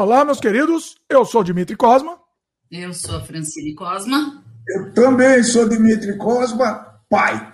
Olá, meus queridos. Eu sou Dimitri Cosma. Eu sou a Francine Cosma. Eu também sou Dimitri Cosma, pai.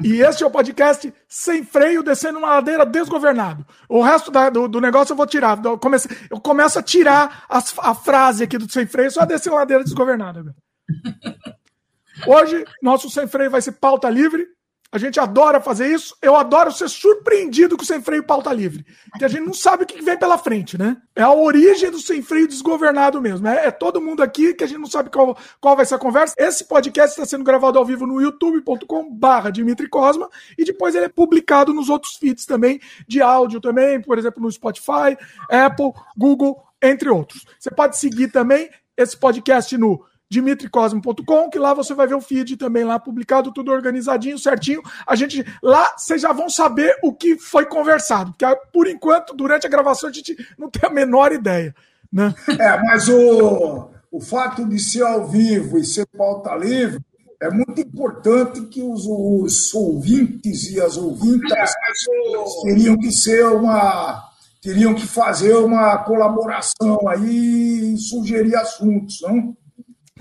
E este é o podcast Sem Freio, descendo uma ladeira desgovernado. O resto da, do, do, negócio eu vou tirar. Eu começo, eu começo a tirar as, a frase aqui do Sem Freio, só descer uma ladeira desgovernada. Hoje, nosso Sem Freio vai ser pauta livre. A gente adora fazer isso. Eu adoro ser surpreendido com o sem freio pauta livre. Porque a gente não sabe o que vem pela frente, né? É a origem do sem freio desgovernado mesmo. É, é todo mundo aqui que a gente não sabe qual, qual vai ser a conversa. Esse podcast está sendo gravado ao vivo no youtube.com/barra Dimitri Cosma e depois ele é publicado nos outros feeds também, de áudio também, por exemplo, no Spotify, Apple, Google, entre outros. Você pode seguir também esse podcast no dimitricosmo.com, que lá você vai ver o feed também lá publicado, tudo organizadinho, certinho. A gente lá vocês já vão saber o que foi conversado, porque por enquanto, durante a gravação, a gente não tem a menor ideia. Né? É, mas o, o fato de ser ao vivo e ser pauta livre é muito importante que os, os ouvintes e as ouvintas teriam que ser uma teriam que fazer uma colaboração aí e sugerir assuntos, não?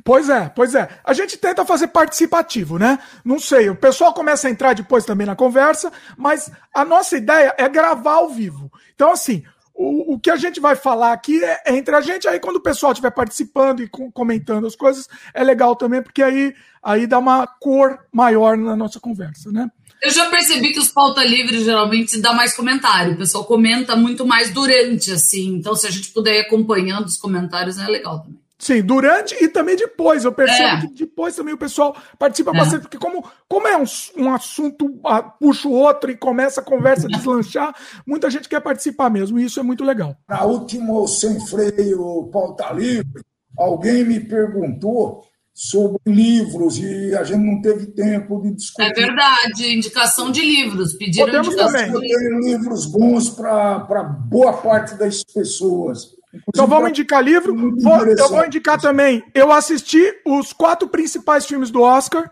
Pois é, pois é. A gente tenta fazer participativo, né? Não sei, o pessoal começa a entrar depois também na conversa, mas a nossa ideia é gravar ao vivo. Então, assim, o, o que a gente vai falar aqui é, é entre a gente, aí quando o pessoal estiver participando e com, comentando as coisas, é legal também, porque aí, aí dá uma cor maior na nossa conversa, né? Eu já percebi que os pauta livres geralmente dá mais comentário. O pessoal comenta muito mais durante, assim. Então, se a gente puder ir acompanhando os comentários, é legal também. Sim, durante e também depois. Eu percebo é. que depois também o pessoal participa é. bastante, porque como, como é um, um assunto, uh, puxa o outro e começa a conversa a deslanchar, muita gente quer participar mesmo, e isso é muito legal. Na última Sem Freio Pauta Livre, alguém me perguntou sobre livros e a gente não teve tempo de discutir. É verdade, indicação de livros. Pediram Podemos indicação. também. Eu tenho livros bons para boa parte das pessoas. Então vamos indicar livro. Vou, eu vou indicar também. Eu assisti os quatro principais filmes do Oscar.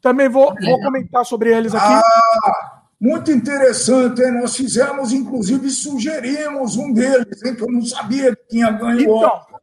Também vou, vou comentar sobre eles aqui. Ah, muito interessante, hein? Nós fizemos, inclusive, sugerimos um deles, hein? que eu não sabia que tinha ganho então, Oscar.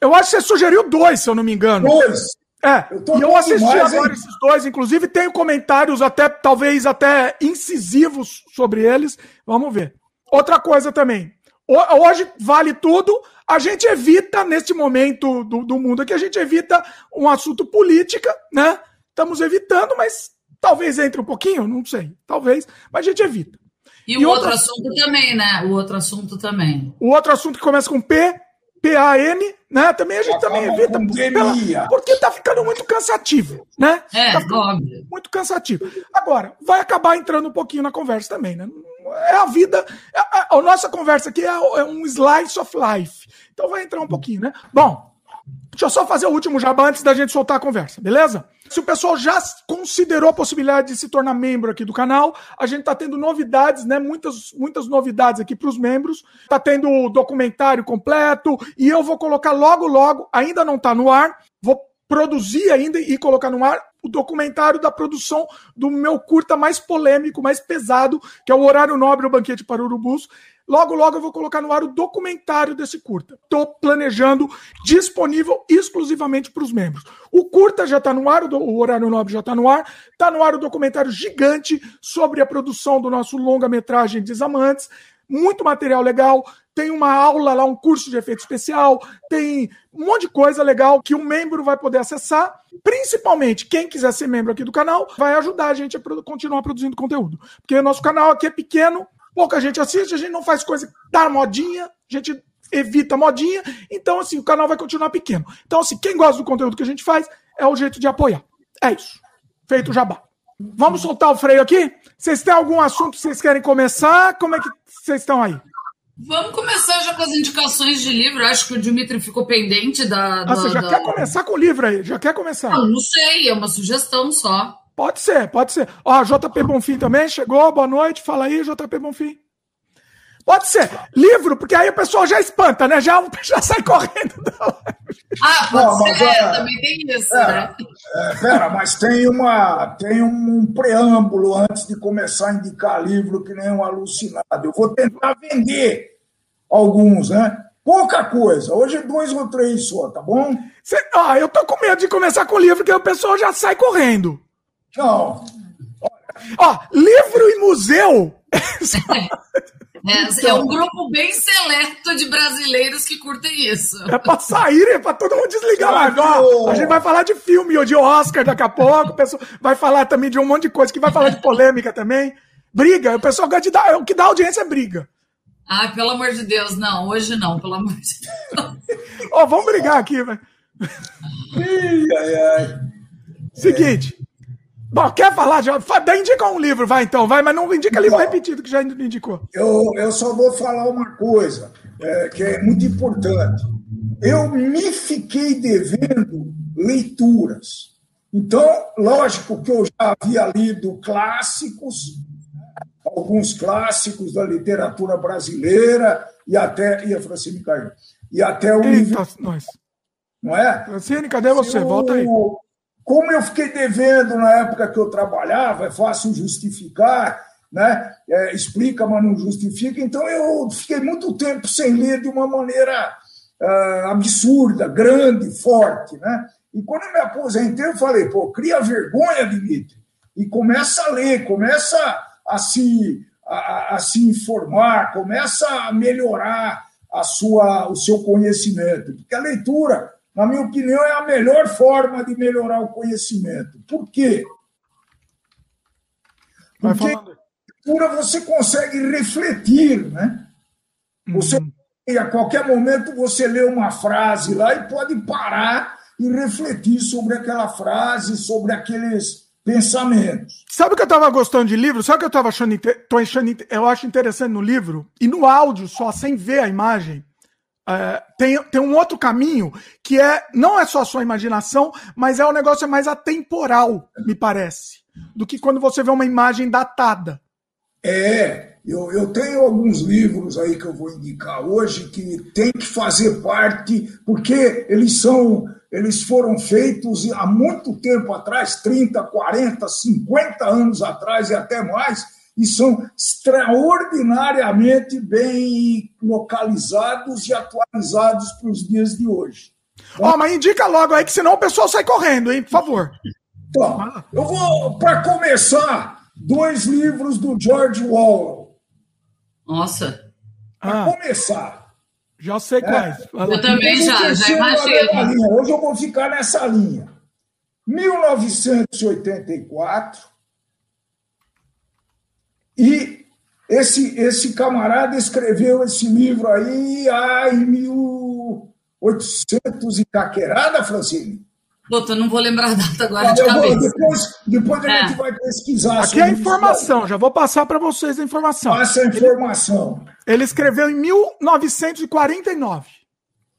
Eu acho que você sugeriu dois, se eu não me engano. Dois. É, eu e eu assisti demais, agora hein? esses dois, inclusive tenho comentários até, talvez até incisivos sobre eles. Vamos ver. Outra coisa também, Hoje vale tudo. A gente evita, neste momento do, do mundo aqui, a gente evita um assunto política, né? Estamos evitando, mas talvez entre um pouquinho, não sei, talvez, mas a gente evita. E, e o outro, outro assunto também, né? O outro assunto também. O outro assunto que começa com P, P-A-N, né? Também a gente também evita. Pela, porque tá ficando muito cansativo, né? É, tá óbvio. Muito cansativo. Agora, vai acabar entrando um pouquinho na conversa também, né? É a vida. A, a, a nossa conversa aqui é, é, um slice of life. Então vai entrar um pouquinho, né? Bom, deixa eu só fazer o último jabá antes da gente soltar a conversa, beleza? Se o pessoal já considerou a possibilidade de se tornar membro aqui do canal, a gente está tendo novidades, né? Muitas, muitas novidades aqui para os membros. Está tendo o documentário completo e eu vou colocar logo, logo, ainda não está no ar, vou produzir ainda e colocar no ar o documentário da produção do meu curta mais polêmico, mais pesado, que é o Horário Nobre, o Banquete para Urubus. Logo, logo eu vou colocar no ar o documentário desse curta. Estou planejando disponível exclusivamente para os membros. O curta já está no ar, o Horário Nobre já está no ar. Está no ar o documentário gigante sobre a produção do nosso longa-metragem Desamantes. Muito material legal tem uma aula lá, um curso de efeito especial, tem um monte de coisa legal que o membro vai poder acessar. Principalmente, quem quiser ser membro aqui do canal, vai ajudar a gente a continuar produzindo conteúdo. Porque o nosso canal aqui é pequeno, pouca gente assiste, a gente não faz coisa da modinha, a gente evita modinha, então assim, o canal vai continuar pequeno. Então assim, quem gosta do conteúdo que a gente faz, é o jeito de apoiar. É isso. Feito o jabá. Vamos soltar o freio aqui? Vocês têm algum assunto que vocês querem começar? Como é que vocês estão aí? Vamos começar já com as indicações de livro. Acho que o Dimitri ficou pendente da. Ah, você já da... quer começar com o livro aí? Já quer começar? Não, não sei, é uma sugestão só. Pode ser, pode ser. Ó, JP Bonfim também chegou, boa noite. Fala aí, JP Bonfim. Pode ser. Livro, porque aí o pessoal já espanta, né? Já, já sai correndo. Ah, pode Não, ser. É, também tem isso, é, né? É, pera, mas tem, uma, tem um preâmbulo antes de começar a indicar livro que nem um alucinado. Eu vou tentar vender alguns, né? Pouca coisa. Hoje é dois ou três só, tá bom? Cê, ah, eu tô com medo de começar com o livro, porque o pessoal já sai correndo. Não. Ó, livro e museu. É, é, um grupo bem seleto de brasileiros que curtem isso. É pra sair, é pra todo mundo desligar agora. A gente vai falar de filme ou de Oscar daqui a pouco. O pessoal vai falar também de um monte de coisa que vai falar de polêmica também. Briga, o pessoal gosta de dar. O que dá audiência é briga. Ah, pelo amor de Deus, não, hoje não, pelo amor de Deus. Ó, oh, vamos brigar aqui, velho. Seguinte. Bom, quer falar? Já, indica um livro, vai então, vai, mas não indica livro repetido, que já indicou. Eu, eu só vou falar uma coisa, é, que é muito importante. Eu me fiquei devendo leituras. Então, lógico que eu já havia lido clássicos, alguns clássicos da literatura brasileira e até e a Francine caiu. E até o Eita, livro, nós. Não é? Francine, cadê você? Eu, Volta aí. Como eu fiquei devendo na época que eu trabalhava, é fácil justificar, né? É, explica, mas não justifica. Então eu fiquei muito tempo sem ler de uma maneira uh, absurda, grande, forte, né? E quando eu me aposentei, eu falei, pô, cria vergonha, Dimitri, e começa a ler, começa a se, a, a se informar, começa a melhorar a sua, o seu conhecimento. Porque a leitura, na minha opinião, é a melhor forma de melhorar o conhecimento. Por quê? Porque a leitura você consegue refletir, né? Você, uhum. a qualquer momento, você lê uma frase lá e pode parar e refletir sobre aquela frase, sobre aqueles pensamentos. Sabe o que eu estava gostando de livro? Sabe o que eu estava achando, tô achando, eu acho interessante no livro? E no áudio só, sem ver a imagem, é, tem, tem um outro caminho que é não é só a sua imaginação, mas é um negócio mais atemporal, me parece, do que quando você vê uma imagem datada. É, eu, eu tenho alguns livros aí que eu vou indicar hoje que tem que fazer parte, porque eles são eles foram feitos há muito tempo atrás 30, 40, 50 anos atrás e até mais e são extraordinariamente bem localizados e atualizados para os dias de hoje. Ó, oh, mas indica logo aí que senão o pessoal sai correndo, hein, por favor. Então, eu vou, para começar, dois livros do George Orwell. Nossa. Para ah. começar. Já sei quais. É. Eu também já, já imagino. Hoje eu vou ficar nessa linha. 1984. E esse, esse camarada escreveu esse livro aí ah, em 1800 e caquerada, Francine? Doutor, não vou lembrar a data agora de cabeça. Vou, depois depois a é. gente vai pesquisar. Aqui é a informação, já vou passar para vocês a informação. Passa a informação. Ele, ele escreveu em 1949.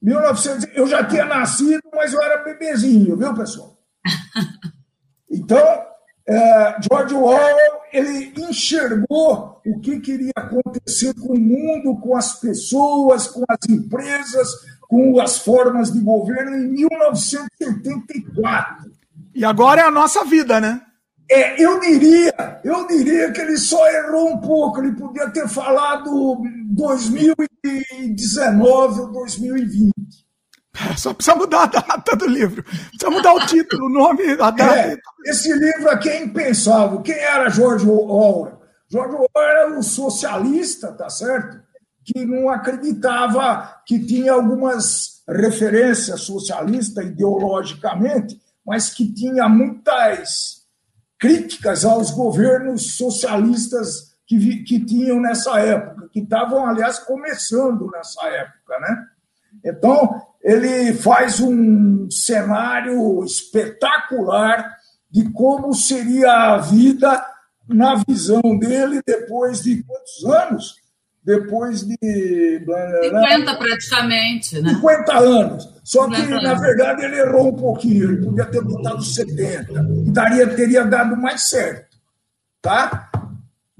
1900, eu já tinha nascido, mas eu era bebezinho, viu, pessoal? Então, é, George Orwell ele enxergou o que queria acontecer com o mundo, com as pessoas, com as empresas, com as formas de governo em 1984. E agora é a nossa vida, né? É, eu diria, eu diria que ele só errou um pouco. Ele podia ter falado 2019 ou 2020. É, só precisa mudar a data do livro. Precisa mudar o título, o nome, a data. É, esse livro aqui é impensável. Quem era George Orwell? George Orwell era um socialista, tá certo? que não acreditava que tinha algumas referências socialistas ideologicamente, mas que tinha muitas críticas aos governos socialistas que, que tinham nessa época, que estavam, aliás, começando nessa época. Né? Então, ele faz um cenário espetacular de como seria a vida na visão dele depois de quantos anos? depois de. 50 praticamente, né? 50 anos. Só que, na verdade, ele errou um pouquinho. Ele podia ter botado 70. E daria, teria dado mais certo. Tá?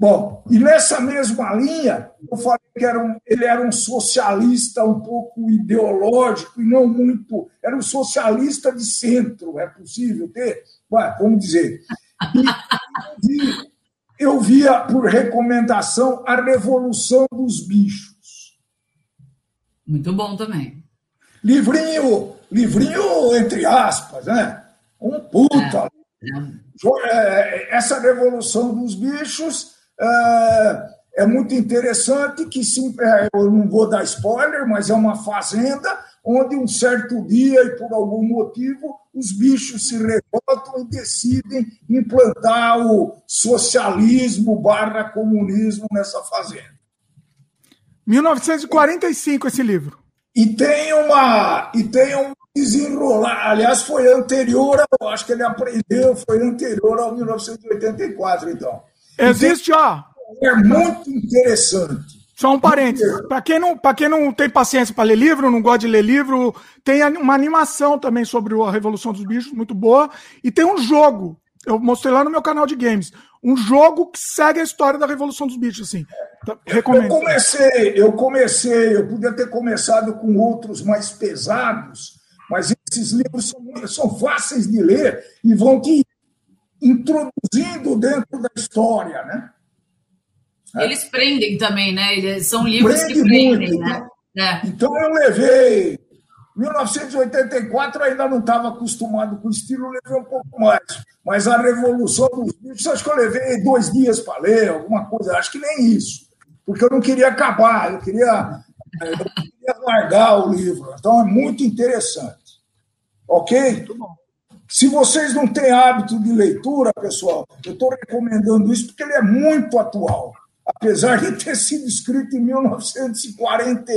Bom, e nessa mesma linha, eu falei que era um, ele era um socialista um pouco ideológico e não muito. Era um socialista de centro, é possível ter? Ué, vamos dizer. E, e eu via por recomendação a Revolução dos Bichos. Muito bom também. Livrinho, livrinho entre aspas, né? Um puta. É, é. Essa revolução dos bichos é, é muito interessante que sim, é, eu não vou dar spoiler, mas é uma fazenda onde um certo dia e por algum motivo os bichos se revoltam e decidem implantar o socialismo barra comunismo nessa fazenda. 1945 esse livro. E tem uma e tem um desenrolar, aliás foi anterior, eu acho que ele aprendeu, foi anterior ao 1984 então. Existe, ó. É muito interessante. Só um parênteses. Para quem, não, quem não tem paciência para ler livro, não gosta de ler livro, tem uma animação também sobre a Revolução dos Bichos, muito boa. E tem um jogo. Eu mostrei lá no meu canal de games. Um jogo que segue a história da Revolução dos Bichos, assim. Então, recomendo. Eu comecei, eu comecei, eu podia ter começado com outros mais pesados, mas esses livros são, são fáceis de ler e vão te introduzindo dentro da história, né? É. Eles prendem também, né? Eles são livros Prende que prendem, muito. né? É. Então eu levei. 1984 ainda não estava acostumado com o estilo, levei um pouco mais. Mas a Revolução dos Bichos, acho que eu levei dois dias para ler, alguma coisa, acho que nem isso. Porque eu não queria acabar, eu queria, eu queria largar o livro. Então é muito interessante. Ok? Muito bom. Se vocês não têm hábito de leitura, pessoal, eu estou recomendando isso porque ele é muito atual apesar de ter sido escrito em 1940,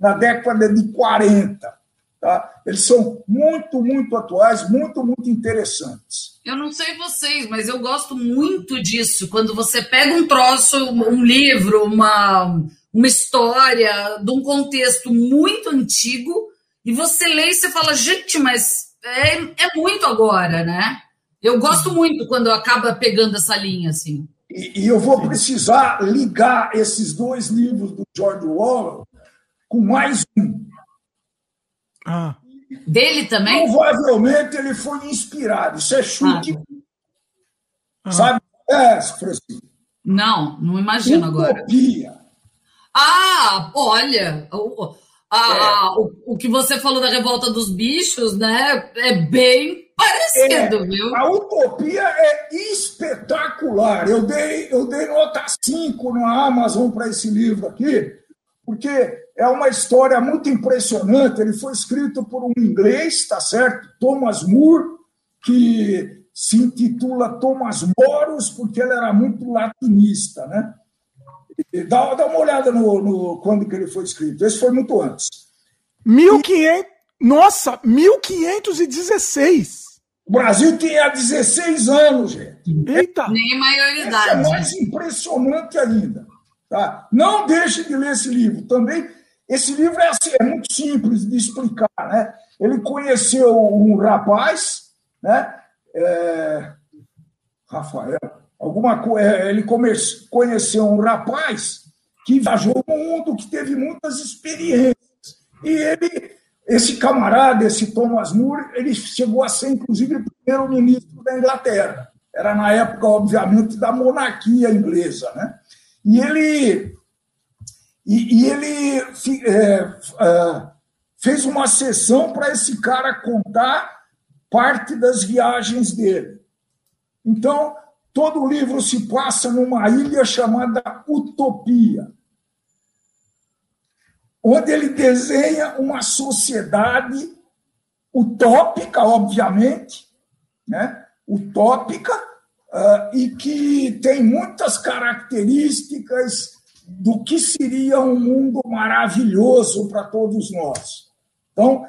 na década de 40. Tá? Eles são muito, muito atuais, muito, muito interessantes. Eu não sei vocês, mas eu gosto muito disso. Quando você pega um troço, um livro, uma, uma história de um contexto muito antigo, e você lê e você fala, gente, mas é, é muito agora, né? Eu gosto muito quando acaba pegando essa linha, assim. E, e, eu vou precisar ligar esses dois livros do George Orwell com mais um. Ah. Dele também? Provavelmente ele foi inspirado. Isso é chute. Ah. Sabe? É, Francisco. Não, não imagino Utopia. agora. Ah, olha, o, a, é. o, o que você falou da revolta dos bichos, né? É bem parecido, é, viu? A utopia é espetacular. Eu dei, eu dei nota 5 na Amazon para esse livro aqui, porque é uma história muito impressionante. Ele foi escrito por um inglês, tá certo? Thomas Moore, que se intitula Thomas Moros, porque ele era muito latinista, né? Dá, dá uma olhada no, no, quando que ele foi escrito. Esse foi muito antes. 1500, nossa, 1516. O Brasil tinha 16 anos, gente. Eita! Nem maioridade. é mais impressionante ainda. Tá? Não deixe de ler esse livro. Também, esse livro é, assim, é muito simples de explicar. Né? Ele conheceu um rapaz, né? É, Rafael, alguma. É, ele conheceu um rapaz que viajou no mundo, que teve muitas experiências. E ele esse camarada, esse Thomas More, ele chegou a ser, inclusive, primeiro-ministro da Inglaterra. Era na época, obviamente, da monarquia inglesa. Né? E ele, e, e ele é, é, fez uma sessão para esse cara contar parte das viagens dele. Então, todo o livro se passa numa ilha chamada Utopia onde ele desenha uma sociedade utópica, obviamente, né? utópica, uh, e que tem muitas características do que seria um mundo maravilhoso para todos nós. Então,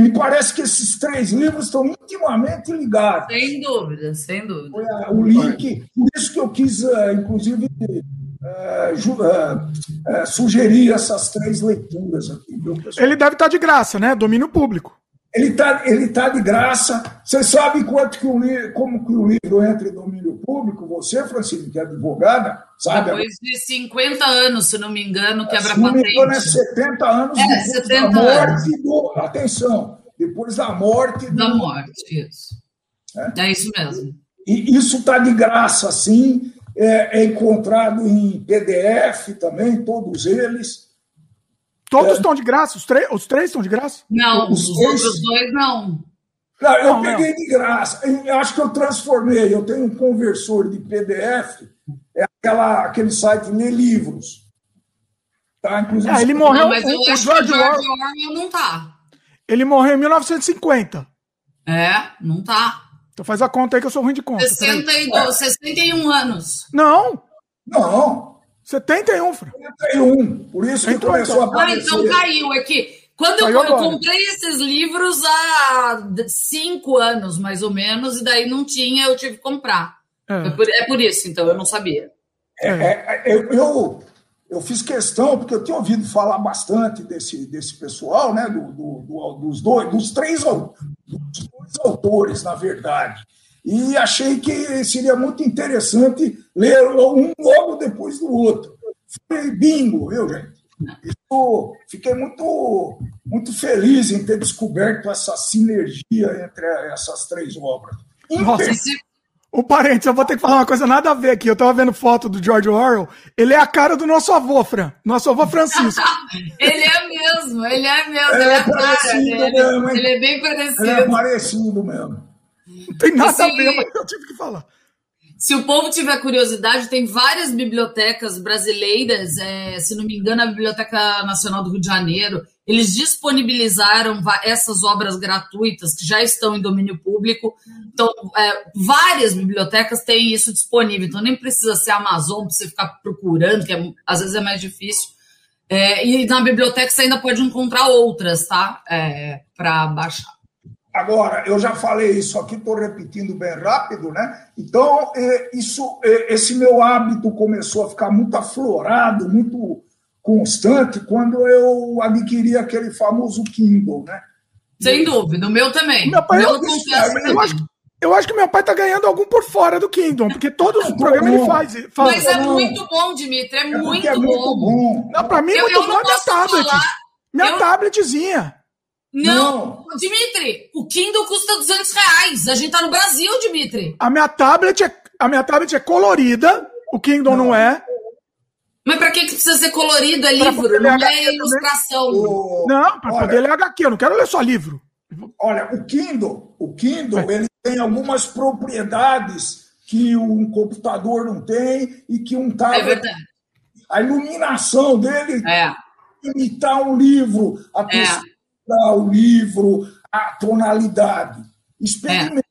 me parece que esses três livros estão intimamente ligados. Sem dúvida, sem dúvida. O link, por isso que eu quis, ah, inclusive, é, é, é, sugerir essas três leituras aqui. Ele deve estar de graça, né? Domínio público. Ele está ele tá de graça. Você sabe quanto que o como que o livro entra em domínio público? Você, Francisco, que é advogada, sabe? Depois de 50 anos, se não me engano, quebra patente. Se não me engano, é 70 anos é, depois 70 da morte anos. do... Atenção, depois da morte... Da do... morte, isso. É? é isso mesmo. E isso está de graça, sim é, é encontrado em PDF também, todos eles. Todos estão de graça? Os, os três estão de graça? Não, os, os outros dois não. Não, eu não, peguei não. de graça. Eu acho que eu transformei. Eu tenho um conversor de PDF, é aquela, aquele site Lê Livros. Tá? Inclusive, ah, ele morreu. Não, mas eu o, acho George que o George Orwell não tá. Ele morreu em 1950. É, não tá. Então faz a conta aí que eu sou ruim de conta. 62, 61 anos. Não. Não. 71, Fra. 71. Por isso que então, começou então. a aparecer. Ah, então caiu. É que quando eu, eu, comprei esses livros há cinco anos, mais ou menos, e daí não tinha, eu tive que comprar. É, é, por, é por, isso, então, eu não sabia. É, é, é eu, eu fiz questão, porque eu tinha ouvido falar bastante desse, desse pessoal, né, do, do, do, dos dois, dos três dos dois autores, na verdade. E achei que seria muito interessante ler um logo depois do outro. Foi bingo, viu, gente? Isso, fiquei muito, muito feliz em ter descoberto essa sinergia entre essas três obras. Nossa, o parente, eu vou ter que falar uma coisa nada a ver aqui. Eu tava vendo foto do George Orwell. Ele é a cara do nosso avô, Fran. Nosso avô Francisco. ele é mesmo, ele é mesmo, é ele é a cara dele. Mesmo, ele é bem parecido. Ele é parecido mesmo. Não tem nada assim, a ver, mas eu tive que falar. Se o povo tiver curiosidade, tem várias bibliotecas brasileiras, é, se não me engano, a Biblioteca Nacional do Rio de Janeiro, eles disponibilizaram essas obras gratuitas que já estão em domínio público. Então, é, várias bibliotecas têm isso disponível. Então, nem precisa ser Amazon para você ficar procurando, que é, às vezes é mais difícil. É, e na biblioteca você ainda pode encontrar outras, tá? É, para baixar. Agora, eu já falei isso aqui, estou repetindo bem rápido, né? Então, é, isso, é, esse meu hábito começou a ficar muito aflorado, muito constante, quando eu adquiri aquele famoso Kindle, né? Sem dúvida, o meu também. Meu pai, eu, eu, eu, acho, eu acho que meu pai está ganhando algum por fora do Kindle, porque todos os programas ele faz, faz. Mas é muito bom, Dimitri, é, é muito, é muito bom. bom. Não, para mim, é muito bom é minha tablet. Falar, minha tabletzinha. Não, não, Dimitri, o Kindle custa 200 reais. A gente tá no Brasil, Dimitri. A minha tablet é, a minha tablet é colorida, o Kindle não, não é. Mas para que, que precisa ser colorido? É livro, não é ilustração. O... Não, para poder ler HQ, eu não quero ler só livro. Olha, o Kindle, o Kindle, é. ele tem algumas propriedades que um computador não tem e que um tablet. É verdade. A iluminação dele é. imitar um livro, a é o livro, a tonalidade. Experimente.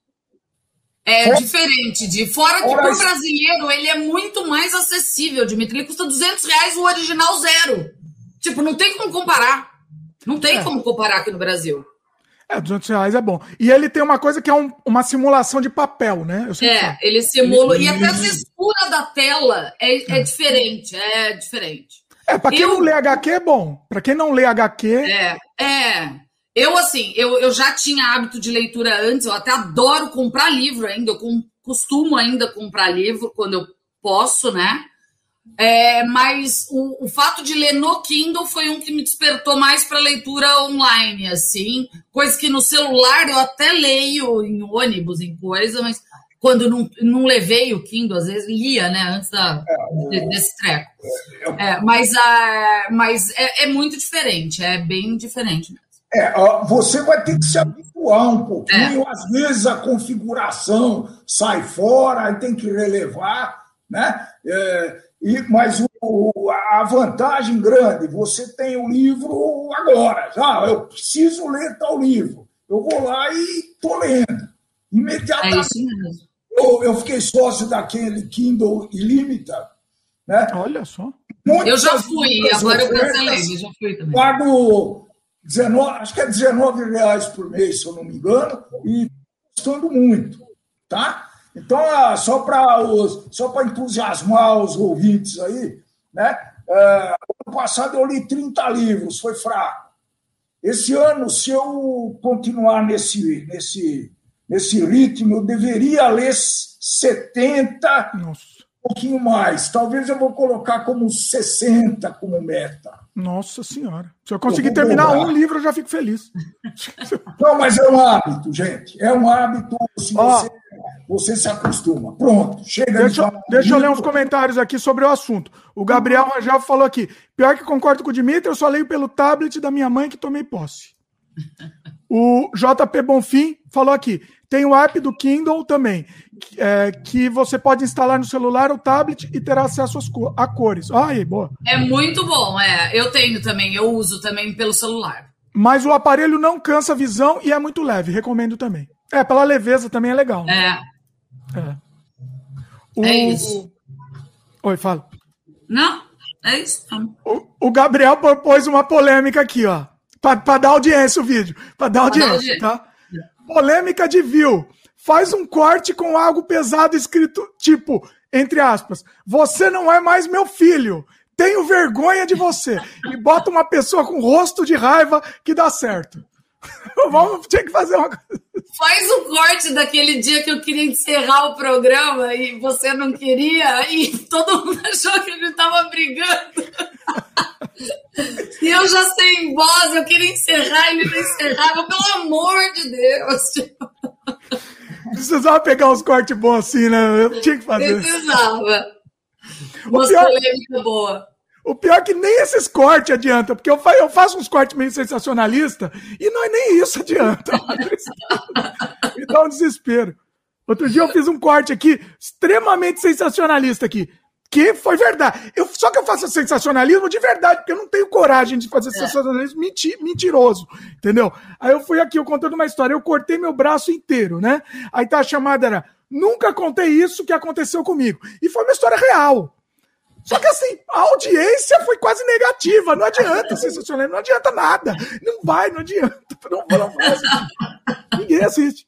É, é diferente de fora que para o brasileiro ele é muito mais acessível, Dimitri. Ele custa 200 reais o original zero. Tipo, não tem como comparar. Não tem é. como comparar aqui no Brasil. É, 200 reais é bom. E ele tem uma coisa que é um, uma simulação de papel, né? é, ele simula. Ele... E até a textura da tela é, é, é. diferente. É diferente. É, pra quem eu... não lê HQ é bom. Pra quem não lê HQ. É, é. Eu, assim, eu, eu já tinha hábito de leitura antes, eu até adoro comprar livro ainda, eu costumo ainda comprar livro quando eu posso, né? É, mas o, o, fato de ler no Kindle foi um que me despertou mais para leitura online, assim, coisa que no celular eu até leio em ônibus, em coisa, mas quando não, não levei o Kindle, às vezes lia, né, antes da, é, desse treco. É, é, mas a, mas é, é, muito diferente, é bem diferente. É, você vai ter que se habituar um pouquinho, às vezes a configuração sai fora, aí tem que relevar, né? É, e, mas o, a vantagem grande, você tem o livro agora, já, eu preciso ler tal livro. Eu vou lá e estou lendo. Imediatamente. É isso mesmo eu, eu fiquei sócio daquele Kindle Illimita. Né? Olha só. Muitas eu já fui, agora eu cancelei, já fui também. Pago 19, acho que é 19 reais por mês, se eu não me engano, e custando muito, tá? Então, ah, só para só entusiasmar os ouvintes aí, né? É, ano passado eu li 30 livros, foi fraco. Esse ano, se eu continuar nesse, nesse, nesse ritmo, eu deveria ler 70, Nossa. um pouquinho mais. Talvez eu vou colocar como 60 como meta. Nossa Senhora. Se eu conseguir eu terminar um livro, eu já fico feliz. Não, mas é um hábito, gente. É um hábito. Se você você se acostuma. Pronto, chega Deixa, de deixa eu ler uns comentários aqui sobre o assunto. O Gabriel Rangel falou aqui: pior que concordo com o Dimitri, eu só leio pelo tablet da minha mãe que tomei posse. O JP Bonfim falou aqui: tem o app do Kindle também, é, que você pode instalar no celular ou tablet e ter acesso às co a cores. Aí, boa. É muito bom, é. Eu tenho também, eu uso também pelo celular. Mas o aparelho não cansa a visão e é muito leve, recomendo também. É, pela leveza também é legal. Né? É. É. O... é isso. Oi, fala. Não, é isso. O, o Gabriel propôs uma polêmica aqui, ó. Para dar audiência o vídeo. Para dar audiência, tá? Polêmica de view. Faz um corte com algo pesado escrito, tipo, entre aspas, você não é mais meu filho. Tenho vergonha de você. E bota uma pessoa com rosto de raiva que dá certo. Vamos, tinha que fazer uma Faz o corte daquele dia que eu queria encerrar o programa e você não queria, e todo mundo achou que a gente tava brigando. e eu já sem voz, eu queria encerrar e ele não encerrava, pelo amor de Deus. Precisava pegar uns cortes bons assim, né? Eu tinha que fazer. Precisava. Uma polêmica boa. O pior é que nem esses cortes adianta, porque eu, eu faço uns cortes meio sensacionalista e não é nem isso adianta. Me dá um desespero. Outro dia eu fiz um corte aqui, extremamente sensacionalista aqui. Que foi verdade. Eu, só que eu faço sensacionalismo de verdade, porque eu não tenho coragem de fazer é. sensacionalismo menti, mentiroso. Entendeu? Aí eu fui aqui, eu contando uma história, eu cortei meu braço inteiro, né? Aí tá a chamada era. Nunca contei isso que aconteceu comigo. E foi uma história real. Só que assim, a audiência foi quase negativa. Não adianta sensacionalismo, não adianta nada. Não vai, não adianta. Não, não, não Ninguém assiste.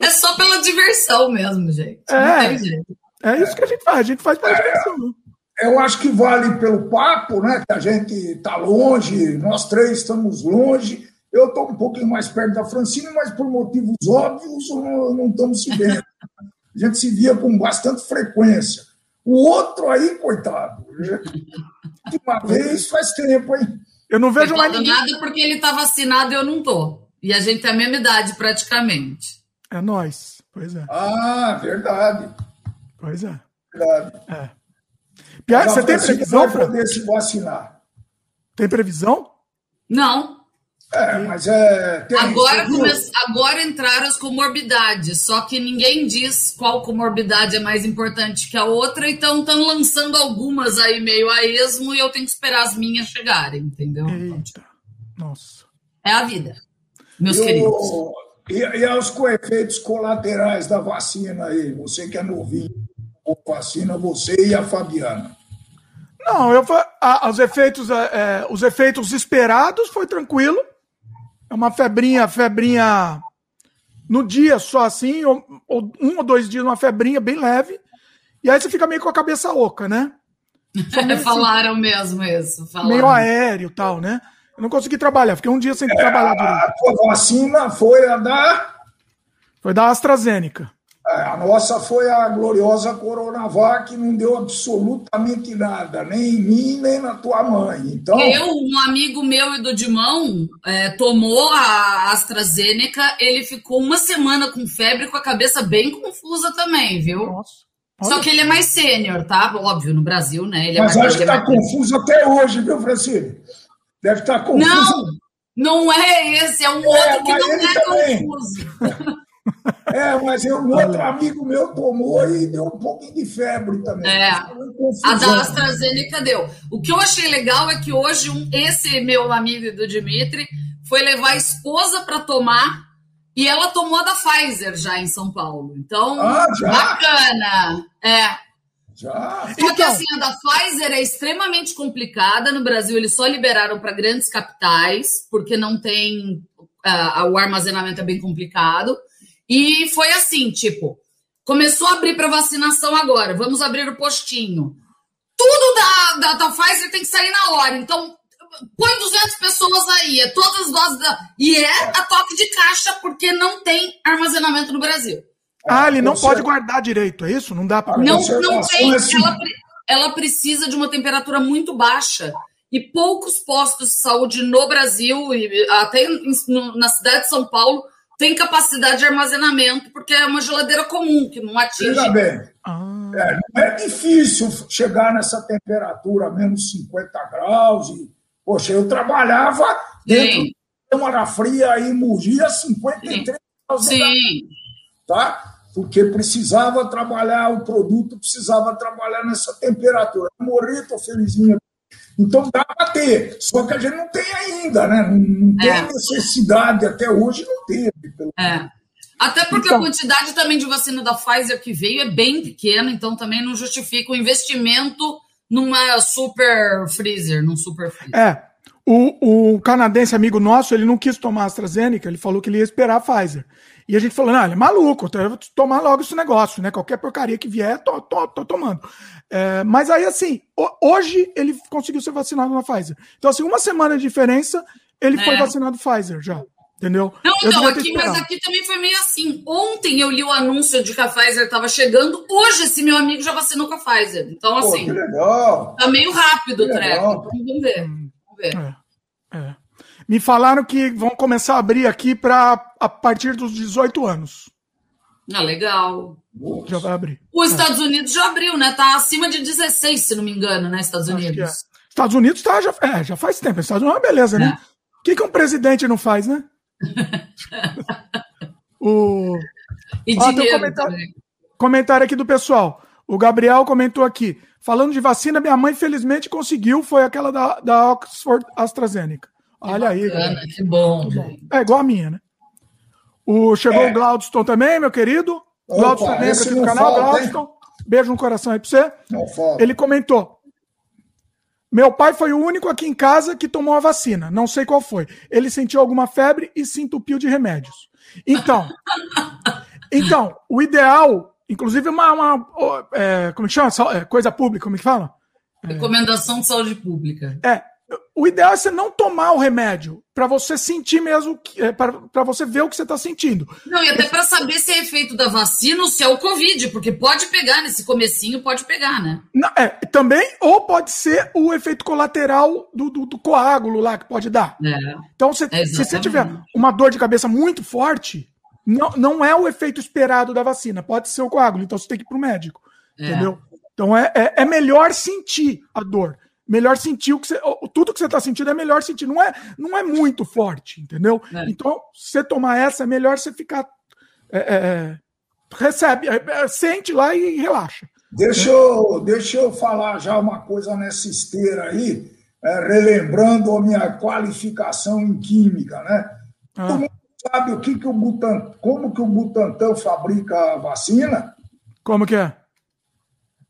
É só pela diversão mesmo, gente. É, é isso que a gente faz. A gente faz pela é, diversão. Né? Eu acho que vale pelo papo, né? Que a gente está longe, nós três estamos longe. Eu estou um pouquinho mais perto da Francine, mas por motivos óbvios não, não estamos se vendo. A gente se via com bastante frequência. O outro aí, coitado, de uma vez faz tempo, hein? Eu não vejo mais ninguém. nada porque ele está vacinado e eu não tô. E a gente tem a mesma idade praticamente. É nós, pois é. Ah, verdade. Pois é. Verdade. É. Pia, você tem previsão para poder se vacinar? Tem previsão? Não. É, mas é. Tem, agora, come... agora entraram as comorbidades, só que ninguém diz qual comorbidade é mais importante que a outra, então estão lançando algumas aí meio a esmo e eu tenho que esperar as minhas chegarem, entendeu? Eita. Nossa. É a vida, meus e queridos. E, e aos efeitos colaterais da vacina aí, você que é novinho, vacina, você e a Fabiana. Não, eu, a, os, efeitos, é, é, os efeitos esperados foi tranquilo. É uma febrinha, febrinha no dia só assim, ou, ou, um ou dois dias, uma febrinha bem leve. E aí você fica meio com a cabeça oca, né? Falaram assim, mesmo isso. Falaram. Meio aéreo e tal, né? Eu não consegui trabalhar, fiquei um dia sem é, trabalhar direito. A tua vacina foi a da. Foi da AstraZeneca. É, a nossa foi a gloriosa Coronavac, que não deu absolutamente nada, nem em mim, nem na tua mãe. Então... Eu, um amigo meu e do Dimão, é, tomou a AstraZeneca, ele ficou uma semana com febre, com a cabeça bem confusa também, viu? Nossa. Só que ele é mais sênior, tá? Óbvio, no Brasil, né? Ele é Mas acho que está confuso até hoje, viu, Francisco? Deve estar tá confuso. Não, não é esse, é um é, outro que não é também. confuso. É, mas eu, um outro amigo meu tomou e deu um pouquinho de febre também. É, a da AstraZeneca deu. O que eu achei legal é que hoje um, esse meu amigo do Dimitri foi levar a esposa para tomar e ela tomou a da Pfizer já em São Paulo. Então, ah, bacana. É. Já. Só então... que assim, a da Pfizer é extremamente complicada. No Brasil, eles só liberaram para grandes capitais, porque não tem. Uh, o armazenamento é bem complicado. E foi assim, tipo, começou a abrir para vacinação agora, vamos abrir o postinho. Tudo da, da, da Pfizer tem que sair na hora, então põe 200 pessoas aí, é todas as doses da... E é a toque de caixa, porque não tem armazenamento no Brasil. Ah, ele não pode guardar direito, é isso? Não dá para Não, não tem. Ela, ela precisa de uma temperatura muito baixa. E poucos postos de saúde no Brasil, e até na cidade de São Paulo, tem capacidade de armazenamento, porque é uma geladeira comum, que não atinge. Veja bem, ah. é, não é difícil chegar nessa temperatura, menos 50 graus. E, poxa, eu trabalhava dentro de câmara fria em Mogi a 53 Sim. graus. Sim. Tá? Porque precisava trabalhar, o produto precisava trabalhar nessa temperatura. Eu morri, estou felizinho então dá para ter, só que a gente não tem ainda, né? Não, não tem é. necessidade, até hoje não teve. Pelo... É. Até porque então, a quantidade também de vacina da Pfizer que veio é bem pequena, então também não justifica o investimento numa super freezer, num super freezer. É. O, o canadense amigo nosso, ele não quis tomar a AstraZeneca, ele falou que ele ia esperar a Pfizer. E a gente falou, não, ele é maluco, então eu vou tomar logo esse negócio, né? Qualquer porcaria que vier, tô, tô, tô tomando. É, mas aí, assim, hoje ele conseguiu ser vacinado na Pfizer. Então, assim, uma semana de diferença, ele é. foi vacinado Pfizer já. Entendeu? Não, não, aqui, mas aqui também foi meio assim. Ontem eu li o anúncio de que a Pfizer estava chegando, hoje esse meu amigo já vacinou com a Pfizer. Então, assim. Pô, legal. Tá meio rápido o treco. Então, vamos ver. Vamos ver. É. é. Me falaram que vão começar a abrir aqui para a partir dos 18 anos. Ah, legal. Já vai abrir. Os é. Estados Unidos já abriu, né? Tá acima de 16, se não me engano, né? Estados Unidos. É. Estados Unidos tá, já, é, já faz tempo. Estados Unidos é uma beleza, né? É. O que, que um presidente não faz, né? o... E Ó, dinheiro comentário, comentário aqui do pessoal. O Gabriel comentou aqui. Falando de vacina, minha mãe felizmente conseguiu, foi aquela da, da Oxford AstraZeneca. Olha aí. Bacana, que bom. É igual a minha, né? O, chegou é. o Glaudston também, meu querido. Glaudston também aqui no canal. Falta, Glaudston, beijo no coração aí pra você. Ele comentou. Meu pai foi o único aqui em casa que tomou a vacina. Não sei qual foi. Ele sentiu alguma febre e se entupiu de remédios. Então, então o ideal, inclusive uma, uma é, como que chama? É, coisa pública, como que fala? Recomendação de saúde pública. É, o ideal é você não tomar o remédio, para você sentir mesmo, é, para você ver o que você está sentindo. Não, e até para saber se é efeito da vacina ou se é o Covid, porque pode pegar nesse comecinho, pode pegar, né? Não, é, também, ou pode ser o efeito colateral do, do, do coágulo lá que pode dar. É, então, se, é se você tiver uma dor de cabeça muito forte, não, não é o efeito esperado da vacina, pode ser o coágulo, então você tem que ir para o médico, é. entendeu? Então é, é, é melhor sentir a dor melhor sentir o que você. Tudo que você está sentindo é melhor sentir. Não é, não é muito forte, entendeu? É. Então, você tomar essa, é melhor você ficar. É, é, é recebe, é, é, sente lá e relaxa. Deixa eu, deixa eu falar já uma coisa nessa esteira aí, relembrando a minha qualificação em química, né? Ah. Todo mundo sabe o que, que o Butantan, como que o Butantan fabrica a vacina? Como que é?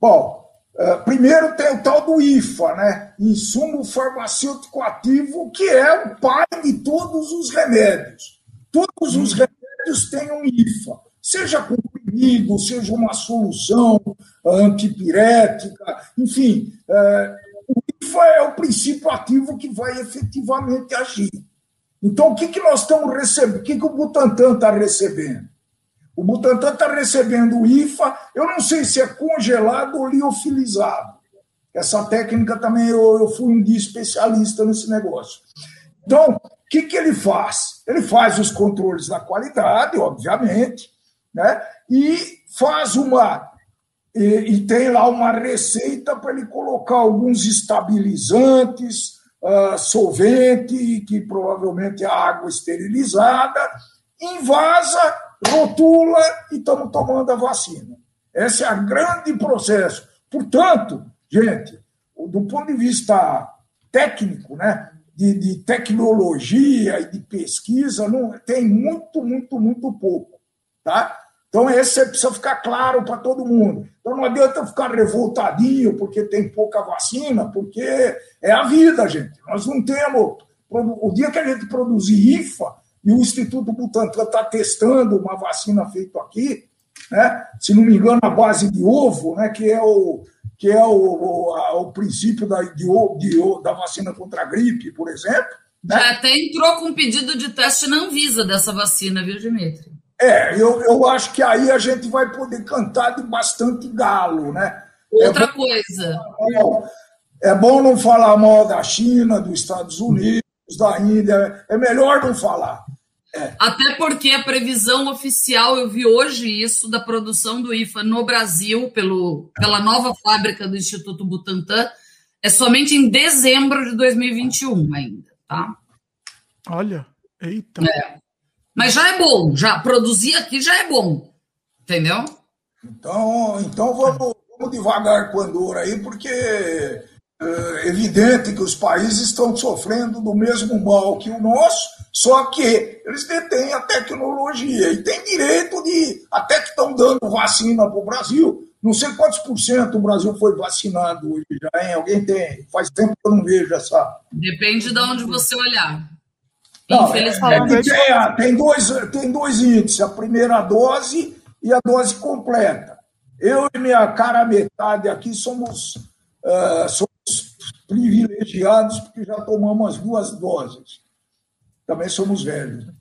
Bom, é, primeiro tem o tal do IFA, né? Insumo farmacêutico ativo, que é o pai de todos os remédios. Todos os remédios têm um IFA, seja comprimido, seja uma solução antipirética, enfim. É, o IFA é o princípio ativo que vai efetivamente agir. Então, o que, que nós estamos recebendo? O que, que o Butantan está recebendo? O Butantan está recebendo o IFA, eu não sei se é congelado ou liofilizado. Essa técnica também eu, eu fui um dia especialista nesse negócio. Então, o que, que ele faz? Ele faz os controles da qualidade, obviamente, né? e faz uma. E, e tem lá uma receita para ele colocar alguns estabilizantes, uh, solvente, que provavelmente é água esterilizada, invasa rotula e estamos tomando a vacina. Esse é o grande processo. Portanto, gente, do ponto de vista técnico, né, de, de tecnologia e de pesquisa, não, tem muito, muito, muito pouco. Tá? Então, esse precisa ficar claro para todo mundo. Então, não adianta ficar revoltadinho porque tem pouca vacina, porque é a vida, gente. Nós não temos. O dia que a gente produzir IFA, e o Instituto Butantan está testando uma vacina feita aqui, né? se não me engano, a base de ovo, né? que é o, que é o, o, a, o princípio da, de, de, da vacina contra a gripe, por exemplo. Né? Já até entrou com um pedido de teste na Anvisa dessa vacina, viu, Dimitri? É, eu, eu acho que aí a gente vai poder cantar de bastante galo, né? Outra é bom, coisa. É bom não falar mal da China, dos Estados Unidos, da Índia, é melhor não falar. É. Até porque a previsão oficial, eu vi hoje isso, da produção do IFA no Brasil, pelo, pela nova fábrica do Instituto Butantan, é somente em dezembro de 2021 ainda, tá? Olha, eita. É. Mas já é bom, já produzir aqui já é bom, entendeu? Então, então vamos, vamos devagar com a Andorra aí, porque é evidente que os países estão sofrendo do mesmo mal que o nosso, só que eles detêm a tecnologia e têm direito de. Até que estão dando vacina para o Brasil. Não sei quantos por cento o Brasil foi vacinado hoje já, hein? Alguém tem? Faz tempo que eu não vejo essa. Depende de onde você olhar. Não, Infelizmente. É, é, tem, dois, tem dois índices: a primeira dose e a dose completa. Eu e minha cara metade aqui somos, uh, somos privilegiados porque já tomamos as duas doses. Também somos velhos, né?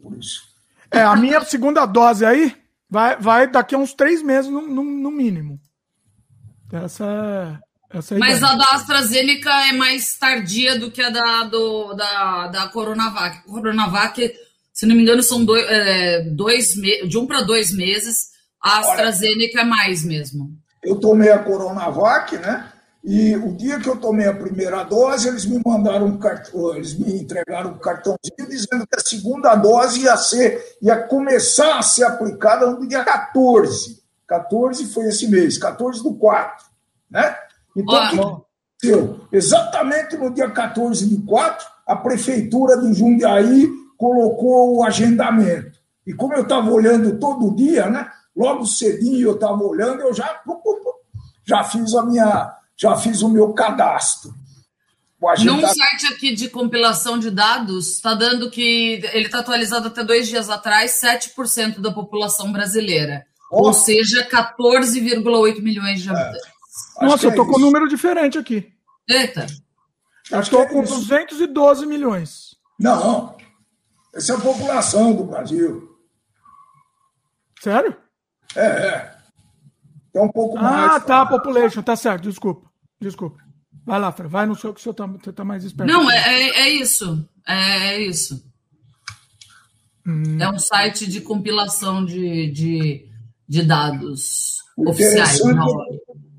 por isso. É, a minha segunda dose aí vai, vai daqui a uns três meses no, no, no mínimo. Essa, essa é a Mas a da AstraZeneca é mais tardia do que a da, do, da, da Coronavac. Coronavac, se não me engano, são dois, é, dois de um para dois meses. A AstraZeneca Olha, é mais mesmo. Eu tomei a Coronavac, né? E o dia que eu tomei a primeira dose, eles me mandaram um cartão, eles me entregaram um cartãozinho dizendo que a segunda dose ia ser, ia começar a ser aplicada no dia 14. 14 foi esse mês, 14 do 4, né? Então, o que aconteceu? Exatamente no dia 14 do 4, a prefeitura de Jundiaí colocou o agendamento. E como eu estava olhando todo dia, né? Logo cedinho eu estava olhando, eu já, já fiz a minha já fiz o meu cadastro. Num site aqui de compilação de dados, está dando que ele está atualizado até dois dias atrás, 7% da população brasileira. Oh. Ou seja, 14,8 milhões de é. habitantes. É. Nossa, eu estou é com um número diferente aqui. Eita. Eu estou com 212 milhões. Não, essa é a população do Brasil. Sério? É, é. É um pouco ah, mais. Ah, tá, population, tá certo, desculpa. Desculpa. Vai lá, Fran, vai no seu que você está tá mais esperto. Não, é, é, é isso. É, é isso. Hum. É um site de compilação de, de, de dados oficiais.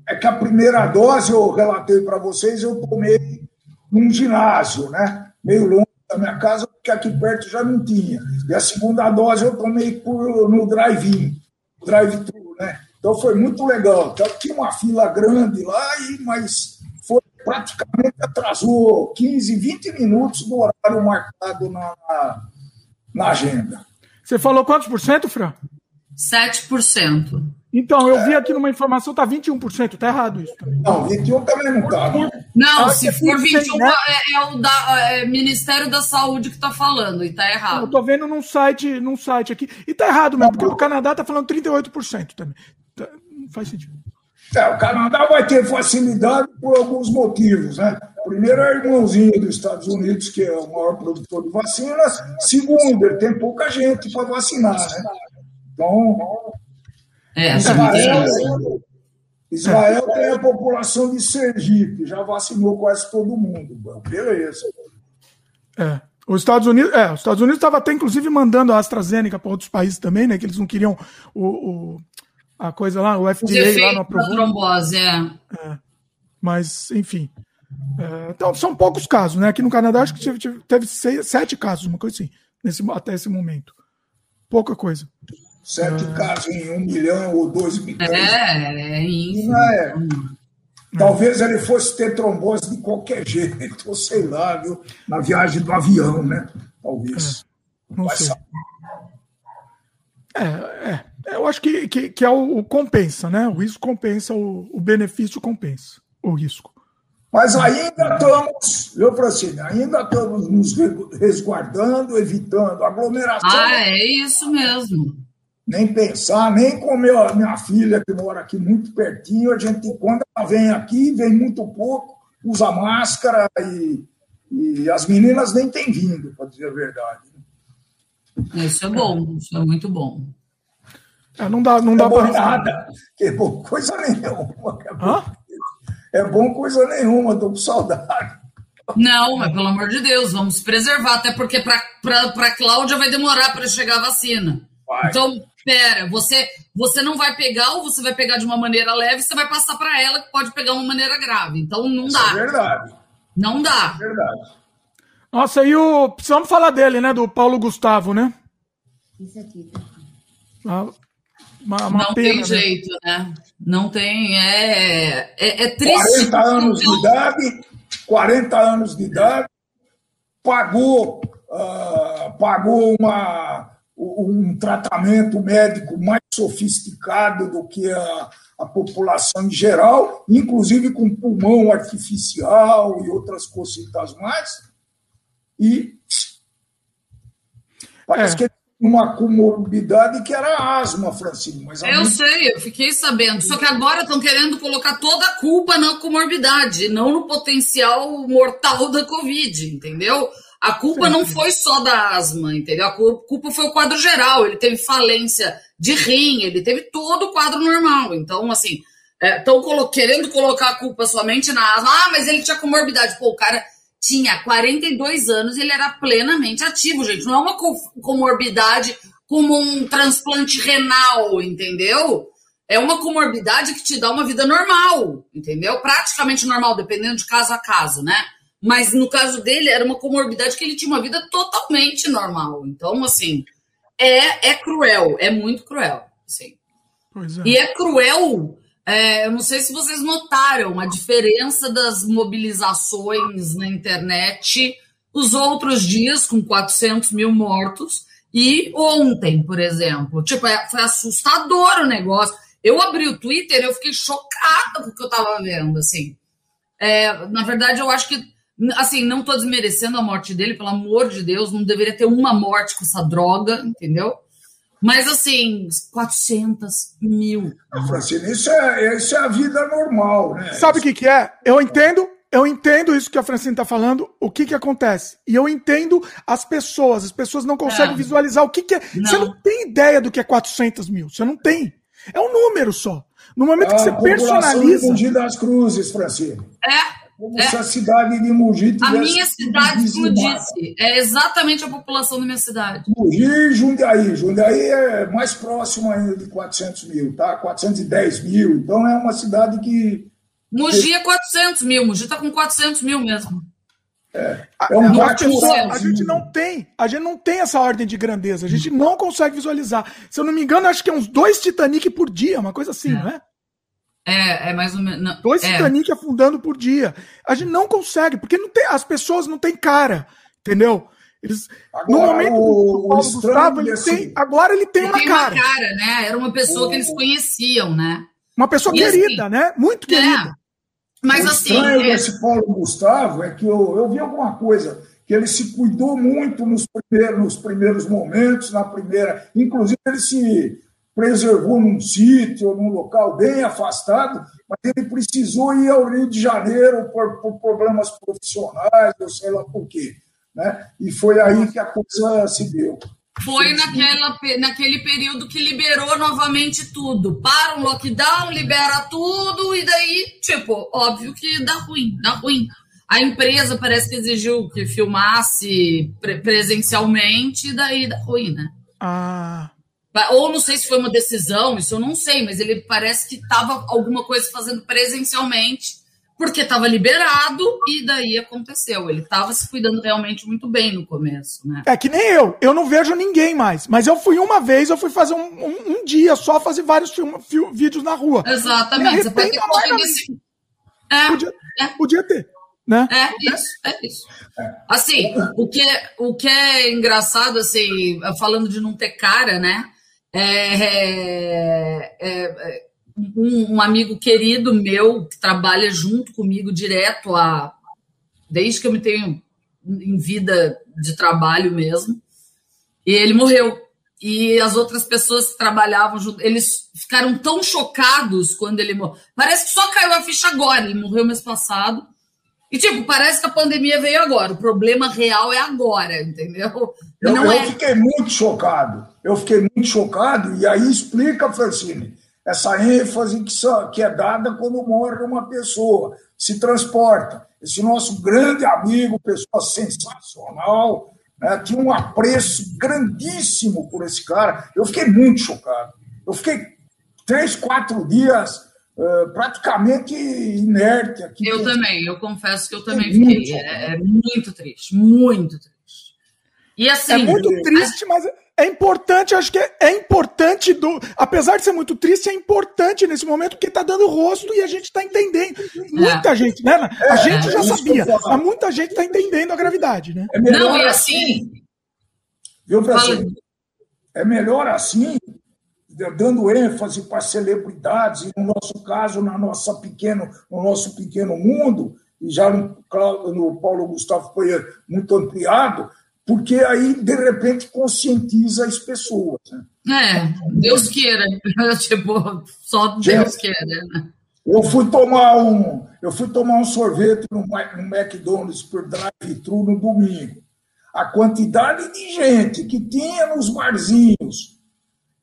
É que a primeira dose, eu relatei para vocês, eu tomei num ginásio, né? Meio longe da minha casa, porque aqui perto já não tinha. E a segunda dose eu tomei por, no drive-in, drive-thru? Então foi muito legal. Então, tinha uma fila grande lá, e, mas foi praticamente atrasou 15, 20 minutos do horário marcado na, na, agenda. Você falou quantos por cento, Fran? 7%. Então, eu vi aqui numa informação, tá 21%, tá errado isso também. Não, 21 também não tá. Não, ah, se for 21, né? é, é, o da, é Ministério da Saúde que tá falando, e tá errado. Eu tô vendo num site, num site aqui, e tá errado mesmo, porque o Canadá tá falando 38% também. Tá, não faz sentido. É, o Canadá vai ter facilidade por alguns motivos, né? Primeiro, é irmãozinho dos Estados Unidos, que é o maior produtor de vacinas. Segundo, ele tem pouca gente para vacinar, né? Então, é, Israel, Israel tem a população de Sergipe, já vacinou quase todo mundo. Beleza. É. Os Estados Unidos, é, os Estados Unidos estava até inclusive mandando a AstraZeneca para outros países também, né? Que eles não queriam o, o a coisa lá, o FDA lá não aprovou. trombose, é. é. Mas, enfim. É, então, são poucos casos, né? Aqui no Canadá, acho que teve, teve seis, sete casos, uma coisa assim, nesse, até esse momento. Pouca coisa. Sete é. casos em um milhão ou dois milhões. É, é isso. É. Talvez ele fosse ter trombose de qualquer jeito, ou sei lá, viu? Na viagem do avião, né? Talvez. É, não Vai sei. É, é. Eu acho que, que, que é o, o, compensa, né? O risco compensa, o, o benefício compensa o risco. Mas ainda estamos, viu, Francine? Ainda estamos nos resguardando, evitando aglomeração. Ah, é isso mesmo. Nem pensar, nem com a minha filha, que mora aqui muito pertinho, a gente, quando ela vem aqui, vem muito pouco, usa máscara e, e as meninas nem têm vindo, para dizer a verdade. Isso é bom, isso é muito bom. É, não dá, não dá é para nada. É bom coisa nenhuma. É bom, é bom coisa nenhuma, estou com saudade. Não, mas pelo amor de Deus, vamos preservar, até porque para Cláudia vai demorar para chegar a vacina. Vai. Então, pera, você, você não vai pegar ou você vai pegar de uma maneira leve, você vai passar para ela que pode pegar uma maneira grave. Então, não Isso dá. É verdade. Não dá. É verdade. Nossa, e o. Precisamos falar dele, né? Do Paulo Gustavo, né? Isso aqui. Uma, uma não pena, tem né? jeito, né? Não tem. É, é, é triste. 40 anos de idade, 40 anos de idade, pagou, uh, pagou uma, um tratamento médico mais sofisticado do que a, a população em geral, inclusive com pulmão artificial e outras cositas mais e parece é. que uma comorbidade que era asma, Francine. Mas eu sei, eu fiquei sabendo. Só que agora estão querendo colocar toda a culpa na comorbidade, não no potencial mortal da Covid, entendeu? A culpa não foi só da asma, entendeu? A culpa foi o quadro geral. Ele teve falência de rim, ele teve todo o quadro normal. Então, assim, estão é, querendo colocar a culpa somente na asma. Ah, mas ele tinha comorbidade. Pô, o cara tinha 42 anos e ele era plenamente ativo, gente. Não é uma comorbidade como um transplante renal, entendeu? É uma comorbidade que te dá uma vida normal, entendeu? Praticamente normal, dependendo de caso a caso, né? Mas no caso dele, era uma comorbidade que ele tinha uma vida totalmente normal. Então, assim, é, é cruel, é muito cruel. Assim. É. E é cruel é, eu não sei se vocês notaram a diferença das mobilizações na internet os outros dias, com 400 mil mortos, e ontem, por exemplo. Tipo, é, foi assustador o negócio. Eu abri o Twitter eu fiquei chocada com o que eu estava vendo, assim. É, na verdade, eu acho que, assim, não estou desmerecendo a morte dele, pelo amor de Deus, não deveria ter uma morte com essa droga, entendeu? Mas assim, 400 mil. Ah, Francine, isso é, isso é a vida normal, né? Sabe o que, que é? Eu entendo, eu entendo isso que a Francine está falando, o que que acontece. E eu entendo as pessoas, as pessoas não conseguem é. visualizar o que, que é. Não. Você não tem ideia do que é 400 mil, você não tem. É um número só. No momento é que você personaliza. das Cruzes, Francine. É. Como é. se a cidade de Mogi tivesse. A minha cidade explodisse. É exatamente a população da minha cidade. Mogi e Jundiaí. Jundiaí é mais próximo ainda de 400 mil, tá? 410 mil. Então é uma cidade que. Mogi é 400 mil. Mogi está com 400 mil mesmo. É, é um a, a gente não tem, a gente não tem essa ordem de grandeza, a gente não consegue visualizar. Se eu não me engano, acho que é uns dois Titanic por dia, uma coisa assim, é. não é? É, é mais ou menos. Dois é. Titanic afundando por dia. A gente não consegue, porque não tem, as pessoas não têm cara, entendeu? Eles, agora, no momento o, o Paulo Gustavo, ele assim, tem, agora ele tem ele uma tem cara. Uma cara, né? Era uma pessoa o... que eles conheciam, né? Uma pessoa e querida, assim, né? Muito é. querida. Mas o assim. Estranho é... desse Paulo Gustavo é que eu, eu vi alguma coisa que ele se cuidou muito nos primeiros, nos primeiros momentos, na primeira. Inclusive, ele se preservou num sítio, num local bem afastado, mas ele precisou ir ao Rio de Janeiro por, por problemas profissionais, ou sei lá por quê. Né? E foi aí que a coisa se deu. Foi naquela, naquele período que liberou novamente tudo. Para um lockdown, libera tudo, e daí, tipo, óbvio que dá ruim, dá ruim. A empresa parece que exigiu que filmasse presencialmente, e daí dá ruim, né? Ah. Ou não sei se foi uma decisão, isso eu não sei, mas ele parece que estava alguma coisa fazendo presencialmente, porque estava liberado e daí aconteceu. Ele estava se cuidando realmente muito bem no começo, né? É que nem eu, eu não vejo ninguém mais, mas eu fui uma vez, eu fui fazer um, um, um dia só fazer vários film, film, vídeos na rua. Exatamente, você pode ter corrido esse... é, podia, é. podia ter. Né? É isso, é isso. Assim, o que, é, o que é engraçado, assim, falando de não ter cara, né? É, é, é, um, um, amigo querido meu que trabalha junto comigo direto a desde que eu me tenho em vida de trabalho mesmo. E ele morreu. E as outras pessoas que trabalhavam junto, eles ficaram tão chocados quando ele morreu. Parece que só caiu a ficha agora. Ele morreu mês passado. E, tipo, parece que a pandemia veio agora. O problema real é agora, entendeu? Eu, eu é... fiquei muito chocado. Eu fiquei muito chocado. E aí explica, Francine, essa ênfase que, só, que é dada quando morre uma pessoa, se transporta. Esse nosso grande amigo, pessoa sensacional, né, tinha um apreço grandíssimo por esse cara. Eu fiquei muito chocado. Eu fiquei três, quatro dias uh, praticamente inerte aqui. Eu também, eu confesso que eu também fiquei. É, é, muito triste, muito triste. E assim. É muito triste, mas é importante, acho que é, é, importante do. Apesar de ser muito triste, é importante nesse momento porque está dando rosto e a gente está entendendo. Muita é. gente, né? A é, gente já sabia, mas muita gente está entendendo a gravidade, né? É melhor Não, e assim. Viu, professor? É melhor assim, dando ênfase para celebridades, e no nosso caso, na nossa pequeno, no nosso pequeno mundo, e já no, no Paulo Gustavo foi muito ampliado, porque aí, de repente, conscientiza as pessoas. Né? É, Deus queira. tipo, só Deus queira. Né? Eu fui tomar um, eu fui tomar um sorvete no, no McDonald's por drive-thru no domingo. A quantidade de gente que tinha nos barzinhos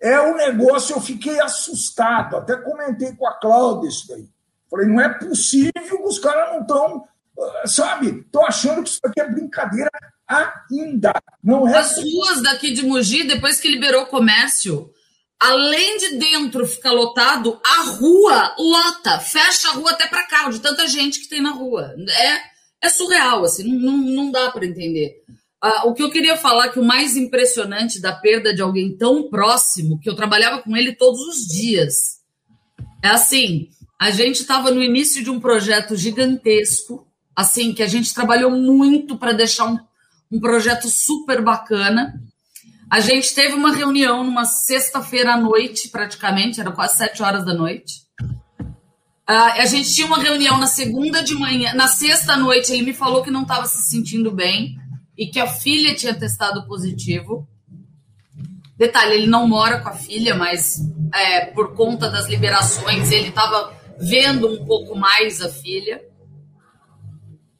é um negócio, eu fiquei assustado. Até comentei com a Cláudia isso daí. Falei, não é possível, os caras não estão, ah, sabe, estão achando que isso aqui é brincadeira ainda. Não é As ruas daqui de Mogi, depois que liberou o comércio, além de dentro ficar lotado, a rua lota, fecha a rua até para cá, de tanta gente que tem na rua. É, é surreal, assim, não, não dá para entender. Ah, o que eu queria falar que o mais impressionante da perda de alguém tão próximo, que eu trabalhava com ele todos os dias, é assim, a gente estava no início de um projeto gigantesco, assim, que a gente trabalhou muito para deixar um um projeto super bacana. A gente teve uma reunião numa sexta-feira à noite, praticamente, era quase sete horas da noite. Uh, a gente tinha uma reunião na segunda de manhã, na sexta à noite, ele me falou que não estava se sentindo bem e que a filha tinha testado positivo. Detalhe, ele não mora com a filha, mas é, por conta das liberações, ele estava vendo um pouco mais a filha.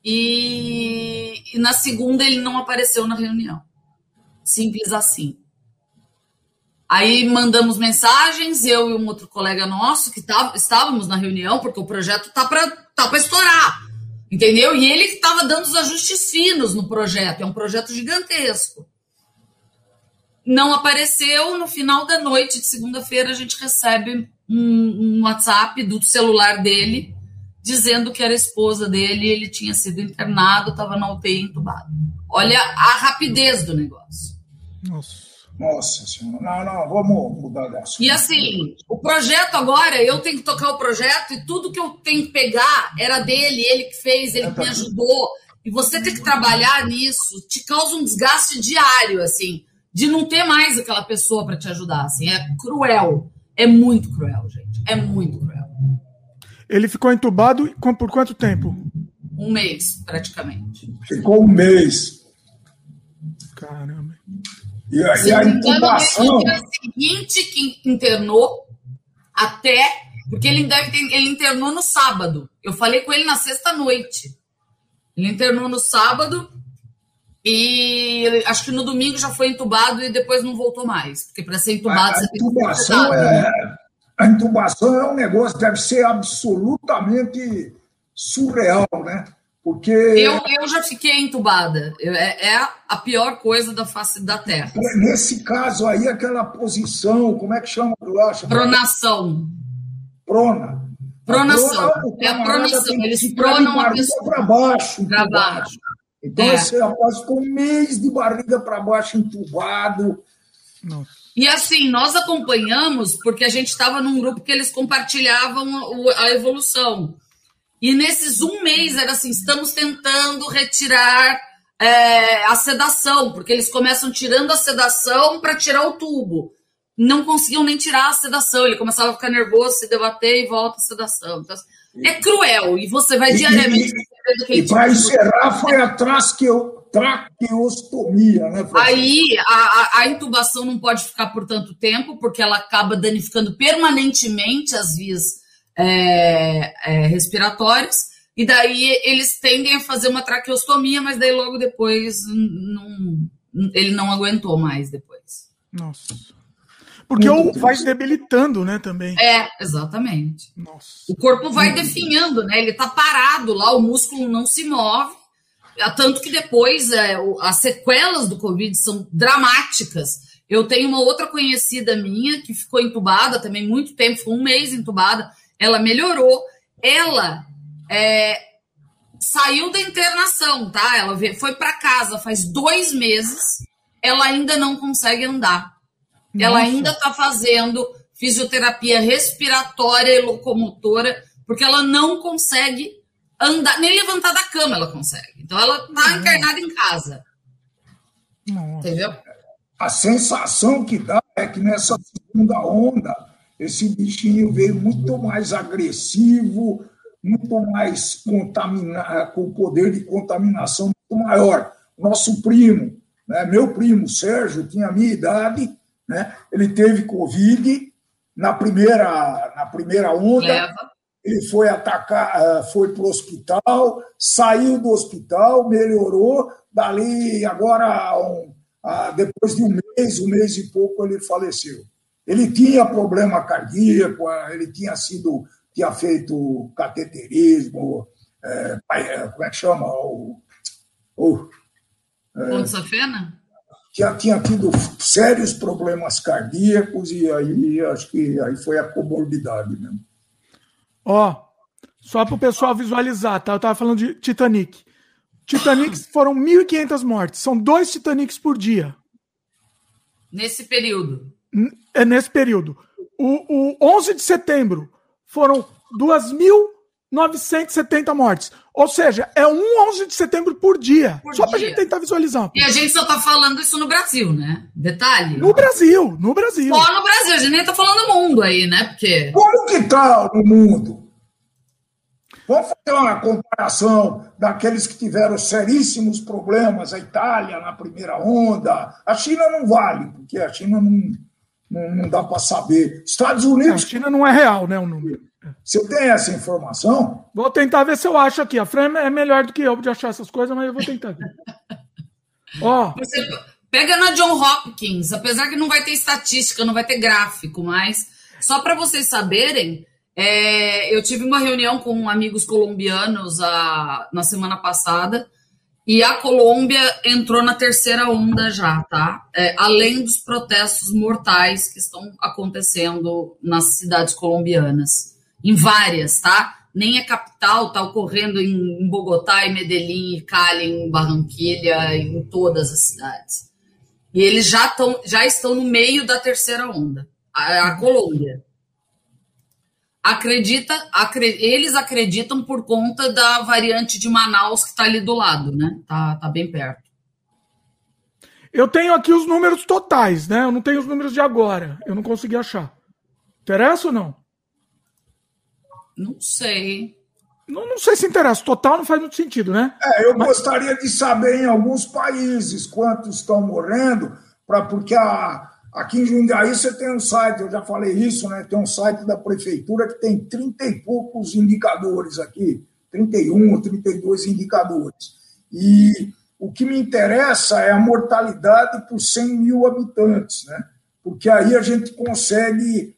E, e na segunda ele não apareceu na reunião. Simples assim. Aí mandamos mensagens, eu e um outro colega nosso, que tá, estávamos na reunião, porque o projeto tá para tá estourar, entendeu? E ele estava dando os ajustes finos no projeto, é um projeto gigantesco. Não apareceu, no final da noite de segunda-feira a gente recebe um, um WhatsApp do celular dele, dizendo que era esposa dele, ele tinha sido internado, estava na UTI entubado. Olha a rapidez do negócio. Nossa. Nossa senhora, não, não, vamos mudar de assunto. E assim, o projeto agora, eu tenho que tocar o projeto e tudo que eu tenho que pegar era dele, ele que fez, ele que me ajudou. E você ter que trabalhar nisso te causa um desgaste diário, assim, de não ter mais aquela pessoa para te ajudar, assim, é cruel. É muito cruel, gente. É muito cruel. Ele ficou entubado por quanto tempo? Um mês, praticamente. Ficou um mês. Caramba. E, e a intubação. No dia seguinte que internou, até. Porque ele, deve ter, ele internou no sábado. Eu falei com ele na sexta-noite. Ele internou no sábado e acho que no domingo já foi entubado e depois não voltou mais. Porque para ser entubado a, você a intubação tem que é, a intubação é um negócio, deve ser absolutamente surreal, né? Porque. Eu, eu já fiquei entubada. É, é a pior coisa da face da Terra. Nesse caso aí, aquela posição, como é que chama? Acho, Pronação. Prona. Pronação. é a pronação. Eles pronam a pessoa. Para baixo. Para baixo. Então, é. esse rapaz ficou um mês de barriga para baixo, entubado. Nossa. E assim, nós acompanhamos porque a gente estava num grupo que eles compartilhavam a evolução. E nesses um mês era assim: estamos tentando retirar é, a sedação, porque eles começam tirando a sedação para tirar o tubo. Não conseguiam nem tirar a sedação, ele começava a ficar nervoso, se debater e volta a sedação. Então, é cruel, e você vai diariamente. E, e para encerrar, foi atrás que eu traqueostomia, né, professor? Aí a, a, intubação não pode ficar por tanto tempo, porque ela acaba danificando permanentemente as vias é, é, respiratórias, e daí eles tendem a fazer uma traqueostomia, mas daí logo depois não, ele não aguentou mais depois. Nossa. Porque o vai debilitando, né, também. É, exatamente. Nossa. O corpo vai definhando, né? Ele tá parado lá, o músculo não se move. Tanto que depois é, as sequelas do Covid são dramáticas. Eu tenho uma outra conhecida minha que ficou entubada também muito tempo, ficou um mês entubada. Ela melhorou. Ela é, saiu da internação, tá? Ela foi para casa faz dois meses. Ela ainda não consegue andar. Nossa. Ela ainda está fazendo fisioterapia respiratória e locomotora, porque ela não consegue andar, nem levantar da cama ela consegue. Então ela está internada em casa. Nossa. Entendeu? A sensação que dá é que nessa segunda onda, esse bichinho veio muito mais agressivo, muito mais contaminado, com poder de contaminação muito maior. Nosso primo, né, meu primo Sérgio, tinha a minha idade, né, ele teve Covid na primeira, na primeira onda. Leva. Ele foi atacar, eh, foi para o hospital, saiu do hospital, melhorou. Dali, agora, um, depois de um mês, um mês e pouco, ele faleceu. Ele tinha problema cardíaco, eh, ele tinha sido tinha feito cateterismo, é, como é que chama? O, o, é, Safena? Tinha, tinha tido sérios problemas cardíacos e aí acho que aí foi a comorbidade mesmo. Ó, só para o pessoal visualizar, tá? Eu estava falando de Titanic. Titanic foram 1.500 mortes. São dois Titanics por dia. Nesse período. É nesse período. O, o 11 de setembro foram 2.970 mortes. Ou seja, é um 11 de setembro por dia. Por só para a gente tentar visualizar. E a gente só está falando isso no Brasil, né? Detalhe. No Brasil, no Brasil. Só no Brasil, a gente nem está falando mundo aí, né? Porque... Como que está o mundo? Vamos fazer uma comparação daqueles que tiveram seríssimos problemas, a Itália na primeira onda. A China não vale, porque a China não, não, não dá para saber. Estados Unidos. A China não é real, né? O número. Você tem essa informação? Vou tentar ver se eu acho aqui. A Fran é melhor do que eu de achar essas coisas, mas eu vou tentar ver. Ó. Você pega na John Hopkins, apesar que não vai ter estatística, não vai ter gráfico, mas só para vocês saberem, é, eu tive uma reunião com amigos colombianos a, na semana passada e a Colômbia entrou na terceira onda já, tá? É, além dos protestos mortais que estão acontecendo nas cidades colombianas em várias, tá? Nem a capital, tá ocorrendo em Bogotá, em Medellín, em Cali, em Barranquilha, em todas as cidades. E eles já, tão, já estão no meio da terceira onda, a, a Colômbia. Acredita, acre, eles acreditam por conta da variante de Manaus que está ali do lado, né? Tá, tá bem perto. Eu tenho aqui os números totais, né? Eu não tenho os números de agora. Eu não consegui achar. Interessa ou não? Não sei. Não, não sei se interessa. Total não faz muito sentido, né? É, eu Mas... gostaria de saber em alguns países quantos estão morrendo, pra, porque a, aqui em Jundiaí você tem um site, eu já falei isso, né? Tem um site da prefeitura que tem 30 e poucos indicadores aqui, 31, 32 indicadores. E o que me interessa é a mortalidade por 100 mil habitantes, né? Porque aí a gente consegue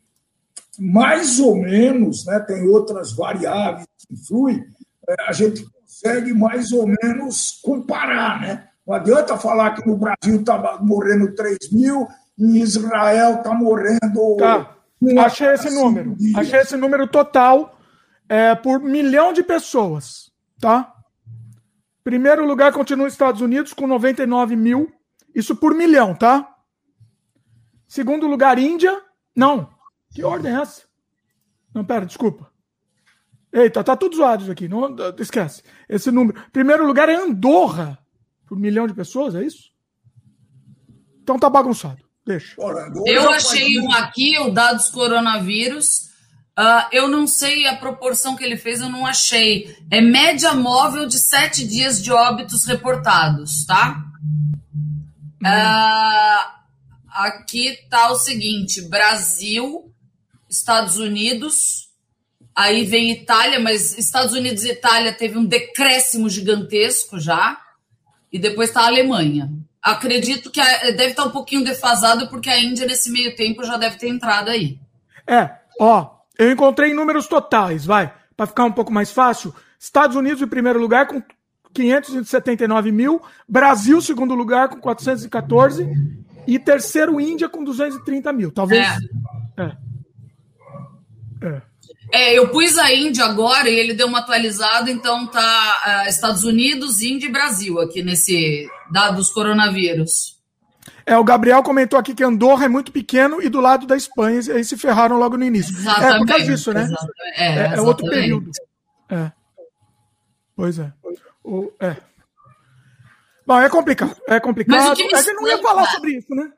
mais ou menos, né, tem outras variáveis que influem, é, a gente consegue mais ou menos comparar. Né? Não adianta falar que no Brasil está morrendo 3 mil, em Israel está morrendo. Tá. Achei esse número. Dias. Achei esse número total é, por milhão de pessoas. Tá? Primeiro lugar continua os Estados Unidos com 99 mil. Isso por milhão, tá? Segundo lugar, Índia. Não, que ordem é essa? Não, pera, desculpa. Eita, tá tudo zoado isso aqui. Não, esquece. Esse número. Primeiro lugar é Andorra. Por um milhão de pessoas, é isso? Então tá bagunçado. Deixa. Eu achei um aqui, o dados coronavírus. Uh, eu não sei a proporção que ele fez, eu não achei. É média móvel de sete dias de óbitos reportados, tá? Hum. Uh, aqui tá o seguinte: Brasil Estados Unidos, aí vem Itália, mas Estados Unidos e Itália teve um decréscimo gigantesco já, e depois está a Alemanha. acredito que deve estar um pouquinho defasado, porque a Índia, nesse meio tempo, já deve ter entrado aí. É, ó, eu encontrei números totais, vai, para ficar um pouco mais fácil. Estados Unidos em primeiro lugar com 579 mil, Brasil segundo lugar com 414 e terceiro Índia com 230 mil. Talvez. É. é. É. É, eu pus a Índia agora e ele deu uma atualizada, então tá uh, Estados Unidos, Índia e Brasil aqui nesse dados coronavírus. É, o Gabriel comentou aqui que Andorra é muito pequeno e do lado da Espanha, aí se ferraram logo no início. Exatamente, é por causa disso, né? É, é, é outro período. É. Pois é. O, é. Bom, é complicado. É complicado. Mas o que é que não ia falar sobre isso, né?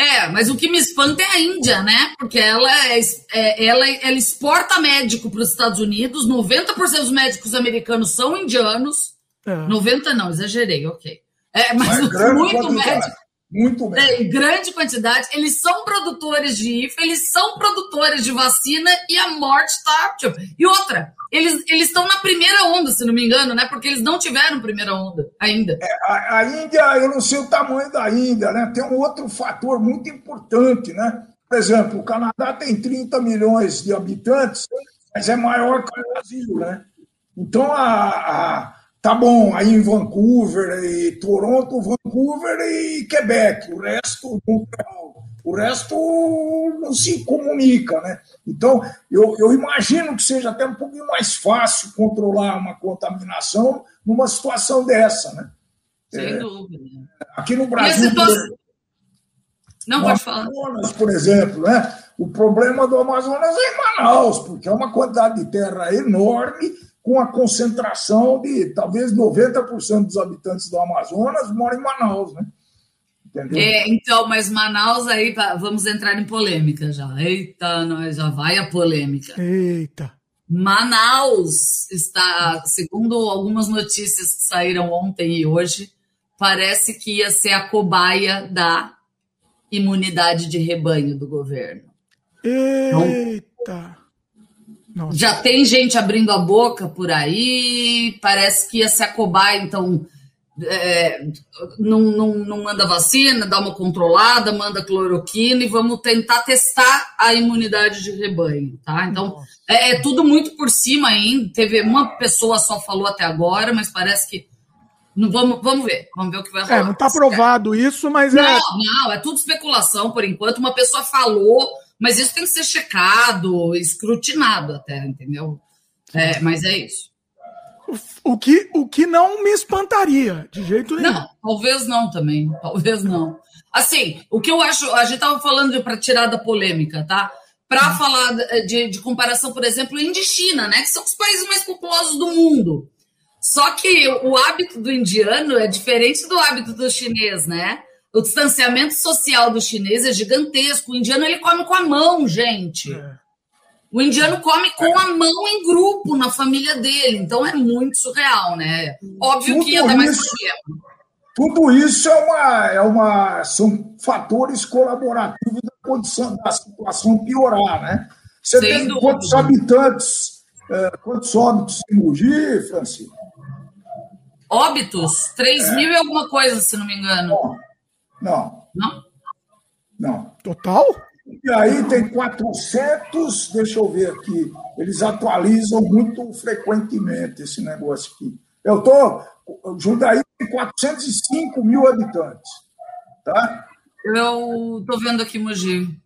É, mas o que me espanta é a Índia, né? Porque ela, é, é ela, ela exporta médico para os Estados Unidos, 90% dos médicos americanos são indianos. É. 90% não, exagerei, ok. É, mas, mas muito médico. Muito bem. É, em grande quantidade. Eles são produtores de IFA, eles são produtores de vacina e a morte está. Tipo, e outra, eles estão na primeira onda, se não me engano, né? Porque eles não tiveram primeira onda ainda. É, a, a, Índia, eu não sei o tamanho da Índia, né? Tem um outro fator muito importante, né? Por exemplo, o Canadá tem 30 milhões de habitantes, mas é maior que o Brasil, né? Então, a, a Tá bom, aí em Vancouver e Toronto, Vancouver e Quebec, o resto o resto não se comunica, né? Então, eu, eu imagino que seja até um pouquinho mais fácil controlar uma contaminação numa situação dessa, né? Sem é, dúvida. Aqui no Brasil. Não, pode falar. Amazonas, por exemplo, né? O problema do Amazonas é em Manaus, porque é uma quantidade de terra enorme com a concentração de talvez 90% dos habitantes do Amazonas moram em Manaus, né? Entendeu? É, então, mas Manaus aí, vamos entrar em polêmica já. Eita, nós já vai a polêmica. Eita. Manaus está, segundo algumas notícias que saíram ontem e hoje, parece que ia ser a cobaia da imunidade de rebanho do governo. Eita. Então, nossa. Já tem gente abrindo a boca por aí, parece que ia se acobar, então é, não, não, não manda vacina, dá uma controlada, manda cloroquina e vamos tentar testar a imunidade de rebanho, tá? Então é, é, tudo muito por cima ainda. Teve uma pessoa só falou até agora, mas parece que não vamos, vamos ver, vamos ver o que vai é, rolar. É, não está provado isso, mas não, é. Não, não, é tudo especulação por enquanto. Uma pessoa falou mas isso tem que ser checado, escrutinado até, entendeu? É, mas é isso. O que, o que não me espantaria, de jeito nenhum. Não, talvez não também, talvez não. Assim, o que eu acho, a gente estava falando para tirar da polêmica, tá? Para hum. falar de, de, comparação, por exemplo, Índia e China, né? Que são os países mais populosos do mundo. Só que o hábito do indiano é diferente do hábito do chinês, né? O distanciamento social do chinês é gigantesco. O indiano ele come com a mão, gente. É. O indiano come com a mão em grupo na família dele. Então é muito surreal, né? Óbvio tudo que ia dar mais problema. Tudo isso é uma, é uma, são fatores colaborativos da condição da situação piorar, né? Você Sem tem dúvida. quantos habitantes, é, quantos óbitos em Mogi, Francisco? Óbitos? 3 é. mil e alguma coisa, se não me engano. Bom, não. Não? Não. Total? E aí tem 400, deixa eu ver aqui, eles atualizam muito frequentemente esse negócio aqui. Eu estou, Jundiaí tem 405 mil habitantes, tá? Eu estou vendo aqui Mogi.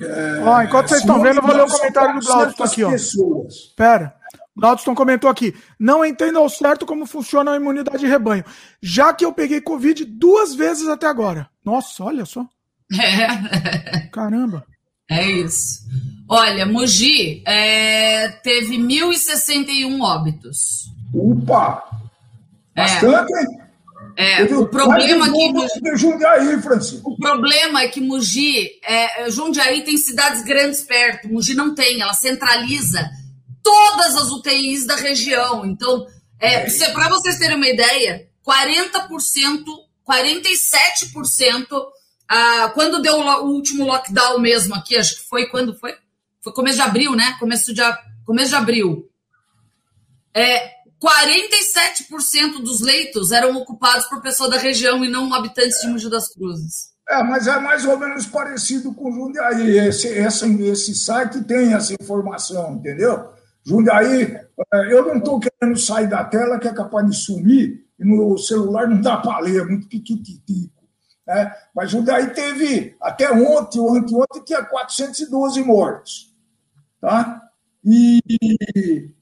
É, ó, enquanto vocês estão vendo, eu vou ler o comentário do Glaucio aqui, ó. Pessoas. Pera. Dalton comentou aqui: não entendo ao certo como funciona a imunidade de rebanho, já que eu peguei Covid duas vezes até agora. Nossa, olha só. É. Caramba. É isso. Olha, Mogi é, teve 1.061 óbitos. Opa! Bastante, é, é o problema aqui é Jundiaí, Francisco. O problema é que Mogi, é, Jundiaí tem cidades grandes perto, Mogi não tem, ela centraliza todas as UTIs da região. Então, é, para vocês terem uma ideia, 40%, 47%, ah, quando deu o último lockdown mesmo aqui, acho que foi quando foi? Foi começo de abril, né? Começo de, começo de abril. É, 47% dos leitos eram ocupados por pessoas da região e não habitantes de Mogi das Cruzes. É, mas é mais ou menos parecido com Jundiaí. Esse, esse, esse site tem essa informação, entendeu? Jundiaí, é, eu não estou querendo sair da tela, que é capaz de sumir, e no celular não dá para ler, é muito piquititico. Né? Mas Jundiaí teve, até ontem, ou anteontem, tinha 412 mortos. Tá? E,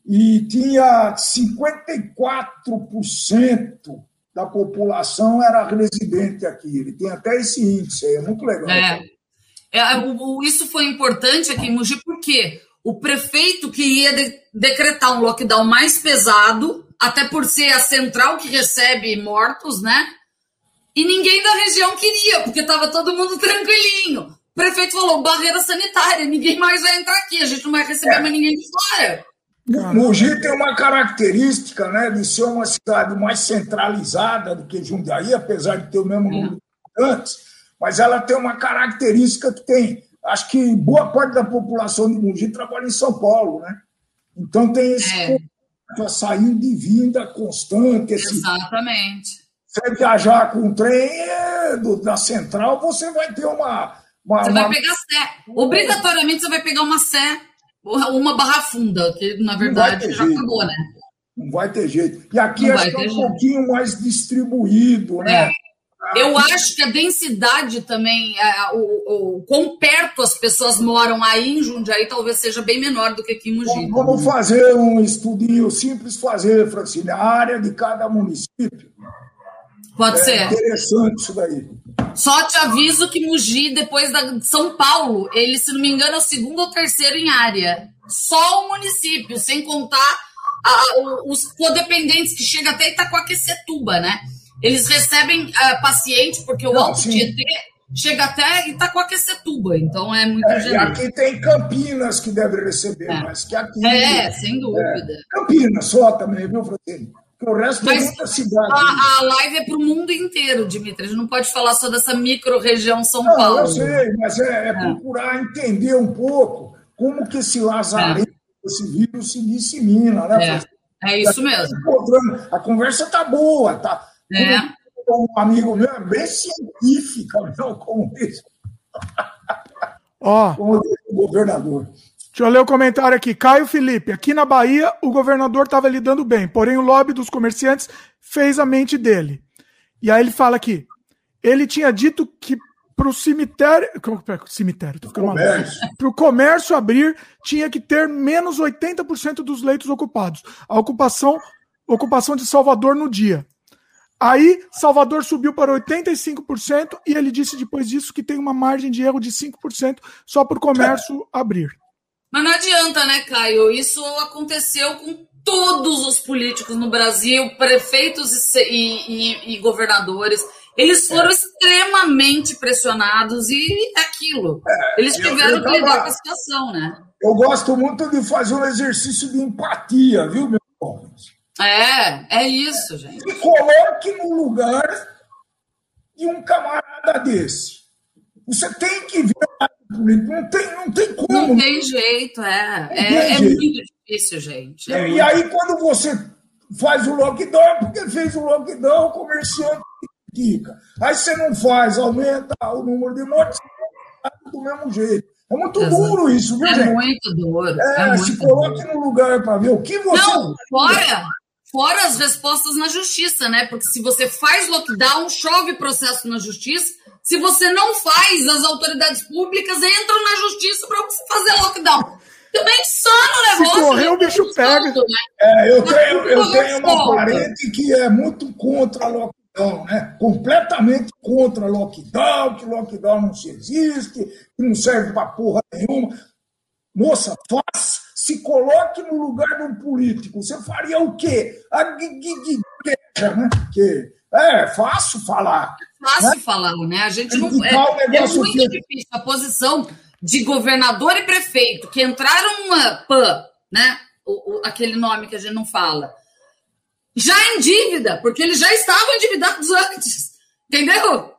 e tinha 54% da população era residente aqui. Ele tem até esse índice aí, é muito legal. É. É, o, isso foi importante aqui em Mogi, porque o prefeito queria de, decretar um lockdown mais pesado, até por ser a central que recebe mortos, né? E ninguém da região queria, porque estava todo mundo tranquilinho. O prefeito falou: barreira sanitária, ninguém mais vai entrar aqui, a gente não vai receber é. mais ninguém de fora. Mogi tem uma característica né, de ser uma cidade mais centralizada do que Jundiaí, apesar de ter o mesmo número de habitantes, mas ela tem uma característica que tem. Acho que boa parte da população de Mogi trabalha em São Paulo, né? Então tem esse é. saindo e vinda constante. Esse, Exatamente. Você viajar com o trem é, do, da central, você vai ter uma. uma você uma... vai pegar sé. Obrigatoriamente você vai pegar uma sé uma barra funda, que na verdade já jeito. acabou, né? Não vai ter jeito. E aqui acho que é um jeito. pouquinho mais distribuído, né? É. Eu acho que a densidade também, é, o, o, quão perto as pessoas moram aí em Jundiaí, talvez seja bem menor do que aqui em Mogi. Vamos fazer um estudinho simples, fazer, Francine, a área de cada município. Pode é ser. Interessante isso daí. Só te aviso que Mogi, depois da São Paulo, ele, se não me engano, é o segundo ou terceiro em área. Só o município, sem contar a, os codependentes que chegam até Itacoaquecetuba, né? Eles recebem uh, paciente, porque o Alto Tietê chega até Itacoaquecetuba, então é muito é, E aqui tem Campinas que deve receber, é. mas que aqui... É, sem dúvida. É, Campinas só também, viu, Francine? O resto Mas é muita cidade. A, a live é para o mundo inteiro, Dimitri. A gente não pode falar só dessa micro-região São não, Paulo. Eu sei, mas é, é, é, procurar entender um pouco como que esse lazarento, é. esse vírus se dissemina, né? É, é isso mesmo. A conversa tá boa, tá? É. Um amigo meu é bem científica, não como isso. Ó, como o governador. Deixa eu ler o comentário aqui. Caio Felipe, aqui na Bahia o governador estava lidando bem, porém o lobby dos comerciantes fez a mente dele. E aí ele fala aqui, ele tinha dito que para o cemitério, cemitério, tô ficando para o comércio abrir tinha que ter menos 80% dos leitos ocupados. A ocupação, ocupação de Salvador no dia. Aí Salvador subiu para 85% e ele disse depois disso que tem uma margem de erro de 5% só para o comércio abrir. Mas não adianta, né, Caio? Isso aconteceu com todos os políticos no Brasil, prefeitos e, e, e governadores. Eles foram é. extremamente pressionados e é aquilo. É, Eles tiveram eu, eu que lidar com a situação, né? Eu gosto muito de fazer um exercício de empatia, viu, meu irmão? É, é isso, gente. Se coloque no lugar de um camarada desse. Você tem que ver não tem, não tem como. Não tem jeito, é. É, é jeito. muito difícil, gente. É, e aí, quando você faz o lockdown, porque fez o lockdown, o comerciante fica. Aí você não faz, aumenta o número de mortes, do mesmo jeito. É muito Exato. duro isso, viu, é gente? Muito duro. É, é muito se coloque duro. no lugar para ver o que você. Não, fora, fora as respostas na justiça, né? Porque se você faz lockdown, chove processo na justiça se você não faz, as autoridades públicas entram na justiça para você fazer lockdown. Também insano o negócio. Se correr, o bicho pega. Né? É, eu tenho, eu tenho uma parente que é muito contra lockdown, né? Completamente contra lockdown, que lockdown não se existe, que não serve para porra nenhuma. Moça, faz, se coloque no lugar de um político. Você faria o quê? A guigueja, né? Que é fácil falar. Fácil né? falar, né? A gente não. É, é muito que... difícil. A posição de governador e prefeito que entraram numa PAN, né? O, o, aquele nome que a gente não fala. Já em dívida, porque eles já estavam endividados antes. Entendeu?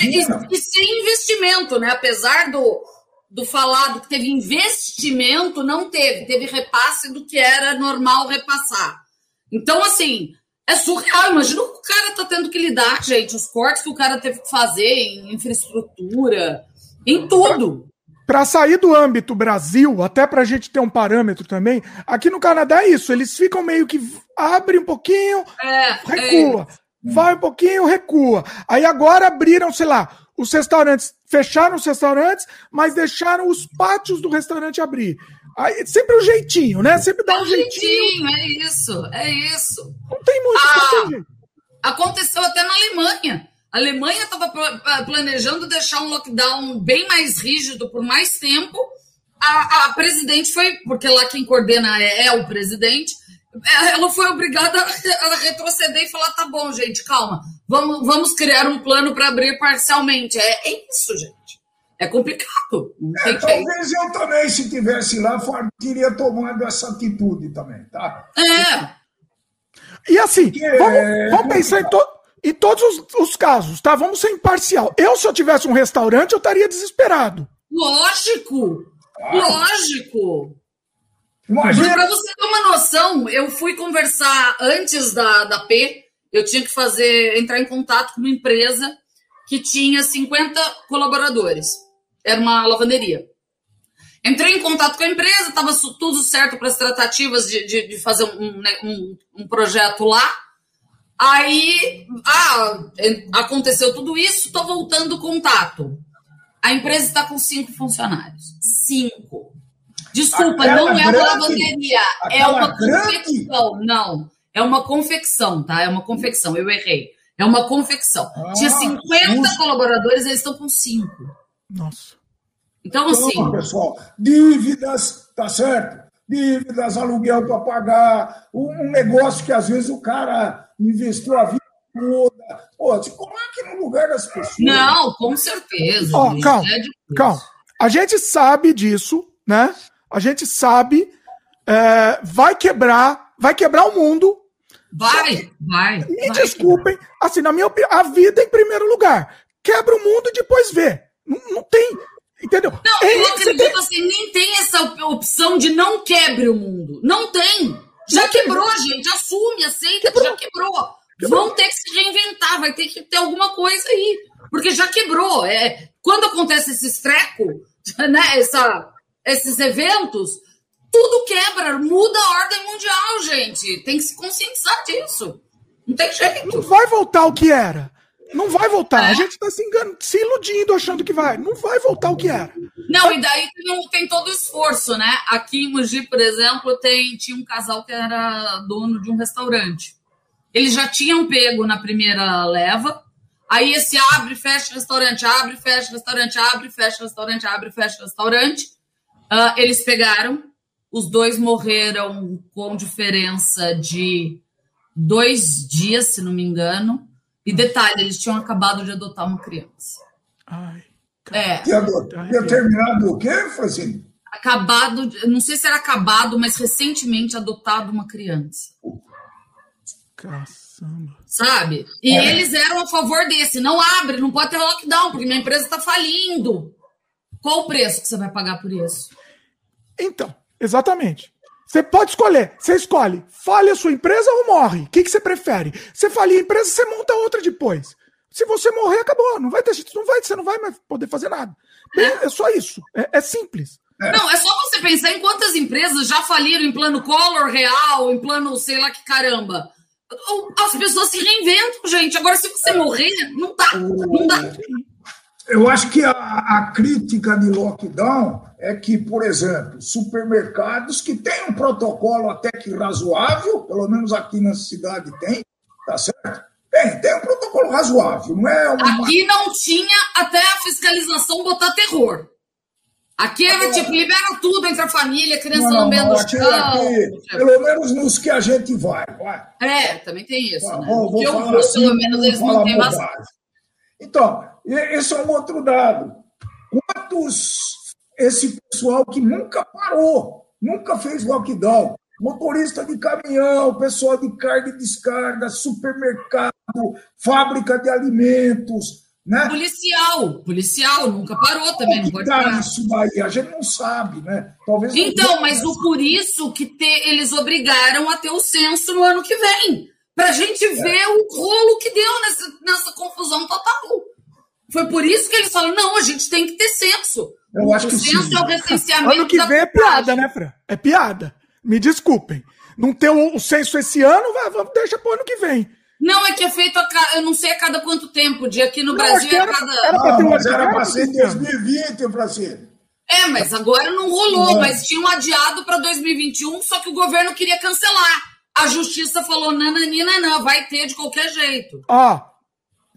E, e sem investimento, né? Apesar do, do falado que teve investimento, não teve. Teve repasse do que era normal repassar. Então, assim, é surreal. Imagina o que o cara tá tendo que lidar, gente. Os cortes que o cara teve que fazer em infraestrutura, em tudo. Para sair do âmbito Brasil, até para a gente ter um parâmetro também, aqui no Canadá é isso. Eles ficam meio que abre um pouquinho, é, recua. É vai um pouquinho, recua. Aí agora abriram, sei lá, os restaurantes, fecharam os restaurantes, mas deixaram os pátios do restaurante abrir. Aí, sempre um jeitinho, né? Sempre dá é um, jeitinho. jeitinho. É isso, é isso. Não tem muito, ah, não tem jeito. Aconteceu até na Alemanha. A Alemanha estava planejando deixar um lockdown bem mais rígido por mais tempo. A, a, presidente foi, porque lá quem coordena é, é o presidente, é, ela foi obrigada a retroceder e falar: tá bom, gente, calma, vamos, vamos criar um plano para abrir parcialmente. É, é isso, gente. É complicado. É, talvez eu também, se tivesse lá, teria tomado essa atitude também, tá? É. E assim, vamos, é... vamos pensar em, to, em todos os, os, casos, tá? Vamos ser imparcial. Eu, se eu tivesse um restaurante, eu estaria desesperado. Lógico! Ah. Lógico! Imagina. Para você ter uma noção, eu fui conversar antes da, da P, eu tinha que fazer, entrar em contato com uma empresa que tinha 50 colaboradores era uma lavanderia. Entrei em contato com a empresa, estava tudo certo para as tratativas de, de, de fazer um, né, um, um, projeto lá. Aí, ah, aconteceu tudo isso, estou voltando o contato. A empresa está com cinco funcionários. Cinco. Desculpa, aquela não é uma lavanderia, é uma grande. confecção. Não, é uma confecção, tá? É uma confecção, eu errei. É uma confecção. Ah, Tinha 50 colaboradores, eles estão com cinco. Nossa. Então, assim. Pessoal, dívidas, tá certo? Dívidas, aluguel para pagar, um negócio que às vezes o cara investiu a vida toda. Pô, se coloque no lugar das pessoas. Não, com certeza. Ó, calma, é calma. A gente sabe disso, né? A gente sabe. É, vai quebrar, vai quebrar o mundo. Vai, vai. Me vai desculpem, assim, na minha opinião, a vida em primeiro lugar. Quebra o mundo e depois vê. Não, não tem. Entendeu? Não, é, eu acredito tem... assim, nem tem essa opção de não quebre o mundo. Não tem. Já quebrou, gente. Assume, aceita quebrou. que já quebrou. quebrou. Vão ter que se reinventar, vai ter que ter alguma coisa aí. Porque já quebrou. É, quando acontece esse estreco, né, essa, esses eventos, tudo quebra, muda a ordem mundial, gente. Tem que se conscientizar disso. Não tem jeito. Não vai voltar o que era. Não vai voltar. É. A gente está se, se iludindo achando que vai. Não vai voltar o que era. Não, e daí tem, tem todo o esforço, né? Aqui em Mogi, por exemplo, tem, tinha um casal que era dono de um restaurante. Eles já tinham pego na primeira leva. Aí esse abre, fecha restaurante, abre, fecha restaurante, abre, fecha restaurante, abre, fecha restaurante. Uh, eles pegaram, os dois morreram com diferença de dois dias, se não me engano. E detalhe, eles tinham acabado de adotar uma criança. Ai, é. Tinha, tinha terminado o quê, Francine? Acabado, não sei se era acabado, mas recentemente adotado uma criança. Caçamba. Sabe? E é. eles eram a favor desse. Não abre, não pode ter lockdown, porque minha empresa está falindo. Qual o preço que você vai pagar por isso? Então, exatamente. Você pode escolher. Você escolhe. Fale a sua empresa ou morre. O que, que você prefere? Você falia a empresa, você monta outra depois. Se você morrer, acabou. Não vai ter, não vai, você não vai mais poder fazer nada. É, é só isso. É, é simples. É. Não, é só você pensar em quantas empresas já faliram em plano Collor real, em plano sei lá que caramba. As pessoas se reinventam, gente. Agora, se você morrer, não dá. Não dá. Eu acho que a, a crítica de lockdown é que, por exemplo, supermercados que têm um protocolo até que razoável, pelo menos aqui na cidade tem, tá certo? Tem, tem um protocolo razoável, não é uma... Aqui não tinha até a fiscalização botar terror. Aqui era tipo, libera tudo entre a família, criança não, lambendo o chão. Pelo menos nos que a gente vai, vai. É, também tem isso, tá, né? Vou, vou eu assim, pelo menos eles mantêm bastante. Então, esse é um outro dado. Quantos esse pessoal que nunca parou, nunca fez lockdown. Motorista de caminhão, pessoal de carga e descarga, supermercado, fábrica de alimentos, Né? Policial, policial, nunca parou também, não pode tá parar. isso daí, a gente não sabe, né? Talvez então, mas o por isso que te, eles obrigaram a ter o censo no ano que vem, para a gente é. ver o rolo que deu nessa, nessa confusão total. Foi por isso que eles falaram, não, a gente tem que ter censo. Eu o acho que censo sim. é o recenseamento. Ano que vem é piada, né, Fran? É piada. Me desculpem. Não ter o, o censo esse ano, vai, deixa pro ano que vem. Não, é que é feito, a, eu não sei a cada quanto tempo, de aqui no não, Brasil é era, cada. Era pra ter mas era para ser em 2020, Francisco. É, mas agora não rolou, é. mas tinham adiado para 2021, só que o governo queria cancelar. A justiça falou: nananina, não, vai ter de qualquer jeito. Ó,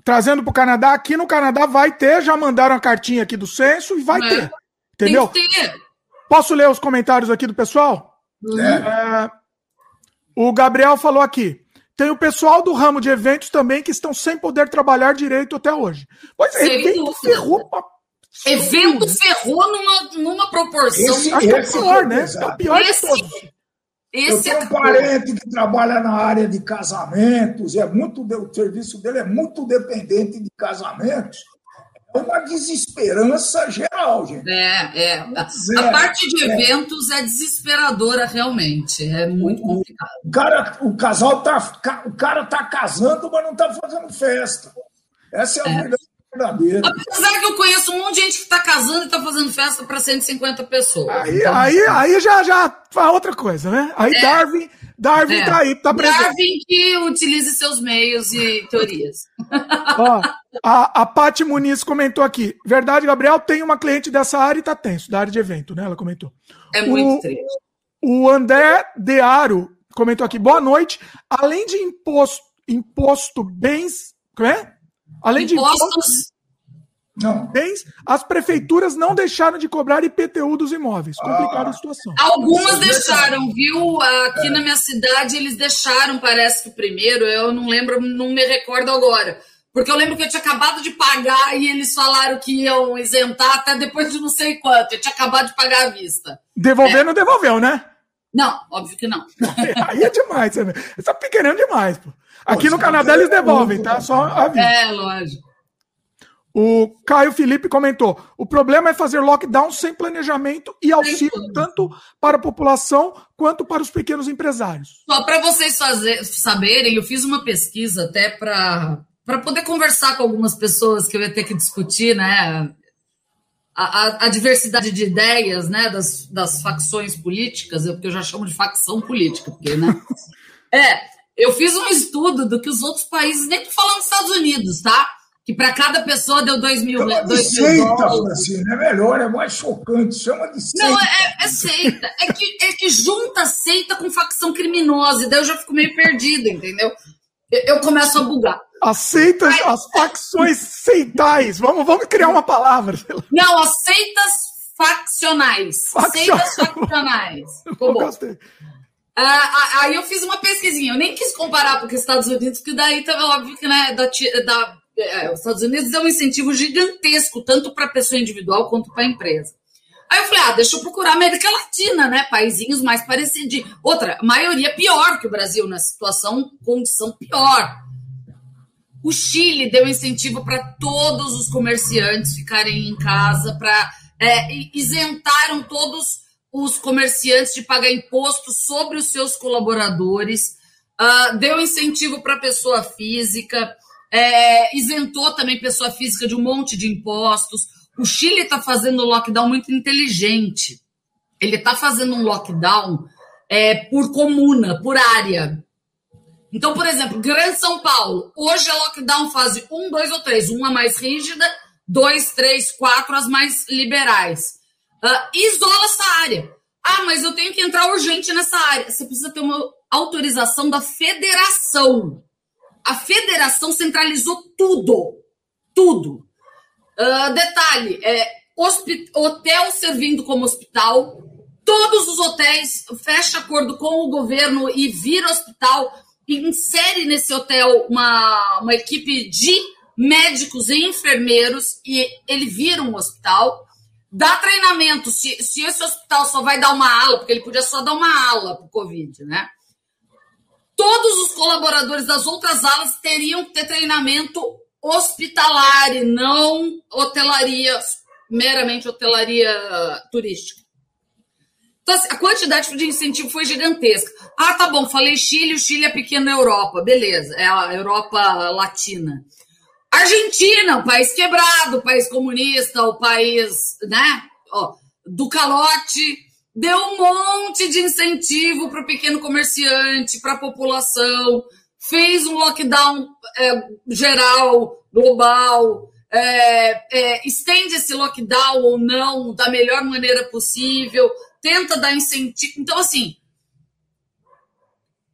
trazendo para o Canadá, aqui no Canadá vai ter, já mandaram a cartinha aqui do censo e vai é. ter. Entendeu? Tem que ter. Posso ler os comentários aqui do pessoal? É. é o Gabriel falou aqui. Tem o pessoal do ramo de eventos também que estão sem poder trabalhar direito até hoje. Pois é, evento ferrou pra... Evento ferrou numa, numa proporção. Esse, Acho que é o pior, né? É o pior esse, de todos. Esse eu tenho é um parente que trabalha na área de casamentos, é muito, o serviço dele é muito dependente de casamentos é uma desesperança geral, gente. É, é. A, a parte de é. eventos é. é desesperadora, realmente. É muito complicado. O, cara, o casal tá. O cara tá casando, mas não tá fazendo festa. Essa é a é. verdade verdadeira. Apesar que eu conheço um monte de gente que está casando e está fazendo festa para 150 pessoas. Aí, então, aí, aí já, já faz outra coisa, né? Aí é. Darwin Darwin é. tá aí, tá presente. Darwin que utilize seus meios e teorias. Ó, a, a Paty Muniz comentou aqui. Verdade, Gabriel, tem uma cliente dessa área e tá tenso, da área de evento, né? Ela comentou. É muito o, triste. O André Dearo comentou aqui. Boa noite. Além de imposto, imposto bens. Como é? Além impostos, de impostos não. Bens, as prefeituras não deixaram de cobrar IPTU dos imóveis. Complicada ah, a situação. Algumas deixaram, viu? Aqui é. na minha cidade eles deixaram, parece que o primeiro, eu não lembro, não me recordo agora. Porque eu lembro que eu tinha acabado de pagar e eles falaram que iam isentar até depois de não sei quanto. Eu tinha acabado de pagar à vista. Devolver é. não devolveu, né? Não, óbvio que não. Aí é demais, você está pequenando demais, pô. Aqui no Canadá eles devolvem, tá? Só aviso. É, lógico. O Caio Felipe comentou: o problema é fazer lockdown sem planejamento e auxílio tanto para a população quanto para os pequenos empresários. Só para vocês fazer, saberem, eu fiz uma pesquisa até para poder conversar com algumas pessoas que eu ia ter que discutir, né? A, a, a diversidade de ideias, né? Das, das facções políticas, porque eu já chamo de facção política, porque, né? é, eu fiz um estudo do que os outros países, nem tô falando dos Estados Unidos, tá? que para cada pessoa deu dois mil, chama dois de mil seita, dólares. Assim, é melhor, é mais chocante, chama de seita. Não, é, é seita. É que, é que junta seita com facção criminosa, e daí eu já fico meio perdido, entendeu? Eu, eu começo a bugar. As seitas, Aí... as facções seitais. Vamos, vamos criar uma palavra. Não, as seitas faccionais. Seitas faccionais. Ficou bom. Gostei. Ah, aí eu fiz uma pesquisinha. Eu nem quis comparar com os Estados Unidos, porque daí tá óbvio que né, da, da é, os Estados Unidos dão um incentivo gigantesco, tanto para a pessoa individual quanto para a empresa. Aí eu falei, ah, deixa eu procurar América Latina, né? Paizinhos mais parecidos. Outra, maioria pior que o Brasil, na situação, condição pior. O Chile deu incentivo para todos os comerciantes ficarem em casa, para é, isentaram todos os comerciantes de pagar imposto sobre os seus colaboradores, uh, deu incentivo para pessoa física é, isentou também pessoa física de um monte de impostos. O Chile está fazendo um lockdown muito inteligente. Ele está fazendo um lockdown é, por comuna, por área. Então, por exemplo, Grande São Paulo, hoje é lockdown fase 1, 2 ou 3. Uma mais rígida, 2, 3, 4 as mais liberais. Uh, isola essa área. Ah, mas eu tenho que entrar urgente nessa área. Você precisa ter uma autorização da federação a federação centralizou tudo. Tudo. Uh, detalhe: é, hotel servindo como hospital. Todos os hotéis fecha acordo com o governo e vira hospital. Insere nesse hotel uma, uma equipe de médicos e enfermeiros e ele vira um hospital. Dá treinamento. Se, se esse hospital só vai dar uma ala, porque ele podia só dar uma ala para o Covid, né? todos os colaboradores das outras alas teriam que ter treinamento hospitalar e não hotelaria, meramente hotelaria turística. Então, assim, a quantidade de incentivo foi gigantesca. Ah, tá bom, falei Chile, o Chile é pequeno na Europa, beleza, é a Europa Latina. Argentina, o país quebrado, o país comunista, o país, né, ó, do calote, deu um monte de incentivo para o pequeno comerciante, para a população, fez um lockdown é, geral, global, é, é, estende esse lockdown ou não da melhor maneira possível, tenta dar incentivo. Então, assim,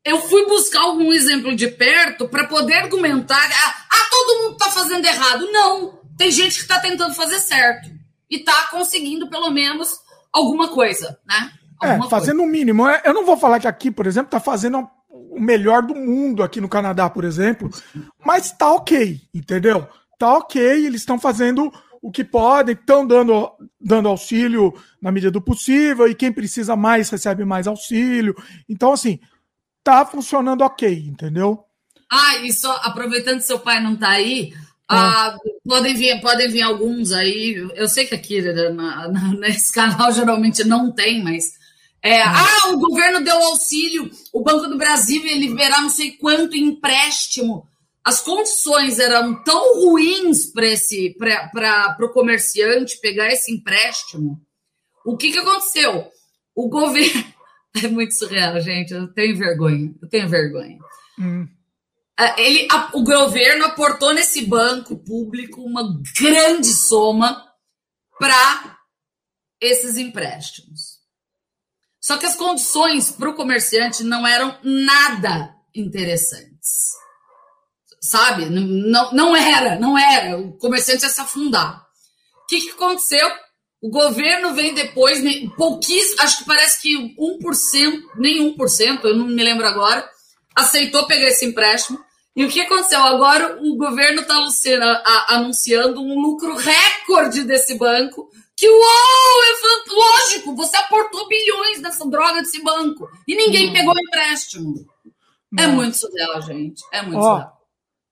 eu fui buscar algum exemplo de perto para poder argumentar. Ah, ah todo mundo está fazendo errado. Não, tem gente que está tentando fazer certo e está conseguindo pelo menos alguma coisa, né? É, alguma é, fazendo o um mínimo. Eu não vou falar que aqui, por exemplo, está fazendo o melhor do mundo aqui no Canadá, por exemplo, mas tá ok, entendeu? Tá ok, eles estão fazendo o que podem, estão dando, dando auxílio na medida do possível, e quem precisa mais recebe mais auxílio. Então, assim, tá funcionando ok, entendeu? Ah, e só aproveitando que seu pai não tá aí, ah, podem, vir, podem vir alguns aí. Eu sei que aqui né, na, na, nesse canal geralmente não tem, mas. É, hum. ah, o governo deu auxílio, o Banco do Brasil ia liberar não sei quanto empréstimo. As condições eram tão ruins para o comerciante pegar esse empréstimo. O que, que aconteceu? O governo. É muito surreal, gente. Eu tenho vergonha. Eu tenho vergonha. Hum. Ele, a, o governo aportou nesse banco público uma grande soma para esses empréstimos. Só que as condições para o comerciante não eram nada interessantes. Sabe? Não, não era, não era. O comerciante ia se afundar. O que, que aconteceu? O governo vem depois, pouquíssimo, acho que parece que 1%, nem 1%, eu não me lembro agora, aceitou pegar esse empréstimo e o que aconteceu? Agora o governo está anunciando um lucro recorde desse banco. Que uou, é lógico, você aportou bilhões nessa droga desse banco e ninguém hum. pegou o empréstimo. É. É muito surreal, gente. É muito Ó, surreal.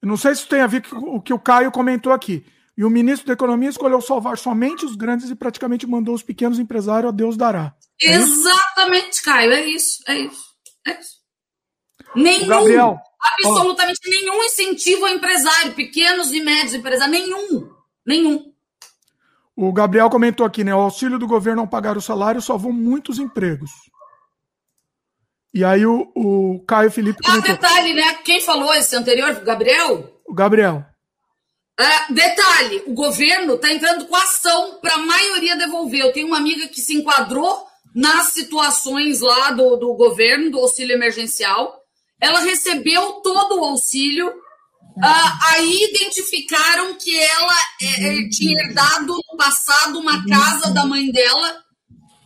Não sei se tem a ver com o que o Caio comentou aqui. E o ministro da Economia escolheu salvar somente os grandes e praticamente mandou os pequenos empresários a Deus dará. É Exatamente? Caio. É isso, é isso. É isso. Nenhum. Gabriel, absolutamente oh. nenhum incentivo ao empresário, pequenos e médios empresários, nenhum, nenhum. O Gabriel comentou aqui, né? O auxílio do governo ao pagar o salário salvou muitos empregos. E aí o, o Caio Felipe. Ah, comentou. detalhe, né? Quem falou esse anterior? O Gabriel? O Gabriel. Ah, detalhe: o governo está entrando com ação para a maioria devolver. Eu tenho uma amiga que se enquadrou nas situações lá do, do governo, do auxílio emergencial ela recebeu todo o auxílio. Uh, aí identificaram que ela é, tinha herdado no passado uma casa da mãe dela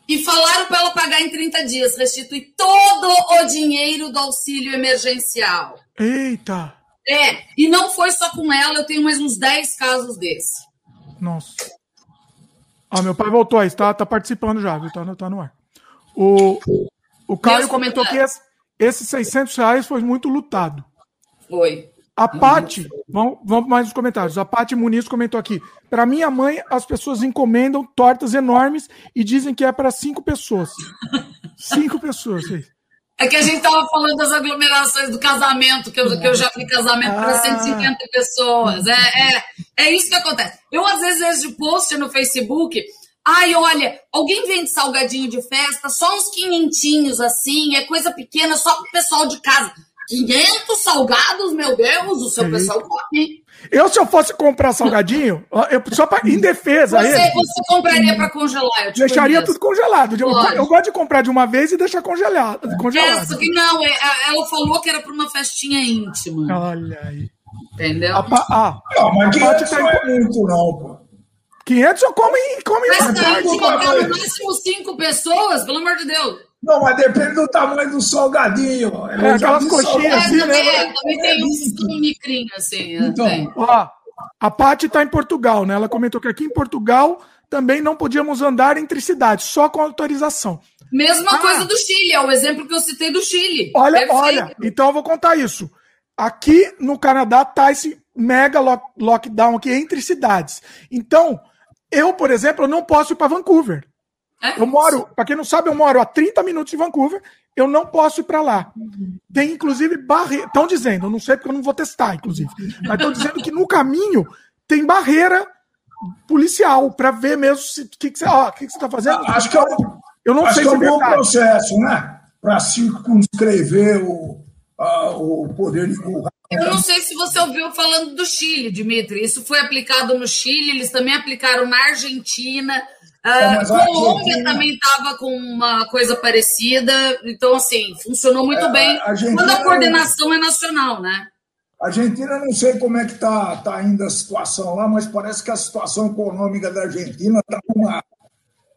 e falaram para ela pagar em 30 dias, restituir todo o dinheiro do auxílio emergencial. Eita! É, e não foi só com ela, eu tenho mais uns 10 casos desse. Nossa. Ah, meu pai voltou aí, está tá participando já, viu? Tá, no, tá no ar. O, o Caio comentou que esse, esses 600 reais foi muito lutado. Foi. A Pati, vamos, vamos mais nos comentários. A Pati Muniz comentou aqui. Para minha mãe, as pessoas encomendam tortas enormes e dizem que é para cinco pessoas. cinco pessoas. É que a gente estava falando das aglomerações do casamento, que eu, que eu já fui casamento ah. para 150 pessoas. É, é, é isso que acontece. Eu, às vezes, vejo post no Facebook Ai, olha, alguém vende salgadinho de festa, só uns quinhentinhos assim, é coisa pequena, só pro pessoal de casa. 500 salgados, meu Deus, o seu Sim. pessoal come. Eu, se eu fosse comprar salgadinho, eu, só pra, em defesa. Você, ele, você compraria para congelar? Eu deixaria tudo congelado. Eu, eu, gosto de comprar de uma vez e deixar congelado. congelado. É, que não, é, ela falou que era para uma festinha íntima. Olha aí. Entendeu? A, ah, não, mas a parte tá é muito, não, pô. 500 eu como em come Mas tá no máximo cinco pessoas, pelo amor de Deus. Não, mas depende do tamanho do salgadinho. É, aquelas coxinhas assim, é, né? É, também tem uns micrinhos assim. Né? Então, ó, a Paty está em Portugal, né? Ela comentou que aqui em Portugal também não podíamos andar entre cidades, só com autorização. Mesma ah, coisa do Chile, é o exemplo que eu citei do Chile. Olha, Perfeito. olha, então eu vou contar isso. Aqui no Canadá tá esse mega lock, lockdown aqui entre cidades. Então, eu, por exemplo, eu não posso ir para Vancouver. É eu moro, para quem não sabe, eu moro a 30 minutos de Vancouver, eu não posso ir para lá. Tem inclusive barreira, estão dizendo, eu não sei porque eu não vou testar, inclusive, mas estão dizendo que no caminho tem barreira policial para ver mesmo o que, que, você, ó, que, que você está fazendo. Acho que é um, eu não sei que é um bom processo, né? Para circunscrever o, a, o poder de eu não sei se você ouviu falando do Chile, Dimitri. Isso foi aplicado no Chile, eles também aplicaram na Argentina. A Colômbia Argentina... também estava com uma coisa parecida. Então, assim, funcionou muito é, bem a quando a coordenação é nacional, né? A Argentina, não sei como é que está tá indo a situação lá, mas parece que a situação econômica da Argentina está numa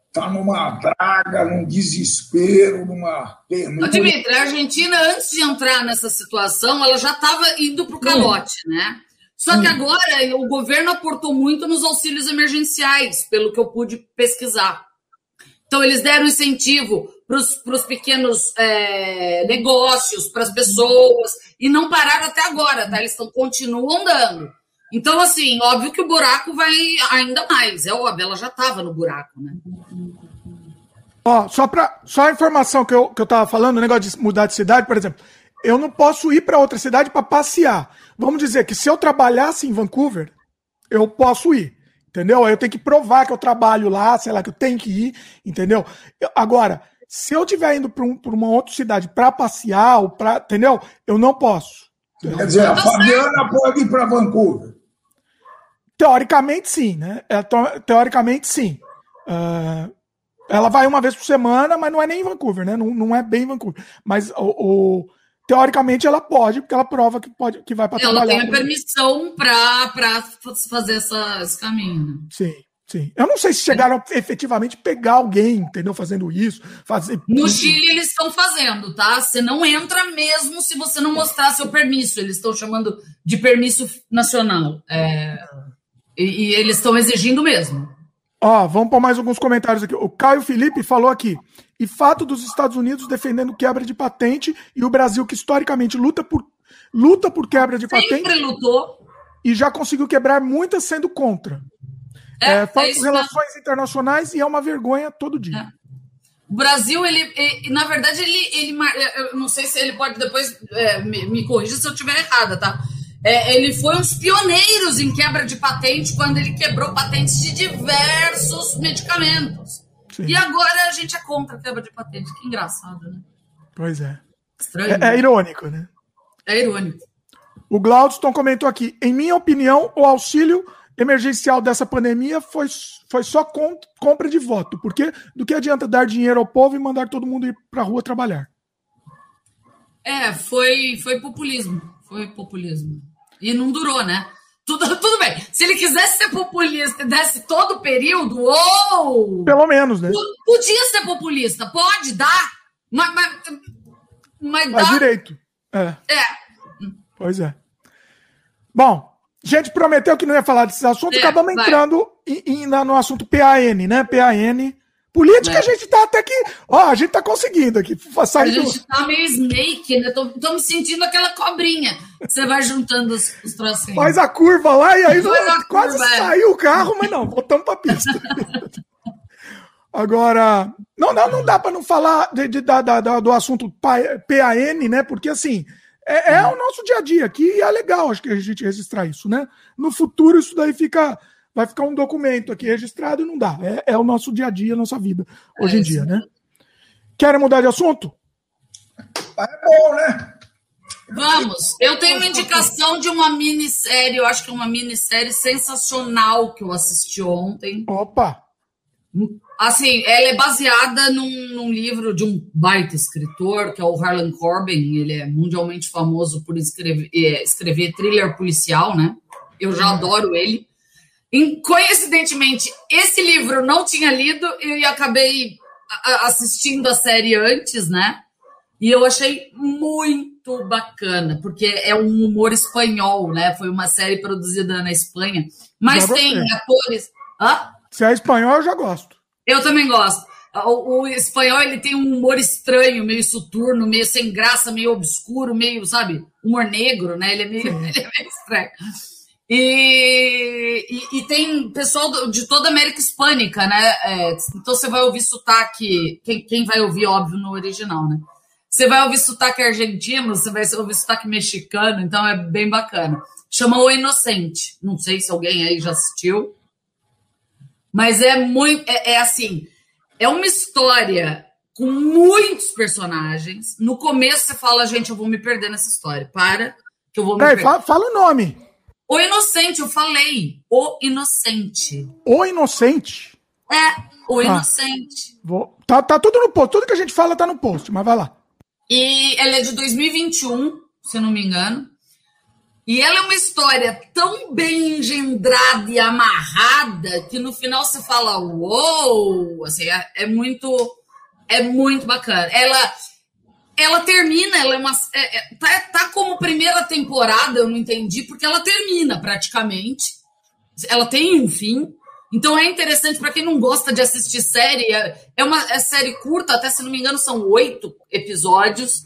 está numa draga, num desespero, numa penúria. Dimitri, a Argentina, antes de entrar nessa situação, ela já estava indo para o calote, hum. né? Só que hum. agora o governo aportou muito nos auxílios emergenciais, pelo que eu pude pesquisar. Então, eles deram incentivo para os pequenos é, negócios, para as pessoas, e não pararam até agora, tá? Eles tão, continuam dando. Então, assim, óbvio que o buraco vai ainda mais, é óbvio, ela já estava no buraco, né? Ó, só para só a informação que eu, que eu tava falando, o negócio de mudar de cidade, por exemplo, eu não posso ir para outra cidade para passear. Vamos dizer que se eu trabalhasse em Vancouver, eu posso ir. Entendeu? Aí eu tenho que provar que eu trabalho lá, sei lá, que eu tenho que ir, entendeu? Eu, agora, se eu estiver indo para um, uma outra cidade para passear, ou pra, entendeu? Eu não posso. Quer dizer, a Fabiana pode ir para Vancouver. Teoricamente, sim, né? É, teoricamente, sim. Uh, ela vai uma vez por semana, mas não é nem em Vancouver, né? Não, não é bem em Vancouver. Mas o, o teoricamente ela pode, porque ela prova que pode que vai para trabalhar. Ela tem a permissão para fazer essa, esse caminho. Né? Sim. Sim. Eu não sei se chegaram a efetivamente pegar alguém, entendeu? Fazendo isso. Fazer... No Chile eles estão fazendo, tá? Você não entra mesmo se você não mostrar seu permisso. Eles estão chamando de permisso nacional. É... E, e eles estão exigindo mesmo. Ó, vamos para mais alguns comentários aqui. O Caio Felipe falou aqui. E fato dos Estados Unidos defendendo quebra de patente e o Brasil, que historicamente luta por, luta por quebra de Sempre patente. Sempre lutou. E já conseguiu quebrar muitas sendo contra. É, é, falta é relações internacionais e é uma vergonha todo dia. É. O Brasil, ele, ele, na verdade, ele, ele. Eu não sei se ele pode depois é, me, me corrija se eu estiver errada, tá? É, ele foi um dos pioneiros em quebra de patente quando ele quebrou patentes de diversos medicamentos. Sim. E agora a gente é contra a quebra de patente. Que engraçado, né? Pois é. Estranho. É, é né? irônico, né? É irônico. O Glaudston comentou aqui: em minha opinião, o auxílio emergencial dessa pandemia foi, foi só com, compra de voto. Porque do que adianta dar dinheiro ao povo e mandar todo mundo ir para a rua trabalhar? É, foi, foi populismo. Foi populismo. E não durou, né? Tudo, tudo bem. Se ele quisesse ser populista e desse todo o período, ou. Pelo menos, né? Podia ser populista, pode dar. Mas, mas, mas, dá. direito. É. é. Pois é. Bom, a gente prometeu que não ia falar desses assuntos, é, acabamos vai. entrando em, em, no assunto PAN, né? PAN Política é. a gente tá até que. Ó, a gente tá conseguindo aqui. Sair a gente do... tá meio snake, né? Tô, tô me sentindo aquela cobrinha. Você vai juntando os, os trocinhos. Faz a curva lá e aí não, quase curva, é. saiu o carro, mas não, voltamos pra pista. Agora, não, não, não dá para não falar de, de, da, da, do assunto PAN, né? Porque assim, é, é, o nosso dia a dia aqui e é legal, acho que a gente registrar isso, né? No futuro, isso daí fica vai ficar um documento aqui registrado e não dá. É, é o nosso dia a dia, a nossa vida, hoje é em dia, né? Querem mudar de assunto? É bom, né? Vamos. Eu tenho uma indicação de uma minissérie, eu acho que é uma minissérie sensacional que eu assisti ontem. Opa! Assim, ela é baseada num, num, livro de um baita escritor, que é o Harlan Corbin. Ele é mundialmente famoso por escrever, é, escrever thriller policial, né? Eu já adoro ele. E, coincidentemente, esse livro eu não tinha lido e acabei assistindo a série antes, né? E eu achei muito bacana, porque é um humor espanhol, né? Foi uma série produzida na Espanha, mas tem atores. Hã? Se é espanhol, eu já gosto. Eu também gosto. O, o, espanhol ele tem um humor estranho, meio soturno, meio sem graça, meio obscuro, meio, sabe, humor negro, né? Ele é meio, ele é meio estranho. E, e, e, tem pessoal de toda a América Hispânica, né? É, então você vai ouvir sotaque, quem, quem vai ouvir, óbvio, no original, né? Você vai ouvir sotaque argentino, você vai ouvir sotaque mexicano, então é bem bacana. Chama O Inocente. Não sei se alguém aí já assistiu. Mas é muito. É, é assim. É uma história com muitos personagens. No começo você fala, gente, eu vou me perder nessa história. Para, que eu vou me Peraí, perder. Fala, fala o nome. O Inocente, eu falei. O Inocente. O Inocente? É, O ah, Inocente. Vou... Tá, tá tudo no post. Tudo que a gente fala tá no post, mas vai lá. E ela é de 2021, se eu não me engano. E ela é uma história tão bem engendrada e amarrada que no final você fala, uou! Assim, é, é muito é muito bacana. Ela ela termina, ela é uma. É, é, tá, tá como primeira temporada, eu não entendi, porque ela termina praticamente. Ela tem um fim. Então é interessante para quem não gosta de assistir série. É, é uma é série curta, até se não me engano, são oito episódios.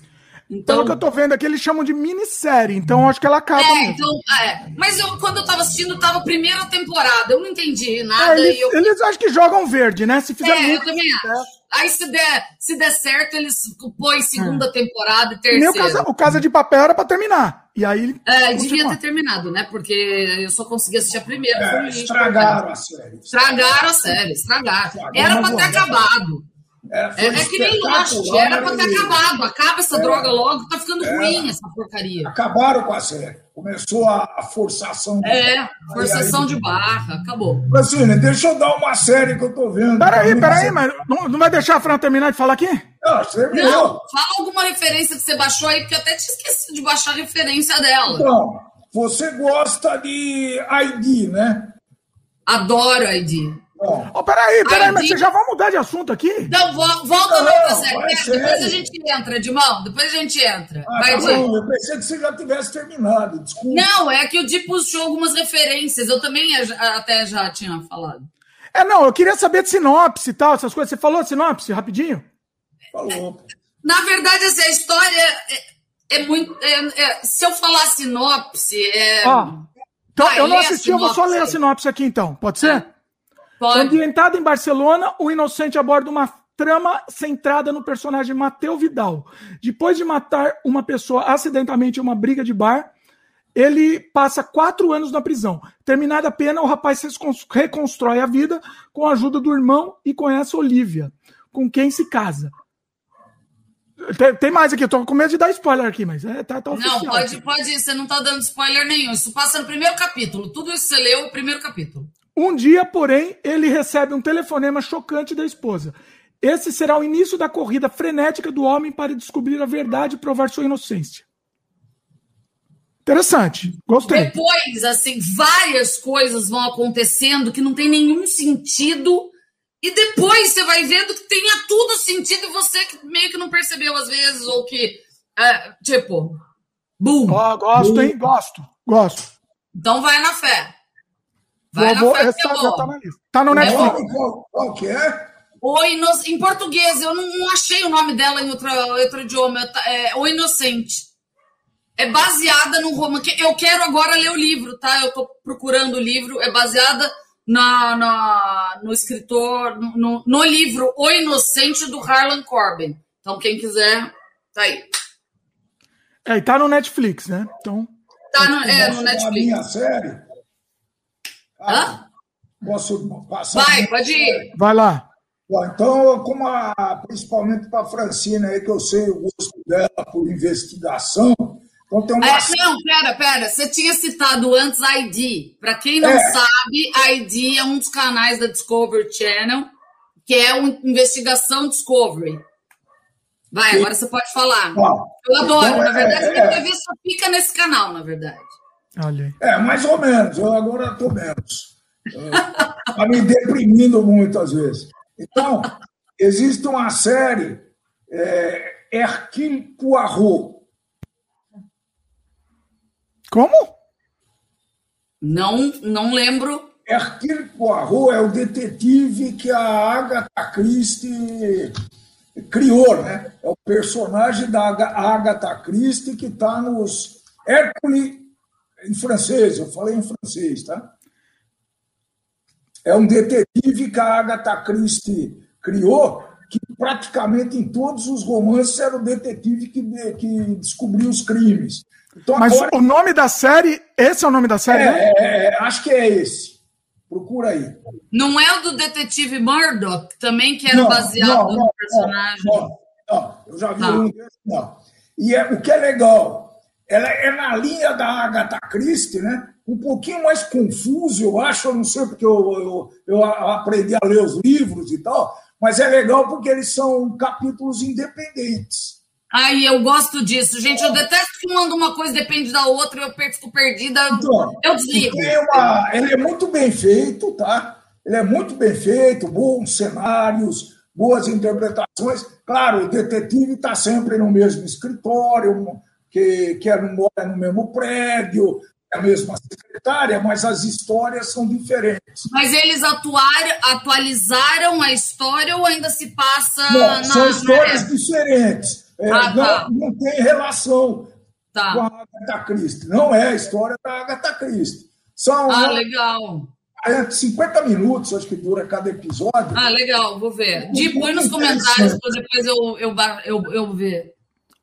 Então, Pelo que eu tô vendo aqui, eles chamam de minissérie, então acho que ela acaba. É, então, é. Mas eu, quando eu tava assistindo, tava primeira temporada, eu não entendi nada. É, eles, eu... eles acho que jogam verde, né? Se fizer é, muito, eu também acho. Aí, se der, se der certo, eles põem segunda é. temporada e terceira. O casa, o casa de Papel era pra terminar. E aí. É, devia ter terminado, né? Porque eu só consegui assistir a primeira. É, estragaram a série. Estragaram a série, estragaram. Era pra ter acabado. É, é, é, que nem Lost, era pra ter acabado. Acaba essa é, droga logo, tá ficando é, ruim essa porcaria. Acabaram com a série. Começou a, forçação. De é, forçação aí, de barra, acabou. Francine, deixa eu dar uma série que eu tô vendo. Peraí, peraí, mas não, não vai deixar a Fran terminar de falar aqui? Não, não, fala alguma referência que você baixou aí, porque eu até te esqueci de baixar a referência dela. Então, você gosta de ID, né? Adoro ID. Oh, peraí, peraí, mas vocês já vão mudar de assunto aqui? Não, volta não, pra série. Depois a gente entra, Dimão. Depois a gente entra. Ah, vai, tá eu pensei que você já tivesse terminado. Desculpa. Não, é que o Di puxou algumas referências. Eu também até já tinha falado. É, não, eu queria saber de sinopse e tal, essas coisas. Você falou de sinopse rapidinho? Falou. Na verdade, assim, a história é, é muito. É, é, se eu falar sinopse. É... então, eu não assisti, eu vou só ler a sinopse aqui então. Pode ser? Pode. Ambientado em Barcelona, o Inocente aborda uma trama centrada no personagem Mateu Vidal. Depois de matar uma pessoa acidentalmente em uma briga de bar, ele passa quatro anos na prisão. Terminada a pena, o rapaz reconstrói a vida com a ajuda do irmão e conhece Olivia, com quem se casa. Tem, tem mais aqui, eu tô com medo de dar spoiler aqui, mas é, tá, tá Não, pode, pode, você não tá dando spoiler nenhum. Isso passa no primeiro capítulo. Tudo isso você leu o primeiro capítulo. Um dia, porém, ele recebe um telefonema chocante da esposa. Esse será o início da corrida frenética do homem para descobrir a verdade e provar sua inocência. Interessante, gostei. Depois, assim, várias coisas vão acontecendo que não tem nenhum sentido. E depois você vai vendo que tenha tudo sentido e você que meio que não percebeu às vezes, ou que. É, tipo. Boom! Oh, gosto, hein? Gosto, gosto. Então vai na fé. Vai vou, essa já tá na lista. Tá no Netflix. Qual, qual que é? Em português, eu não, não, achei o nome dela em outro, outro idioma. É, o Inocente. É baseada num romance. Eu quero agora ler o livro, tá? Eu tô procurando o livro. É baseada na, na, no escritor, no, no livro O Inocente do Harlan Corbin. Então, quem quiser, tá aí. É, e tá no Netflix, né? Então. Tá no, é, no Netflix. A minha série Hã? Posso passar? Vai, pode ir. Vai lá. então, como a, principalmente para a Francina, aí, que eu sei o gosto dela por investigação. Então tem uma... É, não, pera, pera. Você tinha citado antes ID. Para quem não é. sabe, ID é um dos canais da Discovery Channel, que é uma investigação Discovery. Vai, agora você pode falar. Ah, eu adoro. Então, na verdade, é, minha TV só fica nesse canal, na verdade. Olha. É, mais ou menos. Eu agora estou menos. Está me deprimindo muito às vezes. Então, existe uma série, é, Hercule Poirot. Como? Não, não lembro. Hercule Poirot é o detetive que a Agatha Christie criou, né? É o personagem da Agatha Christie que está nos Hercule em francês, eu falei em francês, tá? É um detetive que a Agatha Christie criou, que praticamente em todos os romances era o detetive que, que descobriu os crimes. Então, Mas agora... o nome da série, esse é o nome da série? É, né? é, é, acho que é esse. Procura aí. Não é o do detetive Murdoch, também que era não, baseado não, no personagem? Não, não, eu já vi tá. um desse, não. E é, o que é legal, ela é na linha da Agatha Christie, né? Um pouquinho mais confuso, eu acho, eu não sei porque eu, eu, eu aprendi a ler os livros e tal, mas é legal porque eles são capítulos independentes. Ai, eu gosto disso, gente. Eu detesto que manda uma coisa depende da outra eu fico perdida. Então, eu desligo. Uma, ele é muito bem feito, tá? Ele é muito bem feito, bons cenários, boas interpretações. Claro, o detetive está sempre no mesmo escritório, que, que é, mora no mesmo prédio, é a mesma secretária, mas as histórias são diferentes. Mas eles atuaram, atualizaram a história ou ainda se passa não, na, São histórias na diferentes. É, ah, não, tá. não tem relação tá. com a Agatha Christie. Não é a história da Agatha Christie. São ah, legal. 50 minutos, acho que dura cada episódio. Ah, legal, vou ver. De, põe nos comentários para depois eu, eu, eu, eu ver.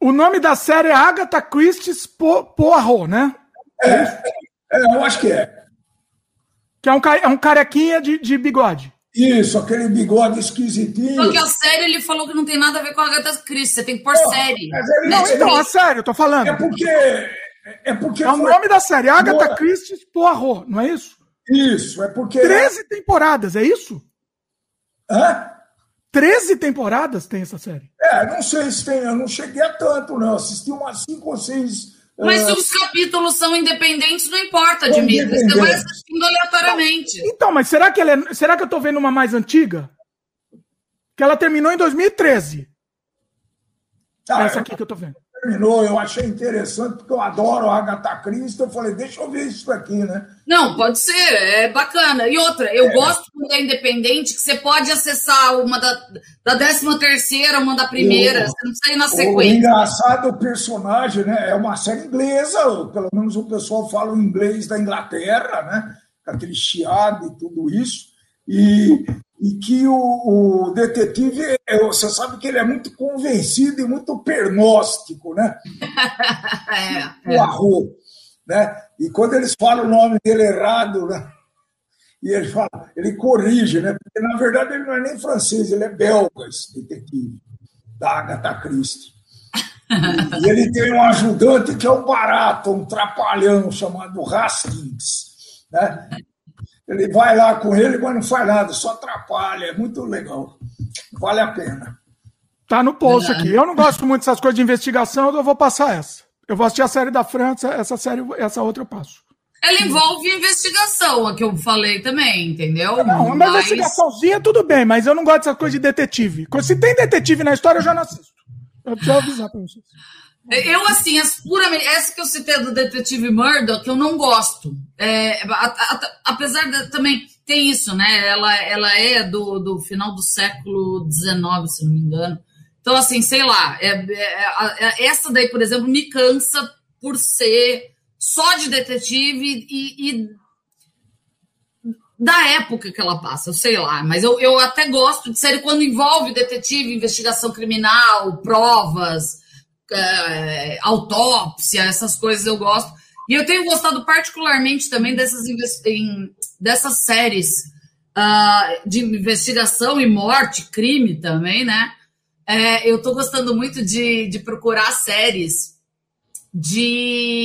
O nome da série é Agatha Christie's Poirot, né? É, é, eu acho que é. Que é um, é um carequinha de, de bigode. Isso, aquele bigode esquisitinho. Porque a série ele falou que não tem nada a ver com a Agatha Christie, você tem que pôr não, série. Não, então, a série, eu tô falando. É porque. É, porque é o nome da série, Agatha Christie Poirot, não é isso? Isso, é porque. 13 temporadas, é isso? Hã? 13 temporadas tem essa série. É, não sei se tem, eu não cheguei a tanto, não. Assisti umas 5 ou 6. Mas uh... se os capítulos são independentes, não importa, Dimitri. Você vai assistindo aleatoriamente. Então, mas será que, é, será que eu tô vendo uma mais antiga? Que ela terminou em 2013. Ah, essa aqui que eu tô vendo terminou, eu achei interessante, porque eu adoro a Agatha Christie, eu falei, deixa eu ver isso aqui, né? Não, pode ser, é bacana. E outra, eu é. gosto quando é independente, que você pode acessar uma da, da 13 terceira, uma da primeira, o, você não precisa ir na sequência. O engraçado, o personagem, né, é uma série inglesa, pelo menos o pessoal fala o inglês da Inglaterra, né, aquele chiado e tudo isso, e e que o, o, detetive, você sabe que ele é muito convencido e muito pernóstico, né? é, é. O arro, né? E quando eles falam o nome dele errado, né? E ele fala, ele corrige, né? Porque na verdade ele não é nem francês, ele é belga, esse detetive, da Agatha Christie. e ele tem um ajudante que é um barato, um trapalhão chamado Hastings, né? Ele vai lá com ele, mas não faz nada, só atrapalha. É muito legal. Vale a pena. Tá no post aqui. Eu não gosto muito dessas coisas de investigação, eu vou passar essa. Eu vou assistir a série da França, essa série, essa outra eu passo. Ela envolve investigação, a que eu falei também, entendeu? Não, uma mas... investigaçãozinha tudo bem, mas eu não gosto dessas coisas de detetive. Se tem detetive na história, eu já não assisto. Eu preciso avisar pra vocês. Eu, assim, as puramente, essa que eu citei do Detetive Murdoch, eu não gosto. É, a, a, apesar de também tem isso, né? Ela, ela é do, do final do século XIX, se não me engano. Então, assim, sei lá, é, é, é, essa daí, por exemplo, me cansa por ser só de detetive e, e, da época que ela passa, sei lá, mas eu, eu até gosto de série quando envolve detetive, investigação criminal, provas é, autópsia, essas coisas eu gosto. E eu tenho gostado particularmente também dessas, em, dessas séries uh, de investigação e morte, crime também, né? É, eu estou gostando muito de, de procurar séries de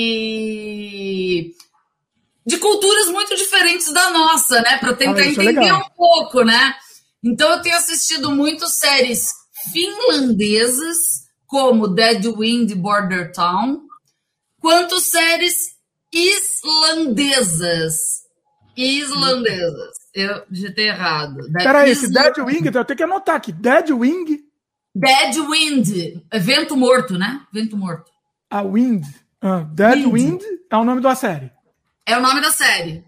de culturas muito diferentes da nossa, né? Para tentar ah, entender é um pouco, né? Então eu tenho assistido muito séries finlandesas como Dead Wind Border Town, quanto séries islandesas. Islandesas. Eu digitei errado. Peraí, esse Dead Wing, eu tenho que anotar aqui. Dead Wing. Dead Wind. É vento morto, né? Vento morto. A Wind. Ah, Dead Wind. Wind é o nome da série. É o nome da série.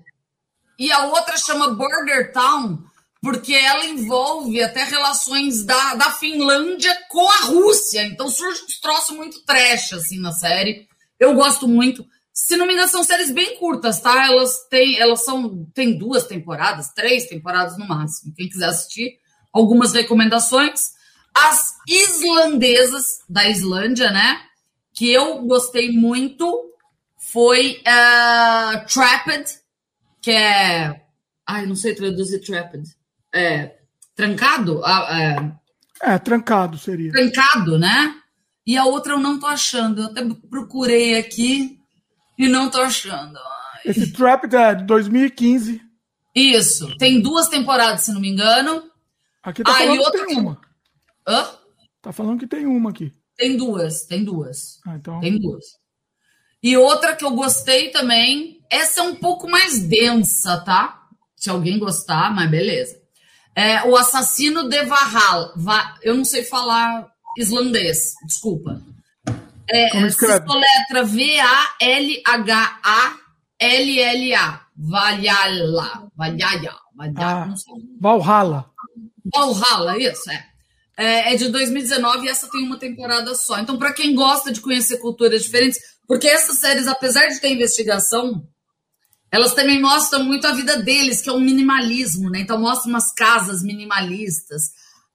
E a outra chama Border Town, porque ela envolve até relações da, da Finlândia com a Rússia. Então surge um troço muito trash assim na série. Eu gosto muito. se não me engano, são séries bem curtas, tá? Elas têm, elas são, tem duas temporadas, três temporadas no máximo. Quem quiser assistir, algumas recomendações. As islandesas da Islândia, né? Que eu gostei muito foi uh, Trapped, que é. Ai, não sei traduzir Trapped. É. Trancado? Uh, é, trancado seria. Trancado, né? E a outra eu não tô achando. Eu até procurei aqui e não tô achando. Ai. Esse Trapped é de 2015. Isso. Tem duas temporadas, se não me engano. Aqui tá ah, falando outra... que tem uma. Hã? Tá falando que tem uma aqui. Tem duas, tem duas. Ah, então... Tem duas. E outra que eu gostei também, essa é um pouco mais densa, tá? Se alguém gostar, mas beleza. É o Assassino de Valhalla. Va... Eu não sei falar islandês, desculpa. É, Como escreve? letra V-A-L-H-A-L-L-A. Valhalla. Valhalla. Valhalla. Ah, Valhalla. Valhalla, isso, é. é. É de 2019 e essa tem uma temporada só. Então, para quem gosta de conhecer culturas diferentes, porque essas séries, apesar de ter investigação, elas também mostram muito a vida deles, que é um minimalismo, né? Então, mostra umas casas minimalistas,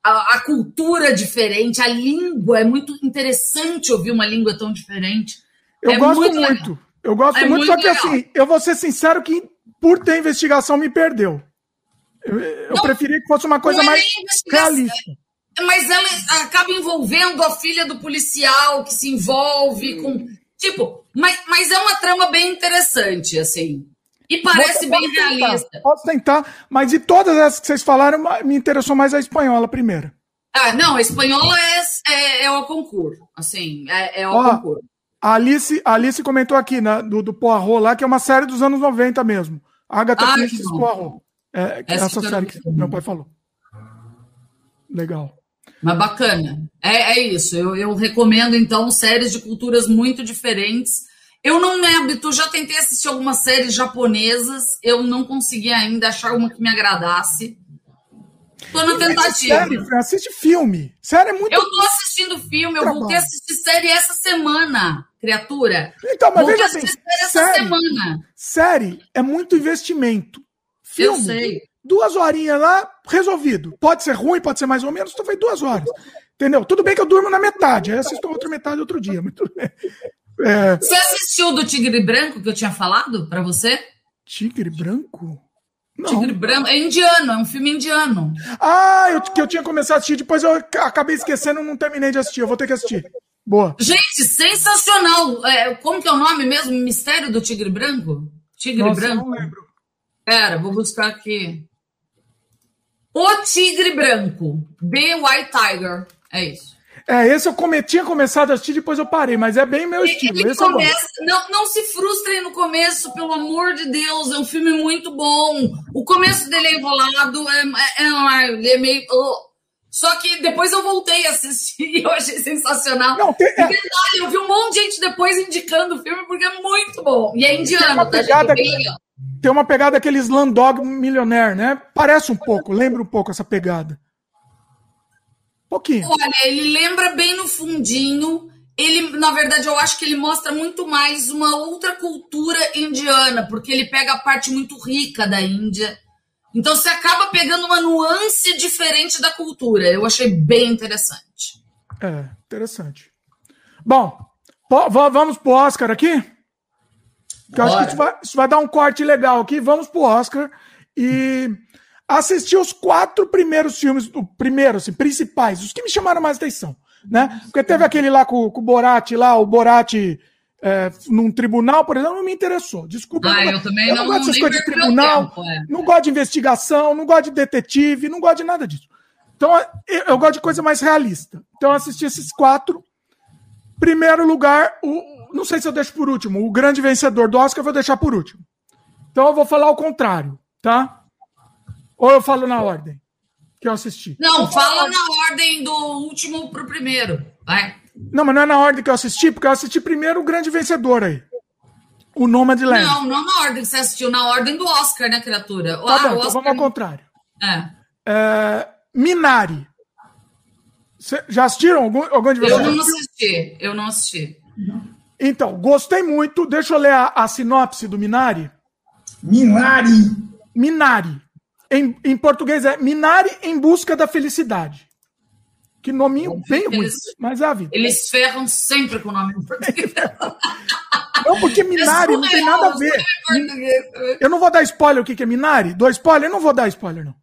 a, a, cultura diferente, a língua. É muito interessante ouvir uma língua tão diferente. Eu é gosto muito. muito. Eu gosto é muito, muito, só que legal. assim, eu vou ser sincero que por ter investigação me perdeu. Eu, eu não, preferia que fosse uma coisa é mais realista. Mas ela acaba envolvendo a filha do policial que se envolve com. Tipo, mas, mas é uma trama bem interessante, assim. E parece bem tentar, realista. Posso tentar, mas de todas essas que vocês falaram, me interessou mais a espanhola primeira. Ah, não, a espanhola é, é, é o concurso. Assim, é, é o Ó, concurso. A Alice, a Alice comentou aqui né, do, do Poirot lá, que é uma série dos anos 90 mesmo. Agatha ah, Christie Poirot. É, essa, essa série que meu pai falou. Legal. Mas bacana. É, é isso. Eu, eu recomendo, então, séries de culturas muito diferentes eu não me habituo, já tentei assistir algumas séries japonesas, eu não consegui ainda achar uma que me agradasse. Tô na tentativa. Série, assiste filme. Série é muito. Eu tô assistindo filme, eu voltei a assistir série essa semana, criatura. Então, mas veja bem, série essa semana. Série é muito investimento. Filme, eu sei. Duas horinhas lá, resolvido. Pode ser ruim, pode ser mais ou menos, tu fez duas horas. Entendeu? Tudo bem que eu durmo na metade, aí assisto outra metade outro dia, mas tudo bem. É... Você assistiu do Tigre Branco que eu tinha falado para você? Tigre Branco? Não. Tigre Branco. É indiano, é um filme indiano. Ah, eu, que eu tinha começado a assistir, depois eu acabei esquecendo, não terminei de assistir. Eu vou ter que assistir. Boa. Gente, sensacional. É, como que é o nome mesmo? Mistério do Tigre Branco? Tigre Nossa, Branco? não lembro. Pera, vou buscar aqui. O Tigre Branco. The White Tiger. É isso. É, esse eu come... tinha começado a assistir, depois eu parei, mas é bem meu estilo. Ele começa... é não, não se frustrem no começo, pelo amor de Deus, é um filme muito bom. O começo dele é enrolado, é, é, é, é meio. Oh. Só que depois eu voltei a assistir e eu achei sensacional. Não, tem, é... detalhe, eu vi um monte de gente depois indicando o filme porque é muito bom. E é indiano, tá, pegada, gente? Tem uma pegada aquele Slandog Millionaire, né? Parece um pouco, lembra um pouco essa pegada. Pouquinho. Olha, ele lembra bem no fundinho. Ele, na verdade, eu acho que ele mostra muito mais uma outra cultura indiana, porque ele pega a parte muito rica da Índia. Então você acaba pegando uma nuance diferente da cultura. Eu achei bem interessante. É, interessante. Bom, vamos pro Oscar aqui? eu acho que isso vai, isso vai dar um corte legal aqui. Vamos pro Oscar. E assisti os quatro primeiros filmes, o primeiro, assim, principais, os que me chamaram mais atenção, né? Porque teve aquele lá com, com o Borat lá, o Borat é, num tribunal, por exemplo, não me interessou. Desculpa. Ah, eu, eu também eu não, não gosto dessas coisas de tribunal, tempo, é. não gosto de investigação, não gosto de detetive, não gosto de nada disso. Então, eu, eu gosto de coisa mais realista. Então, eu assisti esses quatro. Primeiro lugar, o, não sei se eu deixo por último, o grande vencedor do Oscar eu vou deixar por último. Então, eu vou falar o contrário, tá? Ou eu falo na ordem que eu assisti? Não, fala na ordem do último pro primeiro. Vai. Não, mas não é na ordem que eu assisti, porque eu assisti primeiro o grande vencedor aí. O Nomadland. Não, não na ordem que você assistiu, na ordem do Oscar, né, criatura? Tá ah, bom, então vamos ao contrário. É. é Minari. Cê, já assistiram algum, algum de vocês? Eu não assisti, eu não assisti. Então, gostei muito. Deixa eu ler a, a sinopse do Minari. Minari. Minari. Em, em português é Minari em busca da felicidade. Que nominho bem ruim, mas é a vida. Eles ferram sempre com o nome em português. Não, porque Minari é não tem nada a ver. Eu não vou dar spoiler o que é Minari. Dou spoiler? Eu não vou dar spoiler, não.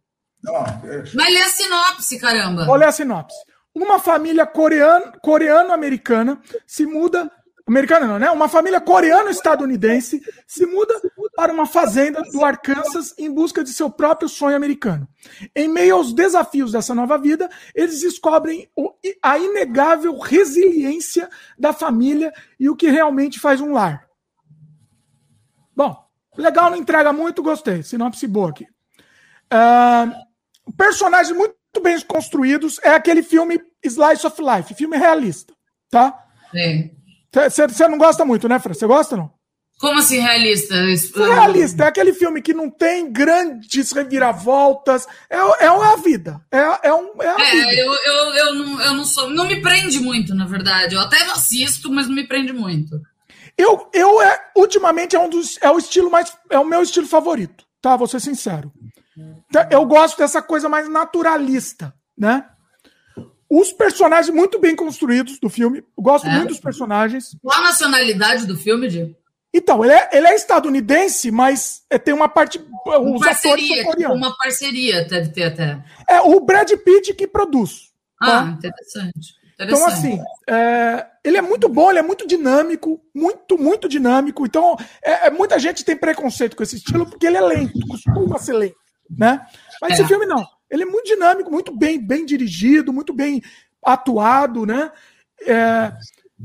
não Mas lê a sinopse, caramba. Vou ler a sinopse. Uma família coreano, coreano-americana se muda americana não, né? Uma família coreano-estadunidense se muda para uma fazenda do Arkansas em busca de seu próprio sonho americano. Em meio aos desafios dessa nova vida, eles descobrem a inegável resiliência da família e o que realmente faz um lar. Bom, legal, não entrega muito, gostei. Sinopse boa aqui. Uh, personagens muito bem construídos. É aquele filme Slice of Life, filme realista, tá? Sim. Você não gosta muito, né, Fran? Você gosta não? Como assim realista? Realista, é aquele filme que não tem grandes reviravoltas. É, é a vida. É, é, um, é é, vida. Eu, eu, eu, não, eu não sou. Não me prende muito, na verdade. Eu até assisto, mas não me prende muito. Eu, eu é, ultimamente é um dos. É o estilo mais. É o meu estilo favorito, tá? Vou ser sincero. Eu gosto dessa coisa mais naturalista, né? Os personagens muito bem construídos do filme. Gosto é. muito dos personagens. Qual a nacionalidade do filme, Diego? Então, ele é, ele é estadunidense, mas é, tem uma parte. Uma os parceria, atores são Uma parceria, deve ter até. É o Brad Pitt que produz. Ah, tá? interessante. Então, assim, é, ele é muito bom, ele é muito dinâmico, muito, muito dinâmico. Então, é, é muita gente tem preconceito com esse estilo porque ele é lento, costuma ser lento, né? Mas esse é. filme não. Ele é muito dinâmico, muito bem, bem dirigido, muito bem atuado, né? É,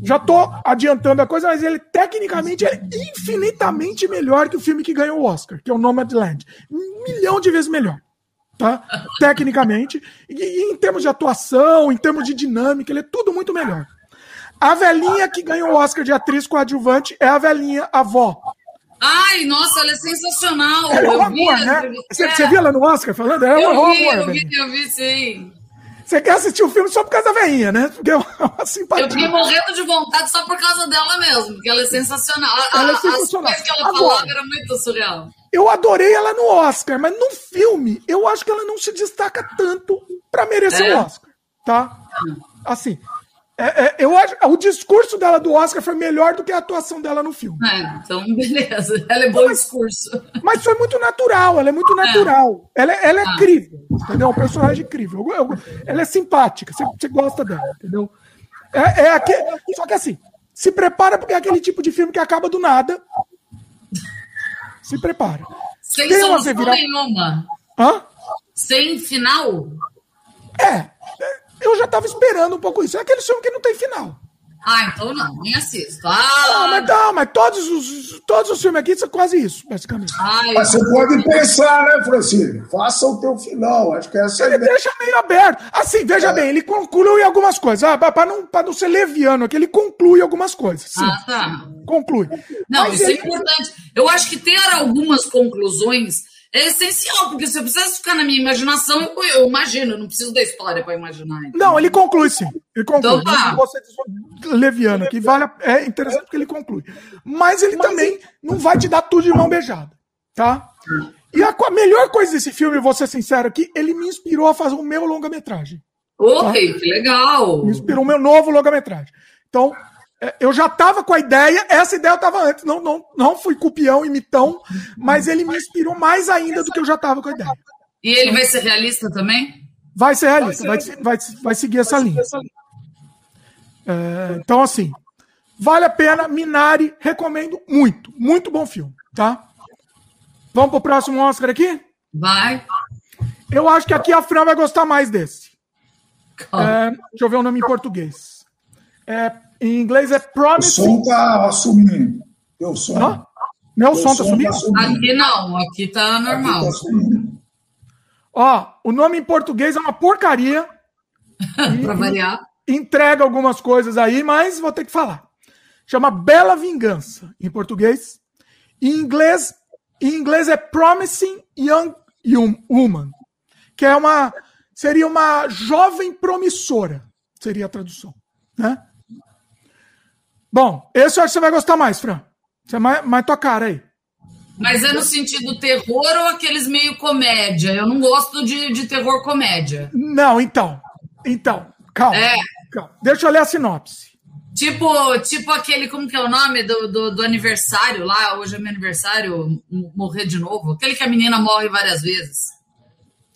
já tô adiantando a coisa, mas ele tecnicamente é infinitamente melhor que o filme que ganhou o Oscar, que é o Nomadland. Um milhão de vezes melhor. Tá? Tecnicamente. E, e em termos de atuação, em termos de dinâmica, ele é tudo muito melhor. A velhinha que ganhou o Oscar de atriz coadjuvante é a velhinha avó. Ai, nossa, ela é sensacional. Ela é um amor, né? Você, você viu ela no Oscar falando? Ela é eu um vi, amor, eu vi, eu vi, sim. Você quer assistir o filme só por causa da veinha, né? Porque é uma simpatia. Eu fiquei morrendo de vontade só por causa dela mesmo, porque ela é sensacional. Ela é sensacional. As coisas que ela Agora, falava era muito surreal. Eu adorei ela no Oscar, mas no filme eu acho que ela não se destaca tanto para merecer o é? Oscar, tá? Assim, é, é, eu acho o discurso dela do Oscar foi melhor do que a atuação dela no filme. É, então, beleza. Ela é bom mas, discurso. Mas foi muito natural, ela é muito é. natural. Ela, é, ela é ah. incrível, entendeu? É um personagem incrível. Eu, eu, ela é simpática, você, você gosta dela, entendeu? É, é aquele, só que assim, se prepara porque é aquele tipo de filme que acaba do nada. Se prepara. Sem Tem solução virar... nenhuma. Hã? Sem final? É eu já estava esperando um pouco isso. É aquele filme que não tem final. Ah, então não, nem assisto. Ah, não, mas, não, mas todos os, todos os filmes aqui são quase isso, basicamente. Ai, mas você pode pensar, né, Francisco? Faça o teu final. Acho que essa Ele é deixa meio aberto. Assim, veja é. bem, ele conclui algumas coisas. Ah, para não, não ser leviano aqui, ele conclui algumas coisas. Sim. Ah, tá. Conclui. Não, mas isso é ele... é importante. Eu acho que ter algumas conclusões é essencial, porque se eu precisasse ficar na minha imaginação, eu imagino, eu não preciso da história para imaginar. Então. Não, ele conclui sim. Ele conclui. Então, tá. Você leviano aqui, vale a... é interessante porque ele conclui. Mas ele Mas também ele... não vai te dar tudo de mão beijada, tá? E a, a melhor coisa desse filme, vou ser sincero aqui, ele me inspirou a fazer o meu longa-metragem. Ok, tá? que legal! Me inspirou o meu novo longa-metragem. Então, é, eu já estava com a ideia, essa ideia eu estava antes, não, não, não fui cupião, imitão, mas ele me inspirou mais ainda do que eu já estava com a ideia. E ele vai ser realista também? Vai ser realista, vai, vai, vai seguir essa linha. É, então, assim, vale a pena, Minari, recomendo muito, muito bom filme, tá? Vamos pro próximo Oscar aqui? Vai. Eu acho que aqui a Fran vai gostar mais desse. É, deixa eu ver o nome em português. É em inglês é promise. O som tá assumindo. Meu som. Hã? Meu som, tá sumindo? Tá aqui não, aqui tá normal. Aqui tá Ó, o nome em português é uma porcaria. para variar. Entrega algumas coisas aí, mas vou ter que falar. Chama Bela Vingança, em português. Em inglês, em inglês é Promising Young Woman, que é uma seria uma jovem promissora, seria a tradução, né? Bom, esse eu acho que você vai gostar mais, Fran. Você é mais, mais tua cara aí. Mas é no sentido terror ou aqueles meio comédia? Eu não gosto de, de terror comédia. Não, então. Então, calma, É. calma. Deixa eu ler a sinopse. Tipo, tipo aquele, como que é o nome do, do, do aniversário lá? Hoje é meu aniversário, morrer de novo. Aquele que a menina morre várias vezes.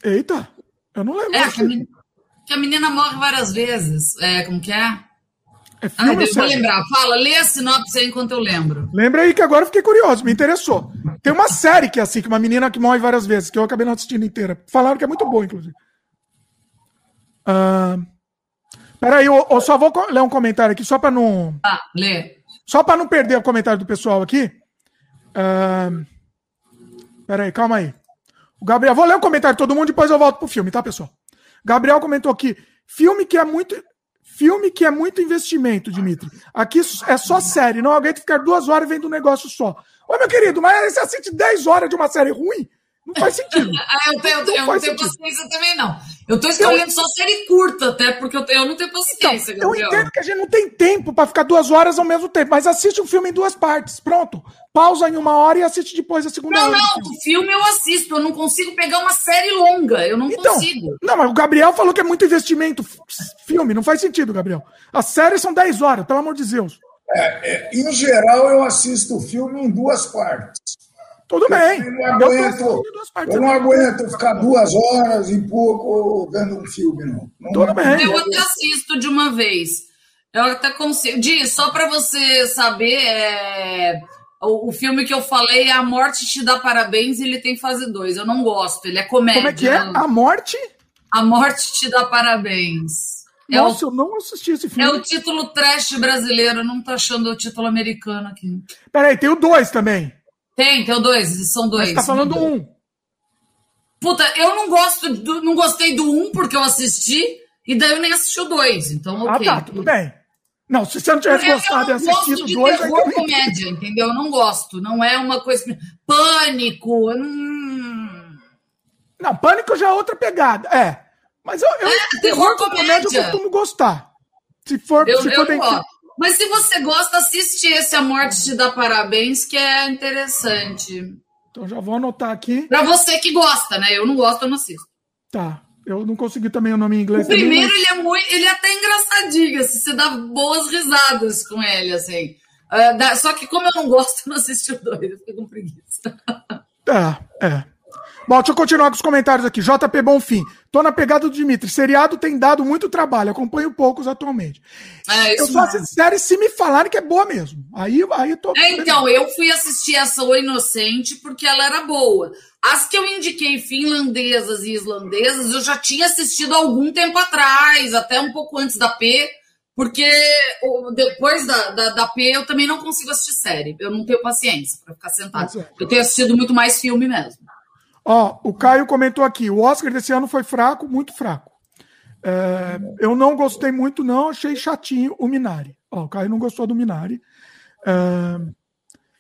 Eita, eu não lembro. É, que a, men- que a menina morre várias vezes. É, como que é? É Ah, filme ou eu vou lembrar. Fala, lê a sinopse aí enquanto eu lembro. Lembra aí que agora eu fiquei curioso, me interessou. Tem uma série que é assim, que uma menina que morre várias vezes, que eu acabei não assistindo inteira. Falaram que é muito boa, inclusive. Ah, peraí, eu, eu só vou ler um comentário aqui, só para não. Tá, lê. Só para não perder o comentário do pessoal aqui. Ah, peraí, calma aí. O Gabriel, vou ler o comentário de todo mundo, depois eu volto pro filme, tá, pessoal? Gabriel comentou aqui: filme que é muito. Filme que é muito investimento, Dimitri. Aqui é só série, não aguento ficar duas horas vendo um negócio só. Ô, meu querido, mas você assiste 10 horas de uma série ruim? Não faz sentido. Ah, eu, tenho, eu, tenho- eu não tenho paciência também, não. Eu tô escolhendo só série curta, até, porque eu, tenho- eu não tenho paciência, Então, eu Gabriel. entendo que a gente não tem tempo para ficar duas horas ao mesmo tempo, mas assiste um filme em duas partes. Pronto. Pausa em uma hora e assiste depois a segunda Não, hora. do não, filme. o filme eu assisto, eu não consigo pegar uma série longa, eu não Então, consigo. não, mas o Gabriel falou que é muito investimento. Filme, não faz sentido, Gabriel. As séries são 10 horas, pelo amor de Deus. Em geral, eu assisto o filme em duas partes. Tudo bem. Eu não Eu tô aguento, eu não aguento ficar duas horas e pouco vendo um filme, não. não Tudo bem. Eu até assisto de uma vez. Eu até consigo. Di, só pra você saber, é, o, o filme que eu falei é A Morte Te Dá Parabéns e ele tem fase 2. Eu não gosto, ele é comédia. Como é que é? A morte? A Morte Te Dá Parabéns. É o, Nossa, eu não assisti esse é filme. o título trash brasileiro, eu não tô achando o título americano aqui. Peraí, tem o 2 também. Tem, tem o dois, são dois. Você tá falando um. Puta, eu não gosto do, não gostei do um porque eu assisti, e daí eu nem assisti o dois. Então, Ah, ok. tá, tudo bem. Não, se você não tivesse Eu, gostado e eu não gosto assistido de dois, terror comédia, entendeu? Eu não gosto. Não é uma coisa. Pânico. hum. Não, Pânico já é outra pegada. É. Mas eu, eu É, terror com comédia. eu costumo gostar. Se for, Eu, se for bem gosto. Mas se você gosta, assiste esse A Morte Te Dá Parabéns, que é interessante. Então já vou anotar aqui. Pra você que gosta, né? Eu não gosto, eu não assisto. Tá. Eu não consegui também o nome em inglês. O primeiro, também, ele é muito. Ele é até engraçadinho, assim, você dá boas risadas com ele, assim. Ah, dá- só que como eu não gosto, eu não assisti o dois, eu fiquei com preguiça. mas- É, é. Bom, deixa eu continuar com os comentários aqui. JP Bonfim. Tô na pegada do Dimitri. Seriado tem dado muito trabalho. Acompanho poucos atualmente. É, Eu só assisto série se me falarem que é boa mesmo. Aí, aí eu tô. É, então, eu fui assistir essa O Inocente porque ela era boa. As que eu indiquei finlandesas e islandesas, eu já tinha assistido algum tempo atrás, até um pouco antes da P, porque depois da, da, da P eu também não consigo assistir série. Eu não tenho paciência para ficar sentado. É. Eu tenho assistido muito mais filme mesmo. Ó, o Caio comentou aqui: o Oscar desse ano foi fraco, muito fraco. É, eu não gostei muito, não, achei chatinho o Minari. Ó, o Caio não gostou do Minari. É,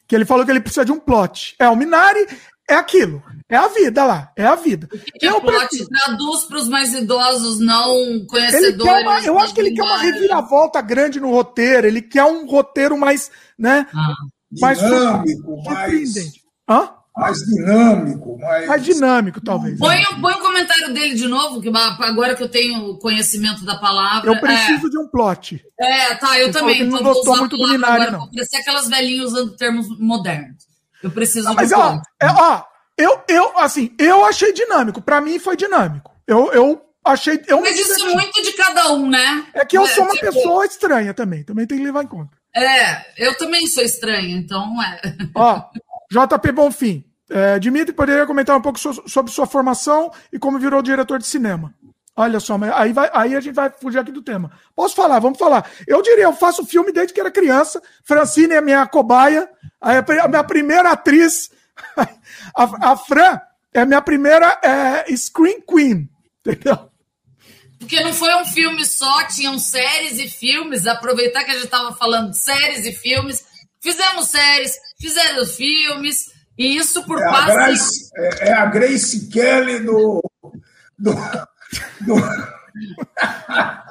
que ele falou que ele precisa de um plot. É, o Minari é aquilo. É a vida lá. É a vida. Que Eu a plot prefiro. traduz para os mais idosos não conhecedores. uma, eu acho que ele quer uma reviravolta grande no roteiro. Ele quer um roteiro mais, né? Ah. Mais Dinâmico, mais, surpreendente. Hã? Mais dinâmico, mais. Mais dinâmico, talvez. Põe, o- põe o comentário dele de novo, que agora que eu tenho conhecimento da palavra. Eu preciso de um plot. É, é, tá, eu também. não então vou gostou usar muito do Minari, agora, não. vou parecer aquelas velhinhas usando termos modernos. Eu preciso Mas, de um ó, plot. é, ó, eu, eu, assim, eu achei dinâmico. Pra mim foi dinâmico. Eu, eu achei. Eu Mas isso diverti. muito de cada um, né? É que eu sou uma tipo, pessoa estranha também. Também tem que levar em conta. É, eu também sou estranha, então é. Ó, JP Bonfim. É, Dimitri poderia comentar um pouco so- sobre sua formação e como virou diretor de cinema. Olha só, aí, vai, aí a gente vai fugir aqui do tema. Posso falar? Vamos falar. Eu diria, eu faço filme desde que era criança. Francine é minha cobaia. A minha primeira atriz, a, a Fran, é minha primeira é, screen queen. Entendeu? Porque não foi um filme só, tinham séries e filmes. Aproveitar que a gente estava falando de séries e filmes. Fizemos séries, fizeram filmes, e isso por É a, quase. Grace, é, é a Grace Kelly do. do, do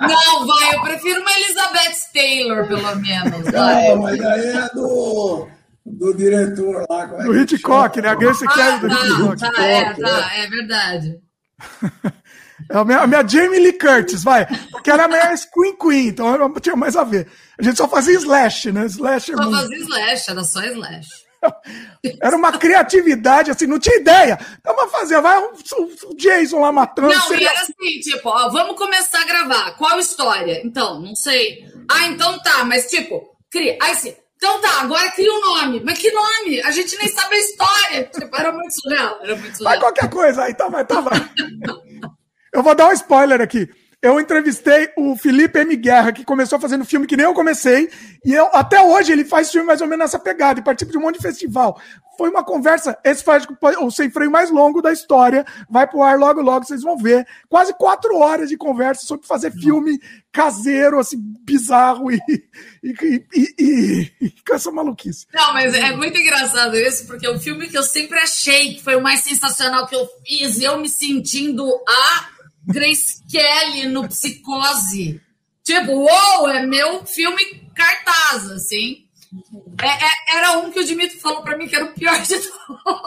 Não, vai, eu prefiro uma Elizabeth Taylor, pelo menos. Vai. Não, mas aí é do, do diretor lá. É do Hitchcock, né? A Grace ah, Kelly do tá, Hitchcock. Tá, é, tá, é verdade. É a minha, a minha Jamie Lee Curtis, vai. Porque era mais Queen Queen, então não tinha mais a ver. A gente só fazia slash, né? Slash é só fazia slash, era só slash. Era uma criatividade, assim, não tinha ideia. Então vamos fazer, vai o, o Jason lá matando. Não, seria... era assim, tipo, ó, vamos começar a gravar. Qual história? Então, não sei. Ah, então tá, mas tipo, cria. Aí sim. Então tá, agora cria um nome. Mas que nome? A gente nem sabe a história. Tipo, era muito surreal. Era muito surreal. Vai qualquer coisa, aí tá, vai, tá, vai. Eu vou dar um spoiler aqui. Eu entrevistei o Felipe M. Guerra, que começou fazendo filme que nem eu comecei, e eu, até hoje ele faz filme mais ou menos nessa pegada, e participa de um monte de festival. Foi uma conversa, esse faz o sem freio mais longo da história, vai pro ar logo, logo, vocês vão ver. Quase quatro horas de conversa sobre fazer filme caseiro, assim, bizarro e, e, e, e, e essa maluquice. Não, mas é muito engraçado isso, porque o filme que eu sempre achei que foi o mais sensacional que eu fiz, eu me sentindo a Grace Kelly no Psicose. Tipo, uou, é meu filme cartaz, assim. É, é, era um que o Dimitri falou pra mim que era o pior de todos.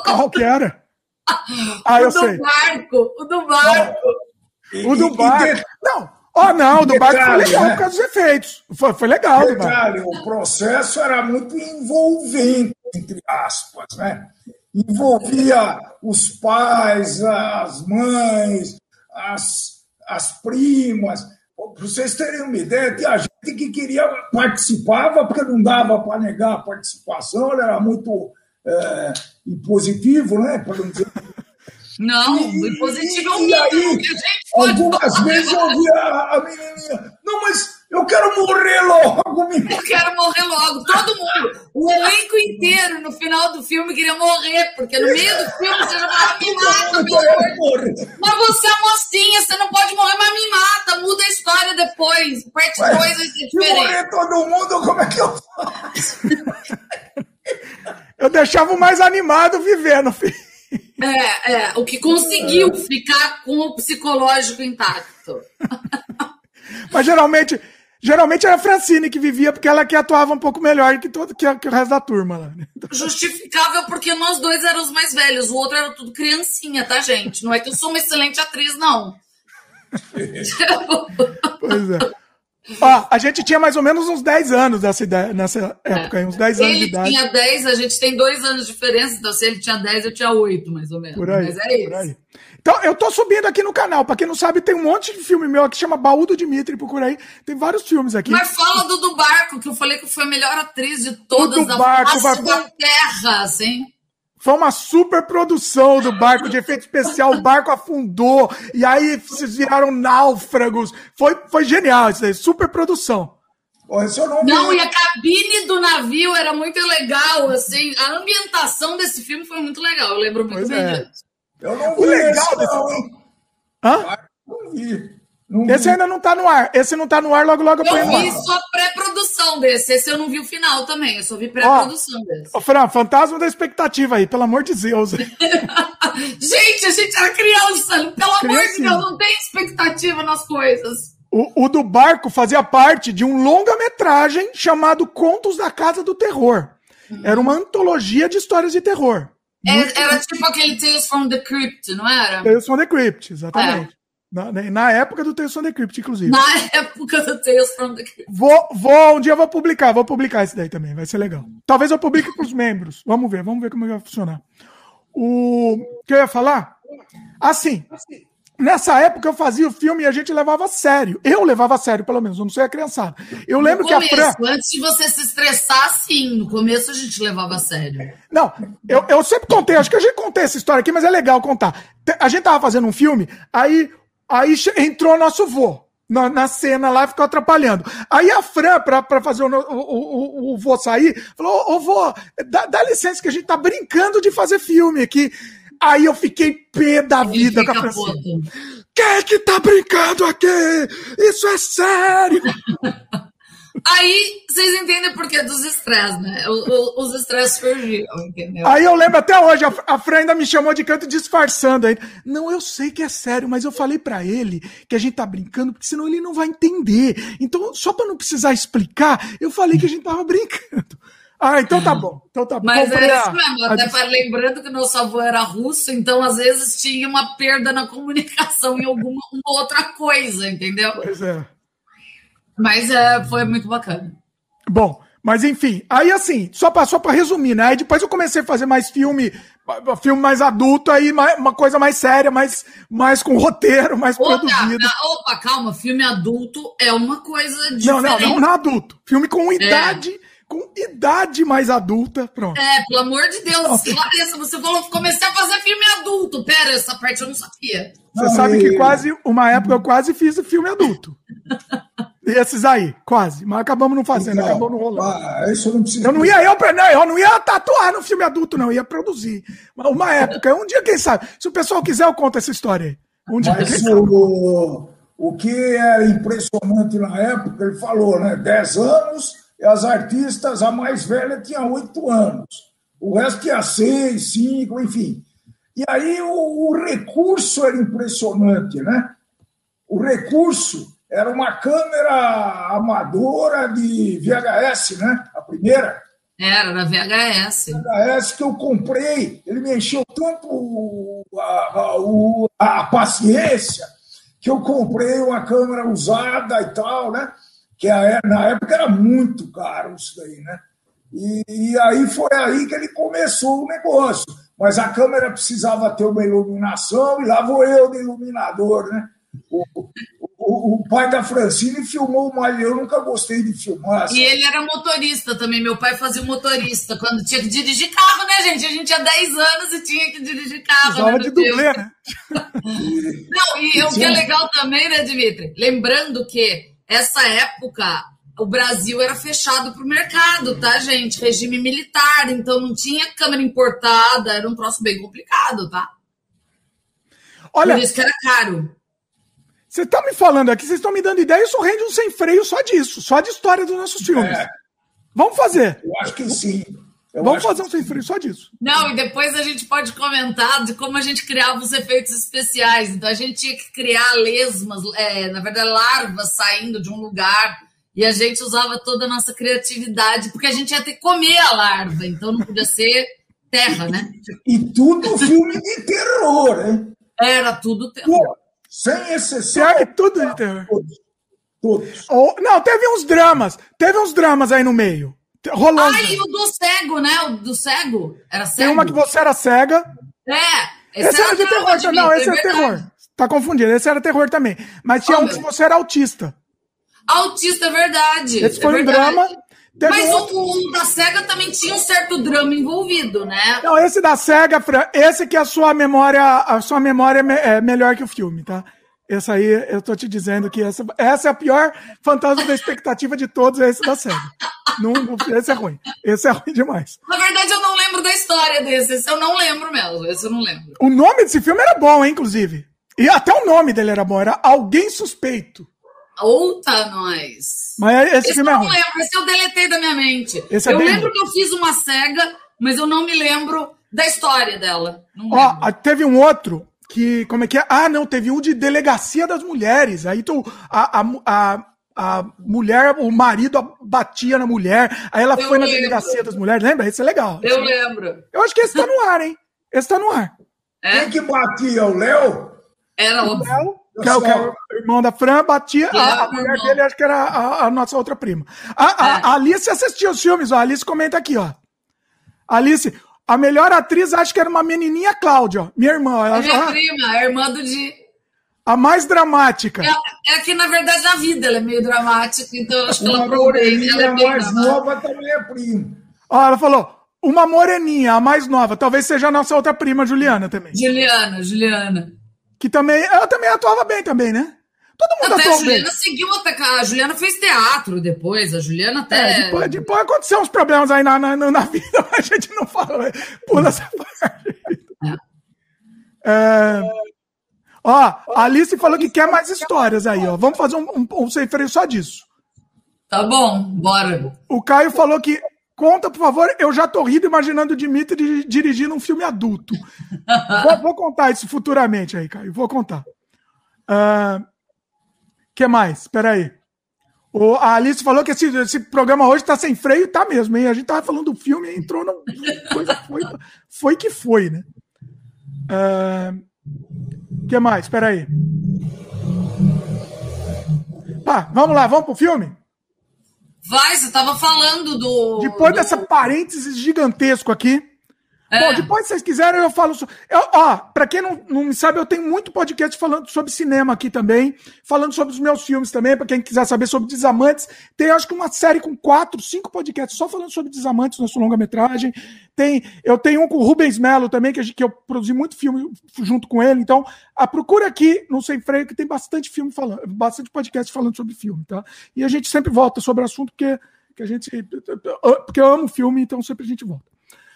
Qual que era? Ah, eu o do sei. barco, o do barco. o do barco. Não, oh, não, o do barco foi legal né? por causa dos efeitos. Foi, foi legal. Detalhe, o processo era muito envolvente, entre aspas, né? Envolvia os pais, as mães, as, as primas. Para vocês terem uma ideia, tinha gente que queria participava, porque não dava para negar a participação, era muito é, impositivo, né? Para não dizer. Não, e, impositivo é um mito. Aí, algumas vezes eu ouvia a, a menininha, não, mas eu quero morrer logo, menino. Eu quero morrer logo. Todo mundo. O elenco inteiro, no final do filme, queria morrer, porque no meio do filme você já fala, me mata, meu amor. Mas você é mocinha, você não pode morrer, mas me mata. Muda a história depois. Parte 2 é diferente. Se morrer todo mundo, como é que eu faço? eu deixava o mais animado vivendo, filho. É, é. O que conseguiu ficar com o psicológico intacto. Mas geralmente Geralmente era a Francine que vivia, porque ela que atuava um pouco melhor que, todo, que, que o resto da turma lá. Né? Justificável porque nós dois éramos mais velhos, o outro era tudo criancinha, tá, gente? Não é que eu sou uma excelente atriz, não. pois é. Ó, a gente tinha mais ou menos uns 10 anos nessa, ideia, nessa época, é. uns 10 anos ele de idade. Ele tinha 10, a gente tem dois anos de diferença, então se ele tinha 10, eu tinha 8, mais ou menos. Por aí, Mas é isso. Aí. Então, eu tô subindo aqui no canal. Pra quem não sabe, tem um monte de filme meu aqui que chama Baú do Dimitri, procura aí. Tem vários filmes aqui. Mas fala do do Barco, que eu falei que foi a melhor atriz de todas da barco, face da Terra, assim. Foi uma super produção do barco de efeito especial. O barco afundou e aí vocês viraram náufragos. Foi, foi genial isso aí, super produção. Não, não, e a cabine do navio era muito legal, assim. A ambientação desse filme foi muito legal. Eu lembro muito pois bem é. disso. Eu não vi o legal esse, desse filme. Hã? Não vi. Não esse vi. ainda não tá no ar. Esse não tá no ar, logo, logo eu ponho Eu vi só pré-produção desse. Esse eu não vi o final também. Eu só vi pré-produção desse. Ô, Fran, fantasma da expectativa aí, pelo amor de Deus. gente, a gente era criança. Pelo amor de Deus, não tem expectativa nas coisas. O, o do barco fazia parte de um longa-metragem chamado Contos da Casa do Terror. Era uma antologia de histórias de terror. Era, era tipo aquele Tales from the Crypt, não era? Tales from the Crypt, exatamente. É. Na, na, época do Tales from the Crypt, inclusive. Na época do Tales from the Crypt. Vou, vou, um dia eu vou publicar, vou publicar esse daí também, vai ser legal. Talvez eu publique para os membros. Vamos ver, vamos ver como vai funcionar. O que eu ia falar? Assim, Nessa época eu fazia o filme e a gente levava a sério. Eu levava a sério, pelo menos, eu não sei a criançada. Eu lembro no começo, que a Fran. Antes de você se estressar, sim. No começo a gente levava a sério. Não, eu, eu sempre contei, acho que a gente contei essa história aqui, mas é legal contar. A gente tava fazendo um filme, aí, aí entrou nosso vô. Na, na cena lá ficou atrapalhando. Aí a Fran, pra, pra fazer o, o, o, o vô sair, falou: Ô vô, dá, dá licença que a gente tá brincando de fazer filme aqui. Aí eu fiquei pé da vida com a Francine. Quem é que tá brincando aqui? Isso é sério! Aí vocês entendem por que dos estresses, né? Os, os estresses surgiram, entendeu? Aí eu lembro até hoje, a, a Fran ainda me chamou de canto disfarçando aí. Não, eu sei que é sério, mas eu falei para ele que a gente tá brincando, porque senão ele não vai entender. Então, só para não precisar explicar, eu falei que a gente tava brincando. Ah, então tá bom. Então tá bom. Mas é isso mesmo. Até a... lembrando que nosso avô era russo, então às vezes tinha uma perda na comunicação em alguma outra coisa, entendeu? Pois é. Mas é, foi muito bacana. Bom, mas enfim, aí assim, só para resumir, né? Aí depois eu comecei a fazer mais filme, filme mais adulto, aí uma coisa mais séria, mais, mais com roteiro, mais opa, produzido. Opa, calma, filme adulto é uma coisa diferente. Não, não, não, não adulto. Filme com idade. É com idade mais adulta, pronto. É, pelo amor de Deus, Larissa, você falou que comecei a fazer filme adulto. Pera, essa parte eu não sabia. Você sabe que quase, uma época eu quase fiz filme adulto. Esses aí, quase. Mas acabamos não fazendo, não, acabou não rolando. Ah, isso não precisa. Eu não ia, eu, não, eu não ia tatuar no filme adulto, não, eu ia produzir. Uma época, um dia, quem sabe? Se o pessoal quiser, eu conto essa história aí. Um dia, Mas o, o que era impressionante na época, ele falou, né? 10 anos as artistas, a mais velha tinha oito anos, o resto tinha seis, cinco, enfim. E aí o, o recurso era impressionante, né? O recurso era uma câmera amadora de VHS, né? A primeira. Era, na VHS. VHS que eu comprei. Ele me encheu tanto a, a, a, paciência que eu comprei uma câmera usada e tal, né? Que na época era muito caro isso daí, né? E, e, aí foi aí que ele começou o negócio. Mas a câmera precisava ter uma iluminação, e lá vou eu de iluminador, né? O, o, o pai da Francine filmou mais, eu nunca gostei de filmar. Assim. E ele era motorista também, meu pai fazia motorista, quando tinha que dirigir carro, né, gente? A gente tinha 10 anos e tinha que dirigir carro. né, de dublê, né? Não, e, e o que é legal também, né, Dimitri? Lembrando que essa época o Brasil era fechado para o mercado, tá, gente? Regime militar, então não tinha câmera importada, era um troço bem complicado, tá? Olha, Por isso que era caro. Você está me falando aqui, vocês estão me dando ideia, isso rende um sem freio só disso, só de história dos nossos filmes. É. Vamos fazer. Eu acho que sim. Eu Vamos fazer um sem freio só disso. Não, e depois a gente pode comentar de como a gente criava os efeitos especiais. Então a gente tinha que criar lesmas, é, na verdade, larvas saindo de um lugar. E a gente usava toda a nossa criatividade, porque a gente ia ter que comer a larva, então não podia ser terra, né? E tudo filme de terror, hein? Era tudo terror. sem exceção. Que tudo de terror. Todos. todos. Oh, não, teve uns dramas. Teve uns dramas aí no meio. Rolando. Ah, e o do cego, né? O do cego. Era cego. Tem uma que você era cega. É. Esse, esse era, de terror. De não, esse é, é terror. Tá confundido. Esse era terror também. Mas tinha oh, um que você era autista. Autista, é verdade. Esse foi é um drama. Mas um... o, o, da SEGA também tinha um certo drama envolvido, né? Não, esse da SEGA, esse que a sua memória, a sua memória é melhor que o filme, tá? Essa aí, eu tô te dizendo que essa, essa é a pior fantasma da expectativa de todos, é esse da série. Não, não, esse é ruim. Esse é ruim demais. Na verdade, eu não lembro da história desse. Esse eu não lembro mesmo. Esse eu não lembro. O nome desse filme era bom, hein, inclusive. E até o nome dele era bom, era Alguém Suspeito. Outa nós. Mas esse, esse filme eu é não ruim. lembro, esse eu deletei da minha mente. Esse é eu lembro bom. que eu fiz uma cega, mas eu não me lembro da história dela. Ó, teve um outro que. Como é que é? Ah, não, teve um de delegacia das mulheres. Aí tu, a, a, a, a mulher, o marido batia na mulher, aí ela eu foi lembro. na delegacia das mulheres. Lembra? Esse é legal. Eu lembro. Eu acho que esse tá no ar, hein? Esse tá no ar. É? Quem que batia? O Léo? Era o Léo. Que é, o, que é o irmão da Fran, batia. A, a mulher dele, acho que era a, a nossa outra prima. A, a, é. a Alice assistiu os filmes, ó. A Alice comenta aqui, ó. Alice, a melhor atriz, acho que era uma menininha Cláudia, minha irmã. Ela, é minha prima, a irmã do Di. A mais dramática. É, é, que, na verdade, na vida ela é meio dramática, então acho que ela procurei. Ela é mais nova também é prima. Ó, ela falou, uma moreninha, a mais nova. Talvez seja a nossa outra prima, Juliana, também. Juliana, Juliana. Que também, ela também atuava bem também, né? Todo mundo até a Juliana bem. seguiu até. A Juliana fez teatro depois. A Juliana até. É, depois, depois aconteceu uns problemas aí na, na, na vida, mas a gente não fala. Pula essa parte. É. É... Ó, a Alice falou que quer mais histórias aí, ó. Vamos fazer um, um, um sem freio só disso. Tá bom, bora. O Caio falou que conta, por favor. Eu já tô rindo imaginando o Dimitri dirigindo um filme adulto. vou, vou, contar isso futuramente aí, Caio. Vou contar. Uh, que mais? Espera aí. O, a Alice falou que esse, esse programa hoje está sem freio, tá mesmo, hein? A gente tava falando do filme e entrou no. Coisa foi, foi que foi, né? O uh, que mais? Espera aí. Tá, vamos lá, vamos pro filme? Vai, você tava falando do. Depois do... dessa parênteses gigantesco aqui, é. Bom, depois, se vocês quiserem, eu falo. Eu, ó, pra quem não, não sabe, eu tenho muito podcast falando sobre cinema aqui também, falando sobre os meus filmes também, pra quem quiser saber sobre Desamantes. Tem, acho que uma série com quatro, cinco podcasts só falando sobre Desamantes, nosso longa-metragem. Tem, eu tenho um com o Rubens Melo também, que, que eu produzi muito filme junto com ele. Então, a procura aqui no Sem Freio, que tem bastante filme falando, bastante podcast falando sobre filme, tá? E a gente sempre volta sobre o assunto, porque, que a gente. Porque eu amo filme, então sempre a gente volta.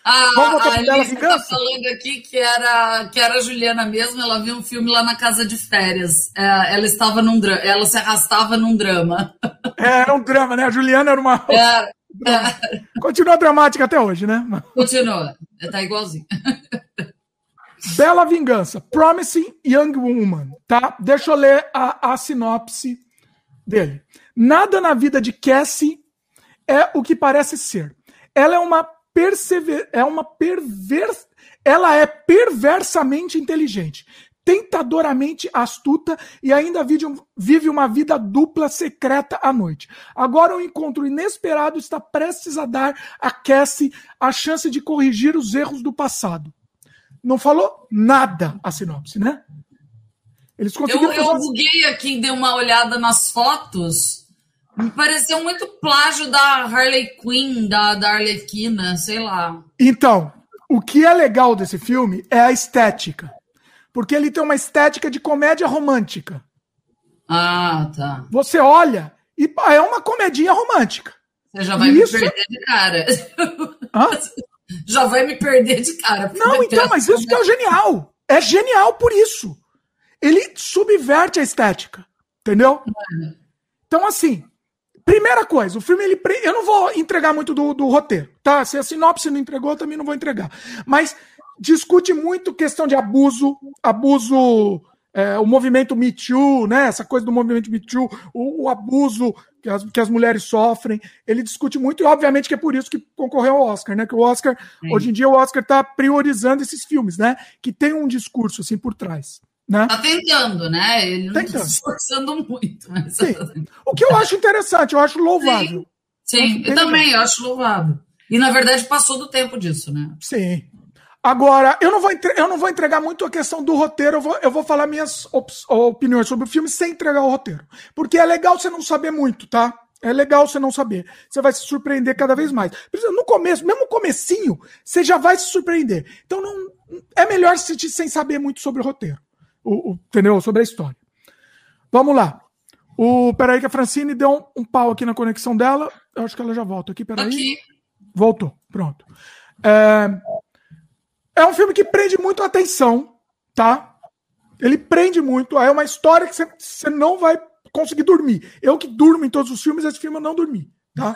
A, Vamos a Alice está falando aqui que era, que era a Juliana mesmo, ela viu um filme lá na casa de férias. É, ela estava num ela se arrastava num drama. É, era um drama, né? A Juliana era uma. É, é. Continua dramática até hoje, né? Continua, tá igualzinho. Bela Vingança, Promising Young Woman, tá? Deixa eu ler a, a sinopse dele. Nada na vida de Cassie é o que parece ser. Ela é uma persever... é uma pervers... ela é perversamente inteligente, tentadoramente astuta e ainda vive uma vida dupla secreta à noite. Agora um encontro inesperado está prestes a dar a Cassie a chance de corrigir os erros do passado. Não falou nada a sinopse, né? Eles conseguiram eu, eu buguei aqui, dei uma olhada nas fotos. Me pareceu muito plágio da Harley Quinn, da, da Arlequina, sei lá. Então, o que é legal desse filme é a estética. Porque ele tem uma estética de comédia romântica. Ah, tá. Você olha e é uma comedinha romântica. Você já vai isso... me perder de cara. Hã? Já vai me perder de cara. Não, então, mas isso que é o genial. É genial por isso. Ele subverte a estética. Entendeu? É. Então, assim, Primeira coisa, o filme ele eu não vou entregar muito do, do roteiro, tá? Se a sinopse não entregou, eu também não vou entregar. Mas discute muito questão de abuso, abuso, é, o movimento Me Too, né? Essa coisa do movimento Me Too, o, o abuso que as, que as, mulheres sofrem. Ele discute muito, e obviamente que é por isso que concorreu ao Oscar, né? Que o Oscar, Sim. hoje em dia, o Oscar está priorizando esses filmes, né? Que tem um discurso assim por trás. Né? Tá tentando, né? Ele não está se esforçando muito. Mas... Sim. O que eu acho interessante, eu acho louvável. Sim, Sim eu, eu também eu acho louvável. E na verdade passou do tempo disso, né? Sim. Agora, eu não vou, eu não vou entregar muito a questão do roteiro, eu vou, eu vou falar minhas opiniões sobre o filme sem entregar o roteiro. Porque é legal você não saber muito, tá? É legal você não saber. Você vai se surpreender cada vez mais. No começo, mesmo no comecinho, você já vai se surpreender. Então não é melhor assistir sem saber muito sobre o roteiro o, o, entendeu? Sobre a história. Vamos lá. O, peraí que a Francine deu um, um, pau aqui na conexão dela. Eu acho que ela já volta aqui. Peraí. Aqui. Voltou. Pronto. É, é um filme que prende muito a atenção, tá? Ele prende muito. É uma história que você não vai conseguir dormir. Eu que durmo em todos os filmes, esse filme eu não dormi, tá?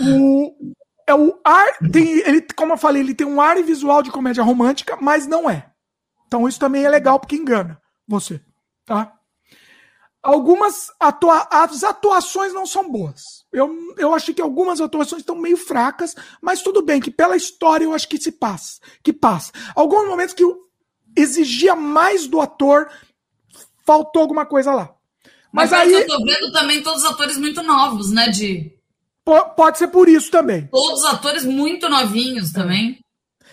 O, é o ar, tem, ele, como eu falei, ele tem um ar visual de comédia romântica, mas não é. Então isso também é legal porque engana você, tá? Algumas atua as atuações não são boas. Eu, eu achei que algumas atuações estão meio fracas, mas tudo bem, que pela história eu acho que se passa. Que passa. Alguns momentos que exigia mais do ator, faltou alguma coisa lá. Mas, mas aí. Eu tô vendo também todos os atores muito novos, né, de. Pode ser por isso também. Todos os atores muito novinhos também.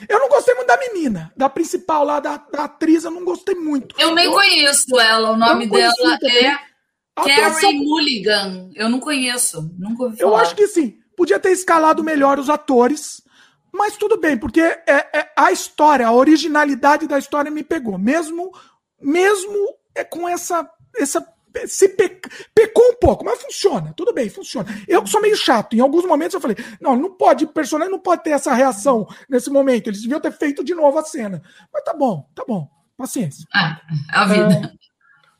Eu não gostei muito da menina, da principal lá, da, da atriz, eu não gostei muito. Eu nem eu, conheço ela, o nome dela é Carrie atuação... Mulligan. Eu não conheço, nunca ouvi falar. Eu acho que sim, podia ter escalado melhor os atores, mas tudo bem, porque é, é, a história, a originalidade da história me pegou, mesmo, mesmo é com essa, essa se pe... pecou um pouco, mas funciona, tudo bem, funciona. Eu sou meio chato, em alguns momentos eu falei, não, não pode, o personagem não pode ter essa reação nesse momento, eles deviam ter feito de novo a cena. Mas tá bom, tá bom, paciência. Ah, a vida. É...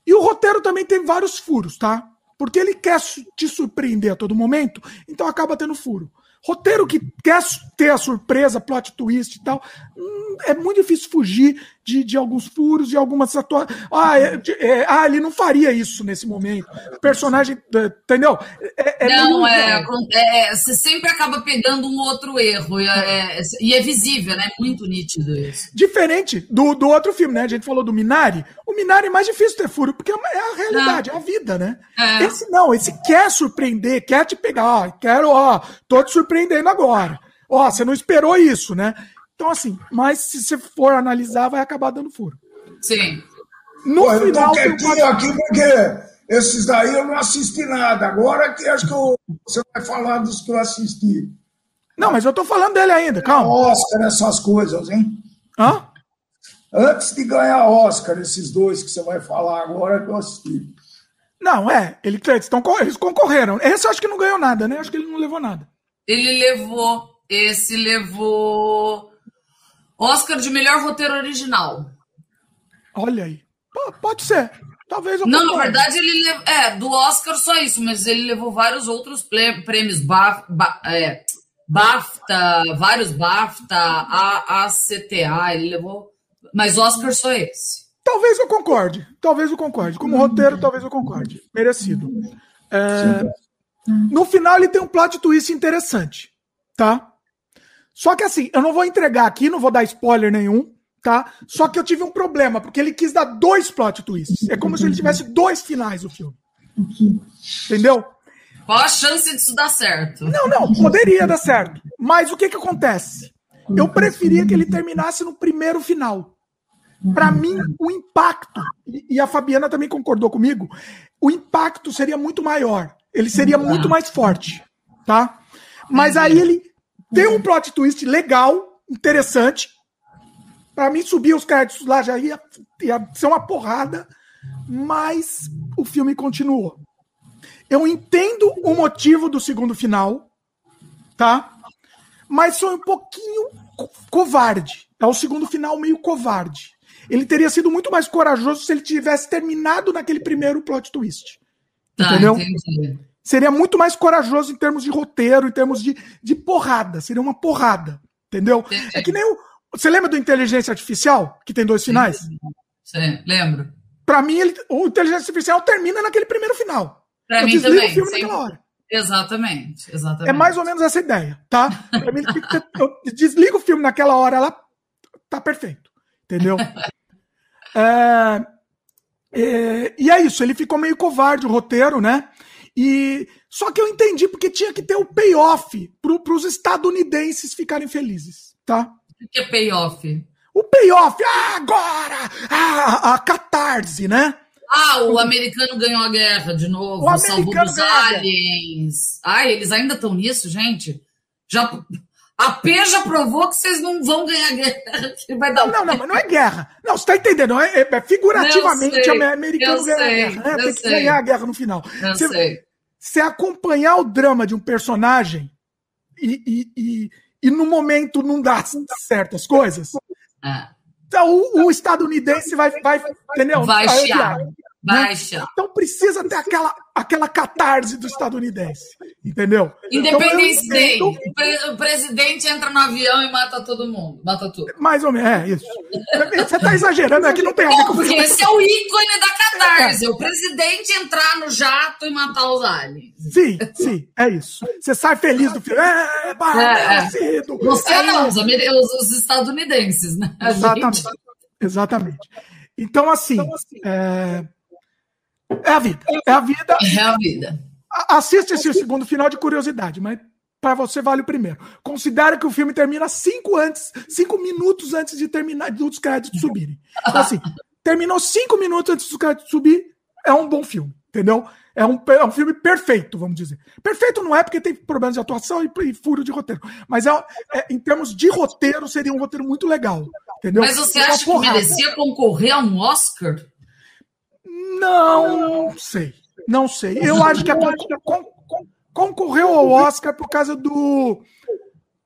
E o roteiro também tem vários furos, tá? Porque ele quer te surpreender a todo momento, então acaba tendo furo. Roteiro que quer ter a surpresa, plot twist e tal, hum, é muito difícil fugir de, de alguns furos, de algumas situações. Ah, é, é, ah, ele não faria isso nesse momento. O personagem, é, entendeu? É, é não, é, é, Você sempre acaba pegando um outro erro. e é visível, né? Muito nítido isso. Diferente do, do outro filme, né? A gente falou do Minari. O Minari é mais difícil ter furo, porque é a realidade, não. é a vida, né? Esse não, esse quer surpreender, quer te pegar. Ó, quero, ó, tô te surpreendendo agora. Ó, você não esperou isso, né? Então, assim, mas se você for analisar, vai acabar dando furo. Sim. No Pô, eu tô quietinho aqui porque esses daí eu não assisti nada. Agora que acho que eu, você vai falar dos que eu assisti. Não, mas eu tô falando dele ainda, calma. Oscar, essas coisas, hein? Hã? Antes de ganhar Oscar, esses dois que você vai falar agora, que eu assisti. Não, é. Ele, eles, tão, eles concorreram. Esse eu acho que não ganhou nada, né? Acho que ele não levou nada. Ele levou. Esse levou. Oscar de melhor roteiro original. Olha aí. pode ser. Talvez eu Não, na verdade, ele lev... é do Oscar só isso, mas ele levou vários outros prêmios. Baf... Ba... É... BAFTA, vários BAFTA, a ACTA, ele levou. Mas Oscar só esse. Talvez eu concorde. Talvez eu concorde. Como roteiro, talvez eu concorde. Merecido. É... No final, ele tem um plot twist interessante. Tá? Só que assim, eu não vou entregar aqui, não vou dar spoiler nenhum, tá? Só que eu tive um problema, porque ele quis dar dois plot twists. É como se ele tivesse dois finais do filme. Entendeu? Qual a chance disso dar certo? Não, não, poderia dar certo. Mas o que que acontece? Eu preferia que ele terminasse no primeiro final. Para mim, o impacto, e a Fabiana também concordou comigo, o impacto seria muito maior. Ele seria muito mais forte, tá? Mas aí ele tem um plot twist legal, interessante. Para mim, subir os créditos lá já ia, ia ser uma porrada, mas o filme continuou. Eu entendo o motivo do segundo final, tá? Mas foi um pouquinho covarde. É o segundo final meio covarde. Ele teria sido muito mais corajoso se ele tivesse terminado naquele primeiro plot twist. Tá, entendeu? Entendi seria muito mais corajoso em termos de roteiro, em termos de, de porrada. Seria uma porrada. Entendeu? Entendi. É que nem o. Você lembra do Inteligência Artificial, que tem dois finais? Sim, lembro. Pra mim, ele, o Inteligência Artificial termina naquele primeiro final. Pra Eu mim também. O filme naquela hora. Exatamente, exatamente. É mais ou menos essa ideia, tá? Pra mim, eu desligo o filme naquela hora, ela tá perfeito. Entendeu? é, é, e é isso, ele ficou meio covarde o roteiro, né? E só que eu entendi porque tinha que ter o payoff para os estadunidenses ficarem felizes, tá? O que é payoff? O payoff, ah, agora! Ah, a catarse, né? Ah, o americano ganhou a guerra de novo, o salvou dos aliens. Ai, eles ainda estão nisso, gente? Já, a P já provou que vocês não vão ganhar guerra. Vai dar não, não, não, mas não é guerra. Não, você tá entendendo? É, é figurativamente o americano ganha a guerra. Né? Tem que ganhar a guerra no final. Eu você, sei você acompanhar o drama de um personagem e, e, e, e no momento não dá certas coisas, é. então o, o, estadunidense vai, vai entendeu? Vai chiar. Baixa. Então precisa ter aquela, aquela catarse do estadunidense. Entendeu? Independence então, Day. O presidente entra no avião e mata todo mundo. Mata tudo. Mais ou menos, é isso. Você está exagerando aqui, não tem a ver com Porque esse é o ícone da catarse. É. O presidente entrar no jato e matar os aliens. Sim, sim, é isso. Você sai feliz do filme. É, é, é. Você é não, os, os, estadunidenses, né? Exatamente. Exatamente. Então, assim, é, é a vida. É a vida. É a vida. Assiste esse segundo final de curiosidade, mas para você vale o primeiro. Considera que o filme termina cinco antes, cinco minutos antes de terminar dos créditos subirem. Então, assim, terminou cinco minutos antes dos créditos subir, é um bom filme, entendeu? É um, é um filme perfeito, vamos dizer. Perfeito não é porque tem problemas de atuação e, e furo de roteiro, mas é, é, em termos de roteiro seria um roteiro muito legal, entendeu? Mas você acha que merecia concorrer a um Oscar? Não sei. Não sei. Eu acho que a con con concorreu ao Oscar por causa do,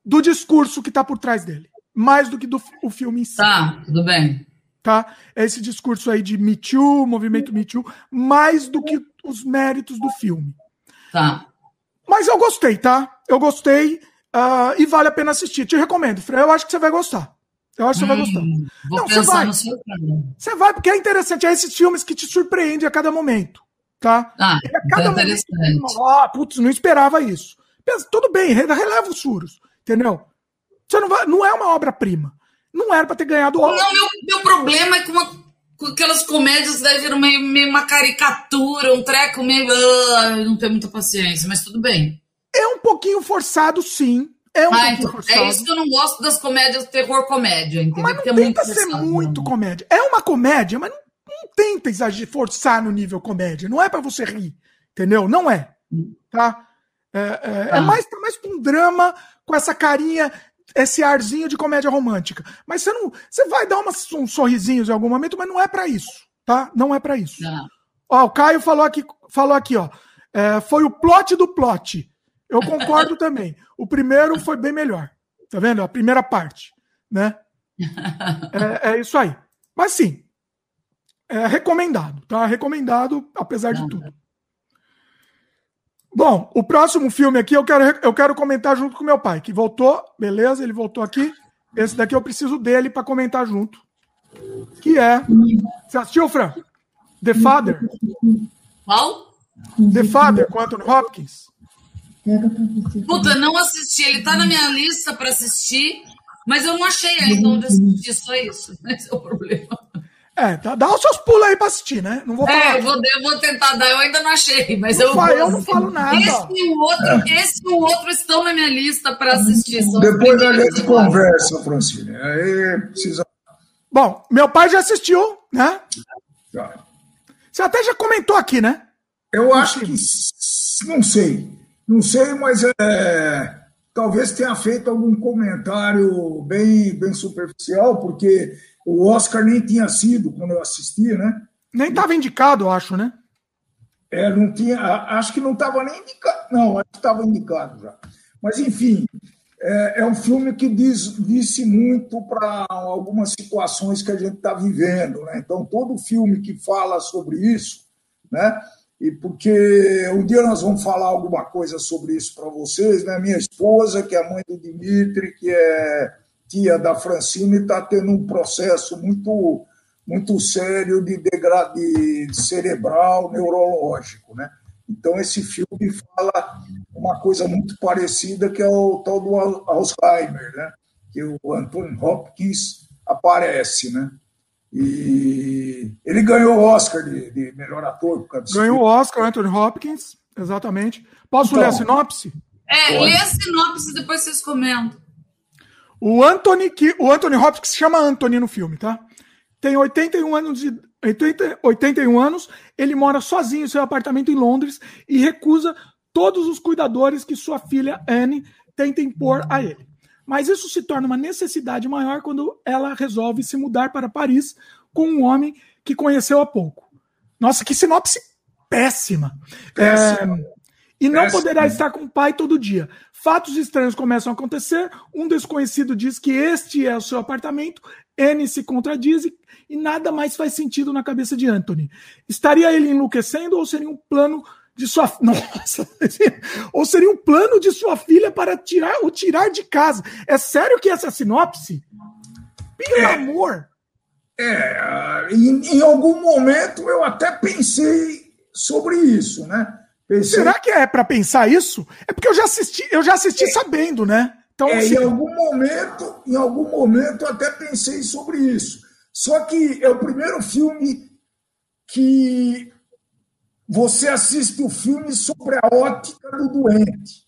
do discurso que está por trás dele. Mais do que do o filme em si. Tá, tudo bem. Tá? Esse discurso aí de Me Too, movimento Me Too, mais do que os méritos do filme. Tá. Mas eu gostei, tá? Eu gostei uh, e vale a pena assistir. Te recomendo, Fred. Eu acho que você vai gostar. Eu acho que você vai gostar. Hum, Não, você vai. Você vai, porque é interessante. É esses filmes que te surpreendem a cada momento. Tá? Ah, E a então cada é momento. interessante. Ah, putz, não esperava isso. Pensa, tudo bem, re- releva os furos. Entendeu? Você não, vai, não é uma obra-prima. Não era pra ter ganhado o Não, meu, meu problema é com, uma- com aquelas comédias que daí viram meio, meio uma caricatura, um treco meio. Eu não tenho muita paciência, mas tudo bem. É um pouquinho forçado, sim. É um Ah, pouquinho então, forçado. é isso que eu não gosto das comédias terror comédia, entendeu? Mas Porque não é muito tenta ser forçado, muito não. comédia. É uma comédia, mas não, não tenta exagerar, forçar no nível comédia. Não é pra você rir. Entendeu? Não é. Tá? É, é- é Tá. mais, tá mais pra um drama com essa carinha, esse arzinho de comédia romântica. Mas você não. Você vai dar umas, uns sorrisinhos em algum momento, mas não é pra isso. Tá? Não é pra isso. Tá. Ó, o Caio falou aqui, falou aqui, ó. é, foi o plot do plot. Eu concordo também. O primeiro foi bem melhor. Tá vendo? A primeira parte, né? É, é isso aí. Mas sim, é recomendado, tá? Recomendado, apesar de tudo. Bom, o próximo filme aqui eu quero, eu quero comentar junto com meu pai, que voltou, beleza? Ele voltou aqui. Esse daqui eu preciso dele para comentar junto. Que é. Você assistiu, Fran? The Father? Qual? The Father com Anthony Hopkins? Puta, não assisti. Ele tá na minha lista pra assistir, mas eu não achei ainda onde assistir. Só isso. Esse é o problema. É, tá, dá os seus pulos aí pra assistir, né? Não vou falar. É, eu vou, eu vou tentar dar. Eu ainda não achei, mas eu Não eu não falo nada. Esse e o outro, esse e o outro estão na minha lista pra assistir. Depois a gente conversa, Francine. Aí precisa. Bom, meu pai já assistiu, né? tá. Você até já comentou aqui, né? Eu acho que. Não sei. Não sei, mas é, talvez tenha feito algum comentário bem, bem superficial, porque o Oscar nem tinha sido quando eu assisti, né? Nem estava indicado, eu acho, né? É, não tinha, acho que não estava nem indicado. Não, acho que estava indicado já. Mas, enfim, é, é um filme que diz, disse muito para algumas situações que a gente está vivendo. Né? Então, todo filme que fala sobre isso, né? E porque um dia nós vamos falar alguma coisa sobre isso para vocês, né? Minha esposa, que é mãe do Dimitri, que é tia da Francine, está tendo um processo muito muito sério de degrade cerebral, neurológico, né? Então esse filme fala uma coisa muito parecida que é o tal do Al- Alzheimer, né? Que o Anthony Hopkins aparece, né? E ele ganhou o Oscar de, de melhor ator por causa desse Ganhou o. Oscar, Anthony Hopkins, exatamente. Posso Então. ler a sinopse? É, lê a sinopse e depois vocês comentam. O Anthony, que, o Anthony Hopkins se chama Anthony no filme, tá? Tem 81 anos de 80, 81 anos, ele mora sozinho em seu apartamento em Londres e recusa todos os cuidadores que sua filha Anne tenta impor a ele. Mas isso se torna uma necessidade maior quando ela resolve se mudar para Paris com um homem que conheceu há pouco. Nossa, que sinopse péssima. Péssima. É, e não Péssima. poderá estar com o pai todo dia. Fatos estranhos começam a acontecer. Um desconhecido diz que este é o seu apartamento. N se contradiz e, e nada mais faz sentido na cabeça de Anthony. Estaria ele enlouquecendo ou seria um plano de sua nossa ou seria um plano de sua filha para tirar o tirar de casa? É sério que essa sinopse? Pelo amor! É, em, em algum momento eu até pensei sobre isso, né? Pensei, Será que é para pensar isso? É porque eu já assisti, eu já assisti sabendo, né? Então, é, assim, em algum momento, em algum momento eu até pensei sobre isso. Só que é o primeiro filme que você assiste o filme sobre a ótica do doente.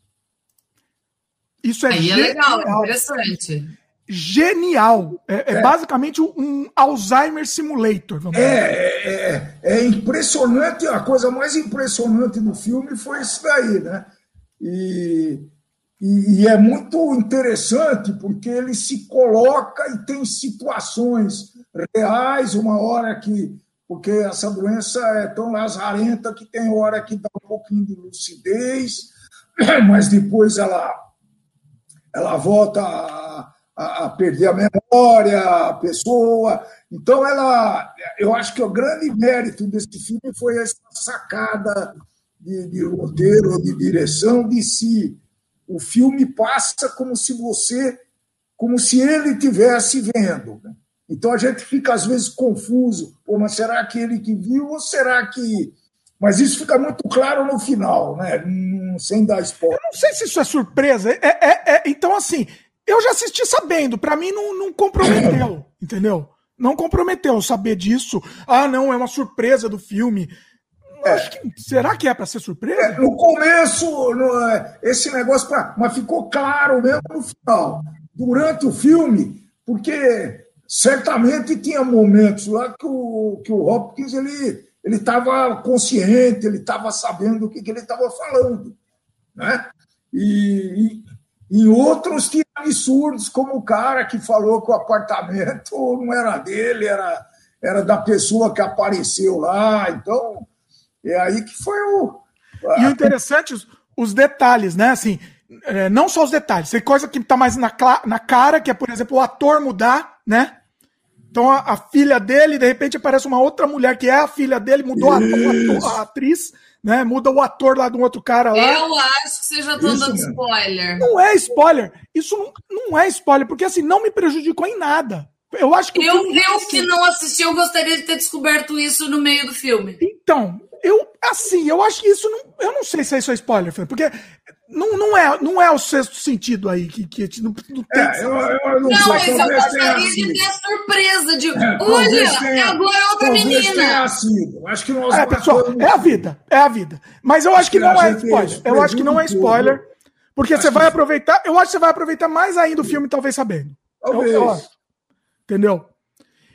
isso é Aí é legal, é genial. interessante. Genial. É, é basicamente um Alzheimer Simulator. Vamos dizer. É, é, é impressionante, a coisa mais impressionante do filme foi isso daí, né? E, e, e é muito interessante porque ele se coloca e tem situações reais, uma hora que. Porque essa doença é tão lazarenta que tem hora que dá um pouquinho de lucidez, mas depois ela, ela volta a, a, perder a memória, a pessoa. Então, ela, eu acho que o grande mérito desse filme foi essa sacada de, de roteiro, de direção, de si. O filme passa como se você, como se ele estivesse vendo. Né? Então a gente fica às vezes confuso. Pô, mas será que ele que viu ou será que mas isso fica muito claro no final, né? Sem dar spoiler. Eu não sei se isso é surpresa. É, é, é então, assim, eu já assisti sabendo, para mim não, não comprometeu, entendeu? Não comprometeu saber disso. Ah, não, é uma surpresa do filme. É. Que, será que é para ser surpresa? É, no começo, no, é, esse negócio, pra, mas ficou claro mesmo no final. Durante o filme, porque certamente tinha momentos lá que o, que o Hopkins ele ele estava consciente, ele estava sabendo o que, que ele estava falando. Né? E, em outros tinha absurdos, como o cara que falou que o apartamento não era dele, era, era da pessoa que apareceu lá. Então, é aí que foi o. E o interessante, os, os detalhes, né? Assim, é, não só os detalhes, tem coisa que está mais na, na cara, que é, por exemplo, o ator mudar, né? Então a, a, filha dele, de repente, aparece uma outra mulher que é a filha dele, mudou a, a, a, atriz né? Muda o ator lá de um outro cara lá. Eu acho que você já tá dando spoiler. Não é spoiler. Isso não, não é spoiler, porque assim, não me prejudicou em nada. Eu acho que. Eu, eu que não assisti, eu gostaria de ter descoberto isso no meio do filme. Então, eu, assim, eu acho que isso não. Eu não sei se isso é spoiler, porque não, não, é, não é o sexto sentido aí que, que não, não tem. É, eu, eu não, não mas eu gostaria de ter a surpresa de. É, olha, tenha, agora é outra menina. Sido. Acho que nós é, pessoal, é a vida, é a vida. Mas eu acho, acho que, que não é spoiler. Eu acho que não é spoiler. Porque acho você vai que... aproveitar. Eu acho que você vai aproveitar mais ainda o filme, talvez sabendo. Talvez. Eu, eu entendeu?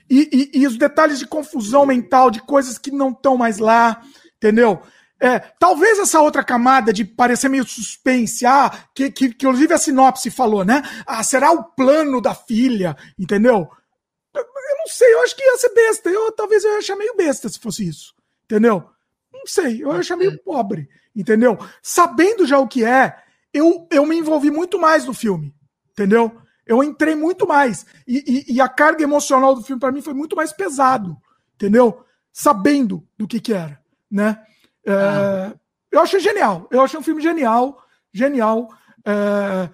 E, e, e os detalhes de confusão mental, de coisas que não estão mais lá, entendeu? É, talvez essa outra camada de parecer meio suspense, ah, que, que, que inclusive a sinopse falou, né? Ah, será o plano da filha, entendeu? Eu, não sei, eu acho que ia ser besta. Eu, talvez eu ia achar meio besta se fosse isso, entendeu? Não sei, eu ia achar meio pobre, entendeu? Sabendo já o que é, eu, eu me envolvi muito mais no filme, entendeu? Eu entrei muito mais. E, e, e a carga emocional do filme, para mim, foi muito mais pesado, entendeu? Sabendo do que, que era, né? É, ah. Eu achei genial. Eu achei um filme genial, genial. É,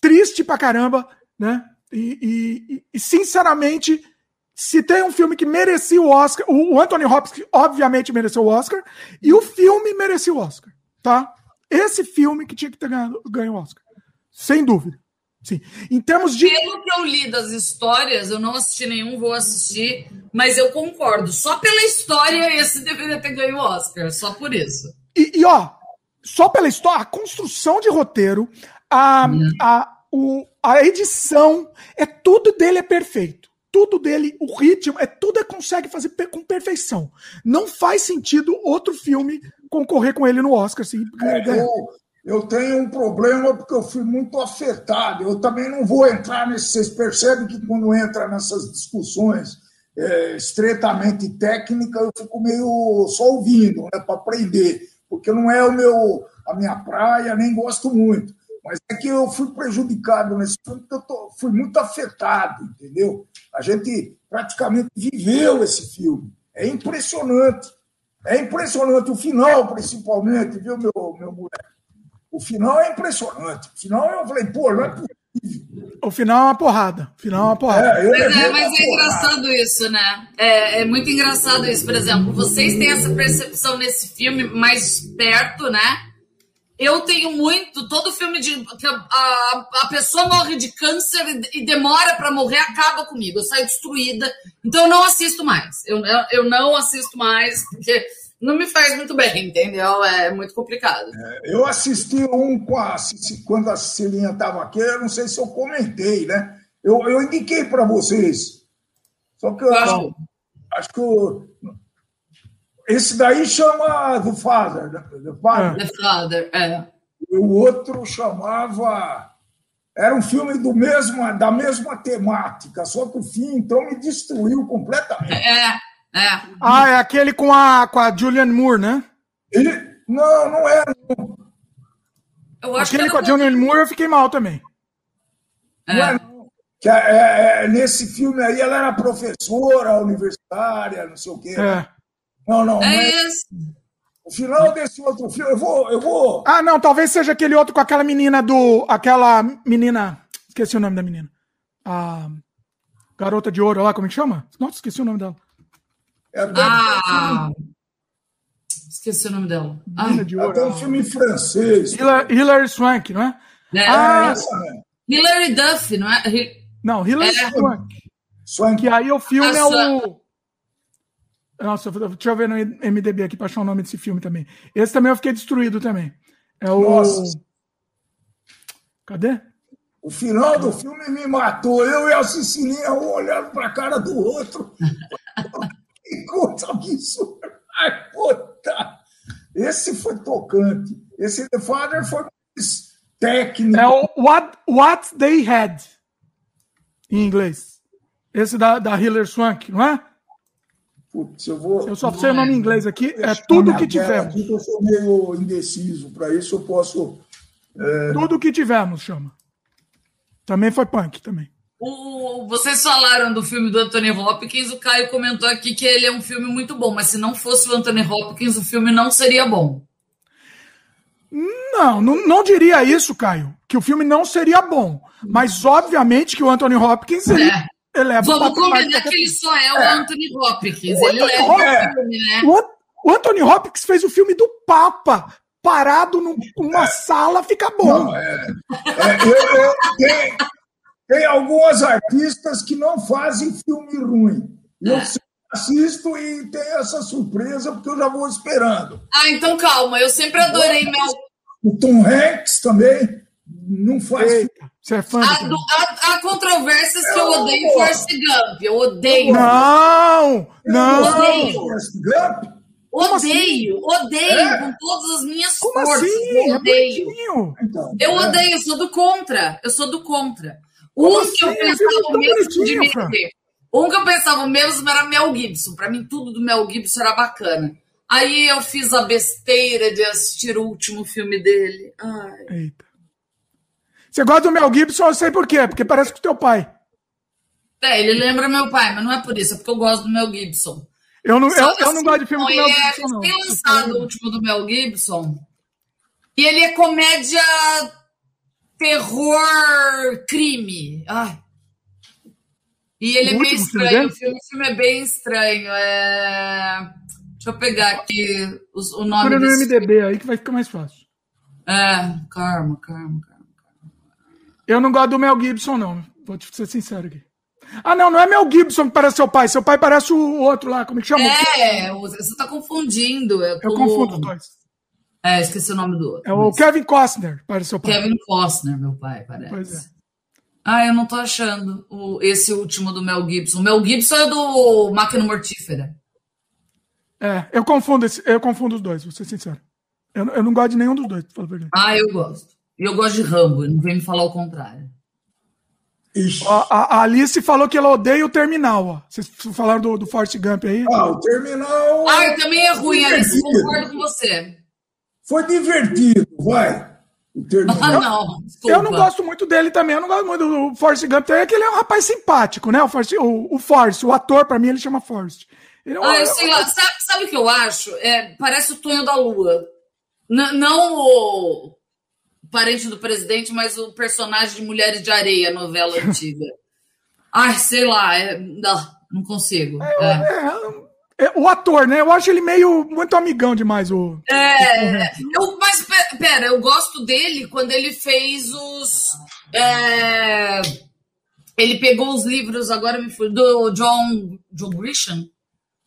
triste pra caramba, né? E, e, e, sinceramente, se tem um filme que merecia o Oscar, o, Anthony Hopkins obviamente mereceu o Oscar, e o filme merecia o Oscar, tá? Esse filme que tinha que ter ganho o Oscar. Sem dúvida. Sim. Em termos de. Pelo que eu li das histórias, eu não assisti nenhum, vou assistir, mas eu concordo. Só pela história, esse deveria ter ganho o Oscar, só por isso. E, e ó, só pela história, a construção de roteiro, a, hum. a, o, a edição, é tudo dele é perfeito. Tudo dele, o ritmo, é tudo é consegue fazer com perfeição. Não faz sentido outro filme concorrer com ele no Oscar. Assim, é, eu, eu tenho um problema porque eu fui muito afetado. Eu também não vou entrar nesse. Vocês percebem que quando entra nessas discussões é, estreitamente técnicas, eu fico meio só ouvindo, né, para aprender, porque não é o meu, a minha praia, nem gosto muito. Mas é que eu fui prejudicado nesse filme, porque eu tô, fui muito afetado, entendeu? A gente praticamente viveu esse filme. É impressionante. É impressionante o final, principalmente, viu, meu, meu moleque? O final é impressionante. O final eu falei, pô, não é possível. O final é uma porrada. O final é uma porrada. É, mas é, mas é engraçado isso, né? É, é, muito engraçado isso. Por exemplo, vocês têm essa percepção nesse filme mais perto, né? Eu tenho muito. Todo filme de que a, a pessoa morre de câncer e demora para morrer acaba comigo. Eu saio destruída. Então eu não assisto mais. Eu, eu, eu não assisto mais porque não me faz muito bem, entendeu? É muito complicado. É, eu assisti um com a, quando a Celinha estava aqui, eu não sei se eu comentei, né? Eu, eu indiquei para vocês. Só que eu acho, acho que eu, esse daí chama The Father. Né? The Father, The Father é. E o outro chamava. Era um filme do mesmo, da mesma temática, só que o fim, então, me destruiu completamente. É. É. Ah, é aquele com a, com a Julianne Moore, né? Ele, não, não é. Eu acho aquele que com a Julianne Moore eu fiquei mal também. É. Não é, não. Que é, é, nesse filme aí ela era professora universitária, não sei o quê. É. Não, não. É esse. O final desse outro filme, eu vou. Eu vou Ah, não, talvez seja aquele outro com aquela menina do. Aquela menina. Esqueci o nome da menina. A garota de ouro lá, como é que chama? Nossa, esqueci o nome dela. É, Ah. Esqueci o nome dela. Ai, de Até um filme francês. Hillary, Hillary Swank, não é? né? Ah, Essa, né? Hilary Duff, não é? Não, Hillary É. Swank. Que aí o filme é o. Nossa, deixa eu ver no MDB aqui pra achar o nome desse filme também. Esse também eu fiquei destruído também. É o. Nossa. Cadê? O final do filme me matou. Eu e a Cecilinha um olhando para a cara do outro. que coisa absurda. Ai, puta. Esse foi tocante. Esse The Father foi mais técnico. É o What, What They Had. Em inglês. Esse da, da Hillary Swank, não é? Putz, eu vou. Eu só sei o nome em inglês aqui. É tudo que tivemos. Aqui, eu sou meio indeciso. Para isso eu posso. Tudo que tivemos, chama. Também foi punk, também. O, vocês falaram do filme do Anthony Hopkins, o Caio comentou aqui que ele é um filme muito bom, mas se não fosse o Anthony Hopkins, o filme não seria bom. Não, não, não diria isso, Caio. Que o filme não seria bom. Mas, obviamente, que o Anthony Hopkins ele É. eleva o Vamos combinar que ele só é o Anthony Hopkins. O Ele Anthony leva Hopkins- o filme, né? O, An- o Anthony Hopkins fez o filme do Papa. Parado num- numa sala, fica bom. Não, é, é, eu, eu- tem, tem algumas artistas que não fazem filme ruim. Eu sempre assisto e tenho essa surpresa porque eu já vou esperando. Ah, então calma, eu sempre adorei Mel. O Tom Hanks também não faz Eita, você é fã Há, do- há- há controvérsias que eu odeio Forrest Gump. Eu odeio. Não, não. Odeio. Forrest Gump. Odeio, odeio É? com todas as minhas Como forças. assim? Eu É odeio. bonitinho. Então, Eu é, odeio, eu sou do contra. Eu sou do contra. Um assim? que eu pensava mesmo de. Um que eu pensava mesmo era Mel Gibson. Pra mim, tudo do Mel Gibson era bacana. Aí eu fiz a besteira de assistir o último filme dele. Ai. Eita. Você gosta do Mel Gibson, eu sei por quê. Porque parece com o teu pai. É, ele lembra meu pai, mas não é por isso, é porque eu gosto do Mel Gibson. Eu não, eu, eu não assim, gosto de filme com o Mel é Gibson, não. recém-lançado o último do Mel Gibson. E ele é comédia terror crime. Ai. E ele O é meio filme estranho. O filme, o filme é bem estranho. É... Deixa eu pegar aqui os- o nome Procura no MDB aí que vai ficar mais fácil. É, calma, calma, calma. Eu não gosto do Mel Gibson, não. Vou te ser sincero aqui. Ah, não, não é Mel Gibson que parece seu pai. Seu pai parece o outro lá, como é que chama? É, você tá confundindo. É Eu com- confundo os dois. É, esqueci o nome do outro. É o mas- Kevin Costner, parece seu pai. Kevin Costner, meu pai, parece. Pois é. Ah, eu não tô achando o, esse último do Mel Gibson. O Mel Gibson é do Máquina Mortífera. É, eu confundo, esse, eu confundo os dois, vou ser sincero. Eu, eu não gosto de nenhum dos dois, pra falar a verdade. Ah, eu gosto. E eu gosto de Rambo, não vem me falar o contrário. A, a- Alice falou que ela odeia o Terminal, ó. Vocês falaram do, do Forrest Gump aí? Ah, o Terminal Ah, também é ruim, Alice, concordo com você. Foi divertido, vai. Ah, Terminal. não, desculpa. Eu não gosto muito dele também, eu não gosto muito do Forrest Gump, também, é que ele é um rapaz simpático, né? O Forrest, o, o Forrest, o ator, pra mim, ele chama Forrest. Ele é um- Ah, eu sei lá. Sabe, sabe o que eu acho? É, parece o Tonho da Lua. N- não o parente do presidente, mas o personagem de Mulheres de Areia, novela antiga. Ai, sei lá, é, não, não consigo. É. É, o ator, né? Eu acho ele meio muito amigão demais, o. É, eu, mas pe- pera, eu gosto dele quando ele fez os. é, ele pegou os livros, agora me foi, do John, John Grisham?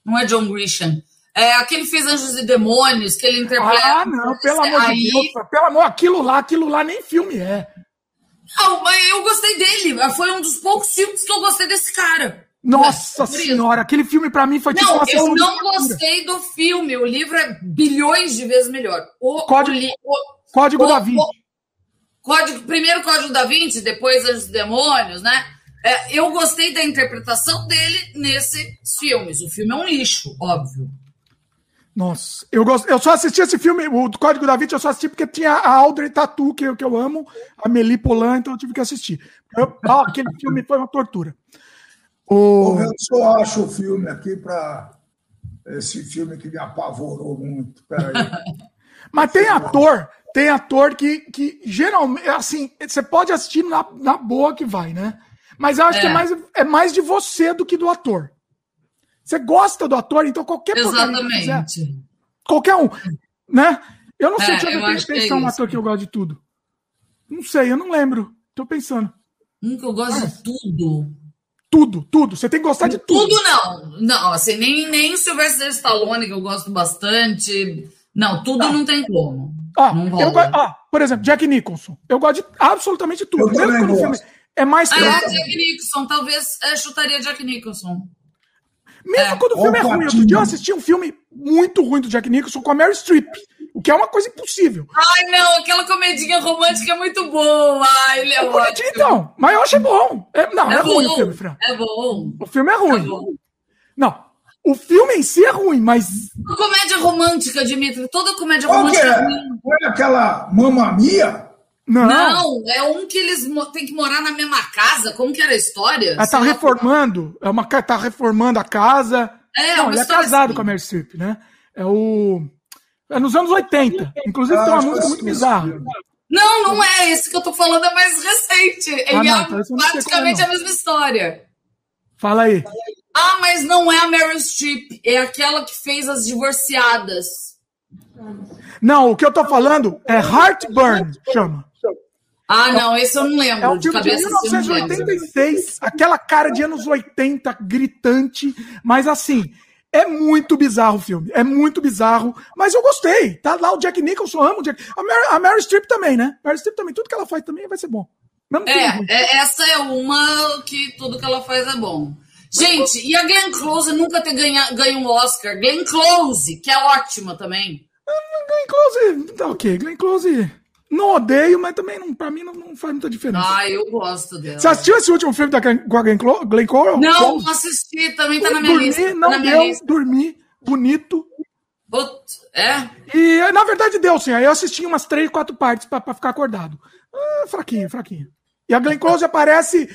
Não é John Grisham. É, aquele fez Anjos e Demônios, que ele interpreta. Ah, não, pelo amor Aí- de Deus. Pelo amor, aquilo lá, aquilo lá nem filme é. Não, mas eu gostei dele. Foi um dos poucos filmes que eu gostei desse cara. Nossa É, senhora, aquele filme pra mim foi tipo Não, eu não gostei do filme. O livro é bilhões de vezes melhor. O, Código- o Código o- da Vinci. o- Código, primeiro Código da Vinci, depois Anjos e Demônios, né? É, eu gostei da interpretação dele nesses filmes. O filme é um lixo, óbvio. Nossa, eu, gosto, eu só assisti esse filme, o Código da Vinci, eu só assisti porque tinha a Audrey Tatu, que, eu, que eu amo, a Meli Polan, então eu tive que assistir. Eu, ah, aquele filme foi uma tortura. O... Eu só acho o filme aqui para esse filme que me apavorou muito. Mas tem ator, tem ator que, que geralmente, assim, você pode assistir na, na boa que vai, né? Mas eu acho é. que é mais, é mais de você do que do ator. Você gosta do ator, então qualquer Exatamente. Quiser, qualquer um, né? Eu não sei, é, deixa eu, eu pensar é um ator que eu gosto de tudo. Não sei, eu não lembro. Tô pensando. Um que eu gosto ah. de tudo. Tudo, tudo. Você tem que gostar de tudo. Tudo não. Não, assim, nem, nem o Sylvester Stallone, que eu gosto bastante. Não, tudo ah. não tem como. Ah, eu, ah, por exemplo, Jack Nicholson. Eu gosto de absolutamente tudo. Eu Mesmo quando o filme é mais. Ah, é, Jack Nicholson. Talvez é, chutaria Jack Nicholson. Mesmo é. quando o filme é ruim. Outro dia eu assisti um filme muito ruim do Jack Nicholson com a Mary Streep. O que é uma coisa impossível. Ai, não, aquela comedinha romântica é muito boa. Ai, ele é, é ótimo. Então, mas eu achei bom. É, não, é, é ruim o filme, Fran. É bom. O filme é ruim. É não, o filme em si é ruim, mas. Comédia romântica, Dimitri. Toda comédia Qual romântica é? é ruim. Foi aquela Mamma Mia? Não. Não, é um que eles têm que morar na mesma casa. Como que era a história? Ela tá reformando. É uma tá reformando a casa. É, Não, ele é casado assim. com a Streep, né? É o. É nos anos 80. Inclusive ah, tem uma música muito bizarra. Não, não é. Esse que eu tô falando é mais recente. Ele ah, não, é então praticamente a mesma história. Fala aí. Ah, mas não é a Meryl Streep. É aquela que fez as divorciadas. Não, o que eu tô falando é Heartburn, chama. Ah, não, esse eu não lembro. É um filme de, de 1986, aquela cara de anos 80, gritante, mas assim, é muito bizarro o filme. É muito bizarro, mas eu gostei. Tá lá o Jack Nicholson, amo o Jack. A Mary, a Mary Streep também, né? Mary Streep também, tudo que ela faz também vai ser bom. É, é, essa é uma que tudo que ela faz é bom. Gente, e a Glenn Close nunca ter ganha, ganho um Oscar? Glenn Close, que é ótima também. Glenn Close, tá ok. Glenn Close não odeio, mas também não, pra mim não, não, faz muita diferença. Ah, eu gosto dela. Você assistiu esse último filme da com a Glenn Close? Não, não assisti, também tá na minha dormi, lista. Não deu, lista. dormi, bonito. é? E na verdade deu, sim. Aí eu assisti umas três, quatro partes pra, pra ficar acordado. Ah, fraquinho, fraquinho. E a Glenn Close aparece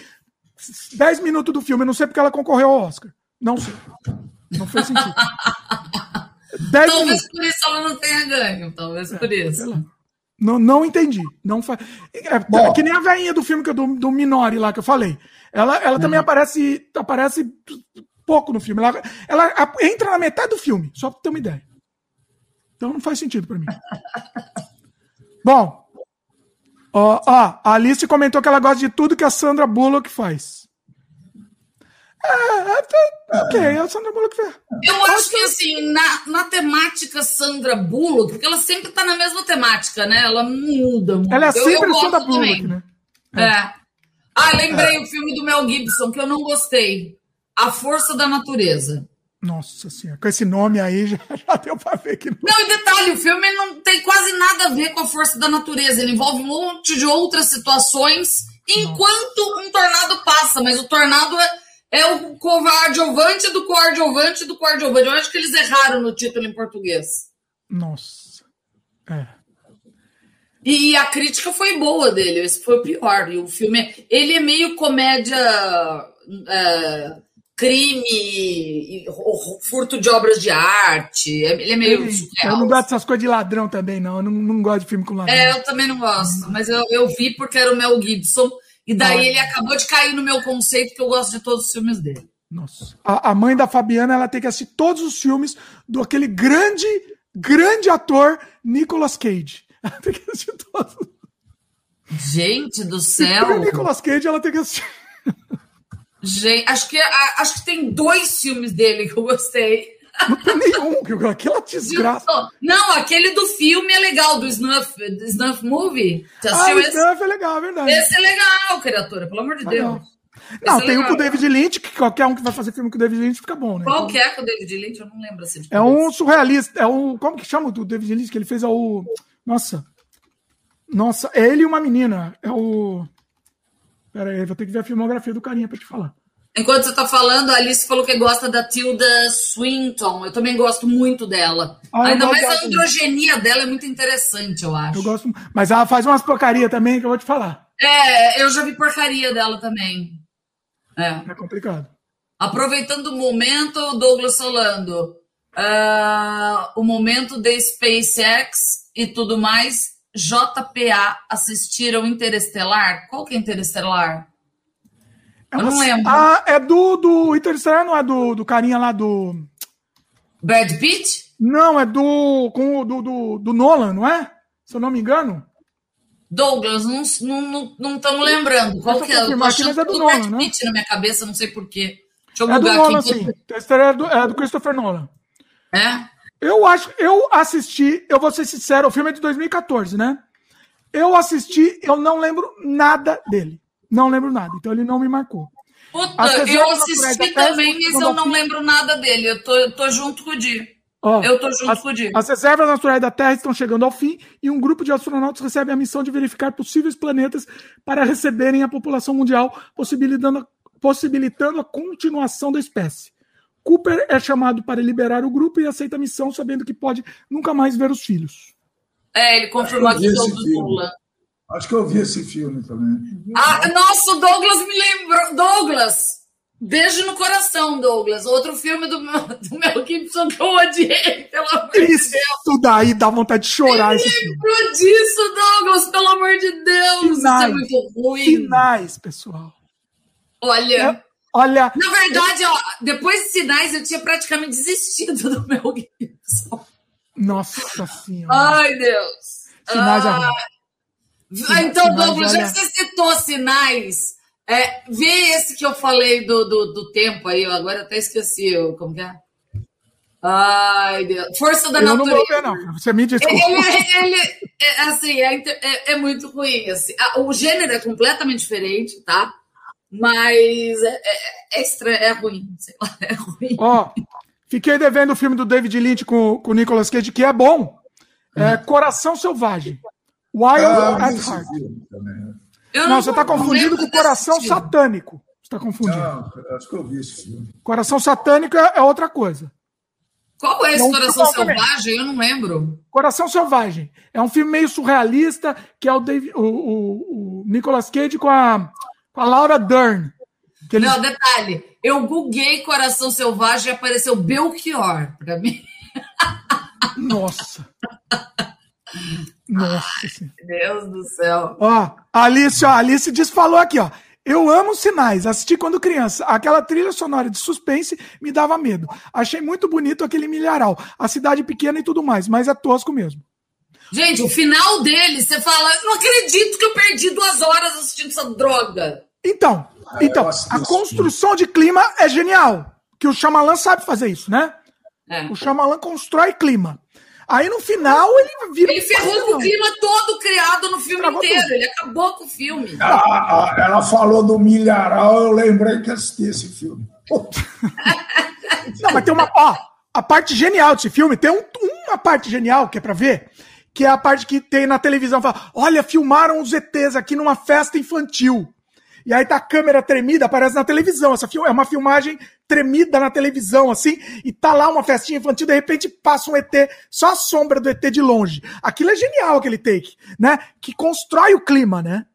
10 minutos do filme. Eu não sei porque ela concorreu ao Oscar. Não sei. Não fez sentido. talvez minutos. por isso ela não tenha ganho. Talvez é, por isso. Não, não entendi. Não fa... é, é, que nem a veinha do filme que eu, do, do Minori lá que eu falei. Ela, ela também uhum. aparece, aparece pouco no filme. Ela, ela entra na metade do filme, só pra ter uma ideia. Então não faz sentido para mim. Bom, ó, ó, a Alice comentou que ela gosta de tudo que a Sandra Bullock faz. É, é, ok, é a Sandra Bullock. Eu acho que assim, na, na temática Sandra Bullock, porque ela sempre tá na mesma temática, né? Ela não muda muito. Ela é sempre eu, eu Sandra Bullock, também. né? É. é. Ah, lembrei o filme do Mel Gibson, que eu não gostei. A Força da Natureza. Nossa senhora, com esse nome aí já, já deu pra ver que não. Não, e detalhe, o filme não tem quase nada a ver com a força da natureza. Ele envolve um monte de outras situações enquanto Nossa. um tornado passa, mas o tornado é é o coadjuvante do coadjuvante do coadjuvante. Eu acho que eles erraram no título em português. Nossa. É. E a crítica foi boa dele, esse foi o pior. E o filme, ele é meio comédia, é, crime, furto de obras de arte. É, ele é meio. Ei, eu não gosto dessas coisas de ladrão também, não. Eu não, não gosto de filme com ladrão. É, eu também não gosto. Mas eu, eu vi porque era o Mel Gibson. E daí ele acabou de cair no meu conceito que eu gosto de todos os filmes dele. Nossa. A, a, mãe da Fabiana, ela tem que assistir todos os filmes do aquele grande, grande ator Nicolas Cage. Ela tem que assistir todos. Gente do céu. Nicolas Cage, ela tem que assistir. Gente, acho que, acho que tem dois filmes dele que eu gostei. Não tem nenhum, aquela desgraça. Não, aquele do filme é legal, do Snuff, do Snuff Movie. ah, o esse? Snuff é legal, é verdade. Esse é legal, criatura, pelo amor de Deus. Não, esse é tem é o com o David Lynch, que qualquer um que vai fazer filme com o David Lynch fica bom, né? Qual que é com o David Lynch? Eu não lembro assim. É um surrealista, é um. Como que chama o David Lynch? Que ele fez é o. Nossa. Nossa, é ele e uma menina. É o. Pera aí, vou ter que ver a filmografia do carinha pra te falar. Enquanto você está falando, a Alice falou que gosta da Tilda Swinton. Eu também gosto muito dela. Ah, Ainda mais a androgenia dela é muito interessante, eu acho. Eu gosto, mas ela faz umas porcaria também que eu vou te falar. É, eu já vi porcaria dela também. É, é complicado. Aproveitando o momento, Douglas falando, uh, o momento da SpaceX e tudo mais, JPA assistiram Interestelar? Qual que é Interestelar? É uma, eu não lembro. Ah, é do, do Interstellar, não é do, do carinha lá do. Brad Pitt? Não, é do, com, do, do, do Nolan, não é? Se eu não me engano. Douglas, não estamos não, não, não lembrando. Qual que é? Eu tô achando é do, do Nolan, Brad né? Pitt na minha cabeça, não sei porquê. Deixa eu é do Nolan, aqui. sim. É do, é do Christopher Nolan. É? Eu acho, eu assisti, eu vou ser sincero, o filme é de 2014, né? Eu assisti, eu não lembro nada dele. Não lembro nada, então ele não me marcou. Puta, eu assisti também, mas eu não lembro nada dele. Eu tô, eu tô junto com o Di. eu tô junto as, com o Di. As reservas naturais da Terra estão chegando ao fim e um grupo de astronautas recebe a missão de verificar possíveis planetas para receberem a população mundial, possibilitando, possibilitando a continuação da espécie. Cooper é chamado para liberar o grupo e aceita a missão, sabendo que pode nunca mais ver os filhos. É, ele confirmou a questão do Lula. Acho que eu vi esse filme também. Ah, nossa, o Douglas me lembrou. Douglas! Beijo no coração, Douglas. Outro filme do, meu, do Mel Gibson que eu odiei, pelo amor de Deus. Isso daí dá vontade de chorar. esse filme. disso, Douglas, pelo amor de Deus. Finais, Isso é muito ruim. Sinais, pessoal. Olha. É, olha. Na verdade, ó, depois de sinais, eu tinha praticamente desistido do Mel Gibson. Nossa Senhora. Ai, Deus. Sinais ah, ah, então, Douglas, já que você citou sinais, é, vê esse que eu falei do, do, do tempo aí, agora até esqueci. Como que é? Ai, Deus. Força da eu natureza. Não vou ver, não. Você me desculpa. Ele, ele, é, assim, é, é, é, muito ruim. Assim. O gênero é completamente diferente, tá? Mas é, é, é estranho, é ruim. Sei lá, é ruim. Ó, fiquei devendo o filme do David Lynch com, com o Nicolas Cage, que é bom. É hum. Coração Selvagem. Wild ah, at Heart. Não, não, você está confundindo com Coração Satânico. Você está confundindo. Não, acho que eu vi esse filme. Coração Satânico é, é outra coisa. Qual é esse não, Coração Selvagem? Eu não lembro. Coração Selvagem. É um filme meio surrealista, que é o, David, o, o, o Nicolas Cage com a, com a Laura Dern. Eles... Não, detalhe. Eu buguei Coração Selvagem e apareceu Belchior para mim. Nossa. Nossa. Deus do céu. Ó, Alice, ó, Alice desfalou aqui, ó. Eu amo sinais, assisti quando criança. Aquela trilha sonora de suspense me dava medo. Achei muito bonito aquele milharal, a cidade pequena e tudo mais, mas é tosco mesmo. Gente, o final dele, você fala, não acredito que eu perdi duas horas assistindo essa droga. Então, então, a construção de clima é genial. Que o Shyamalan sabe fazer isso, né? É. O Shyamalan constrói clima. Aí no final ele vira. Ele ferrou com o clima todo criado no filme Travou inteiro. Tudo. Ele acabou com o filme. Ela, ela falou do milharal, eu lembrei que assisti esse filme. Não, mas tem uma. Ó, a parte genial desse filme, tem um, uma parte genial que é pra ver, que é a parte que tem na televisão. Fala, Olha, filmaram os ETs aqui numa festa infantil. E aí tá a câmera tremida, aparece na televisão. Essa é uma filmagem tremida na televisão, assim, e tá lá uma festinha infantil, de repente passa um ET, só a sombra do ET de longe. Aquilo é genial, aquele take, né? Que constrói o clima, né?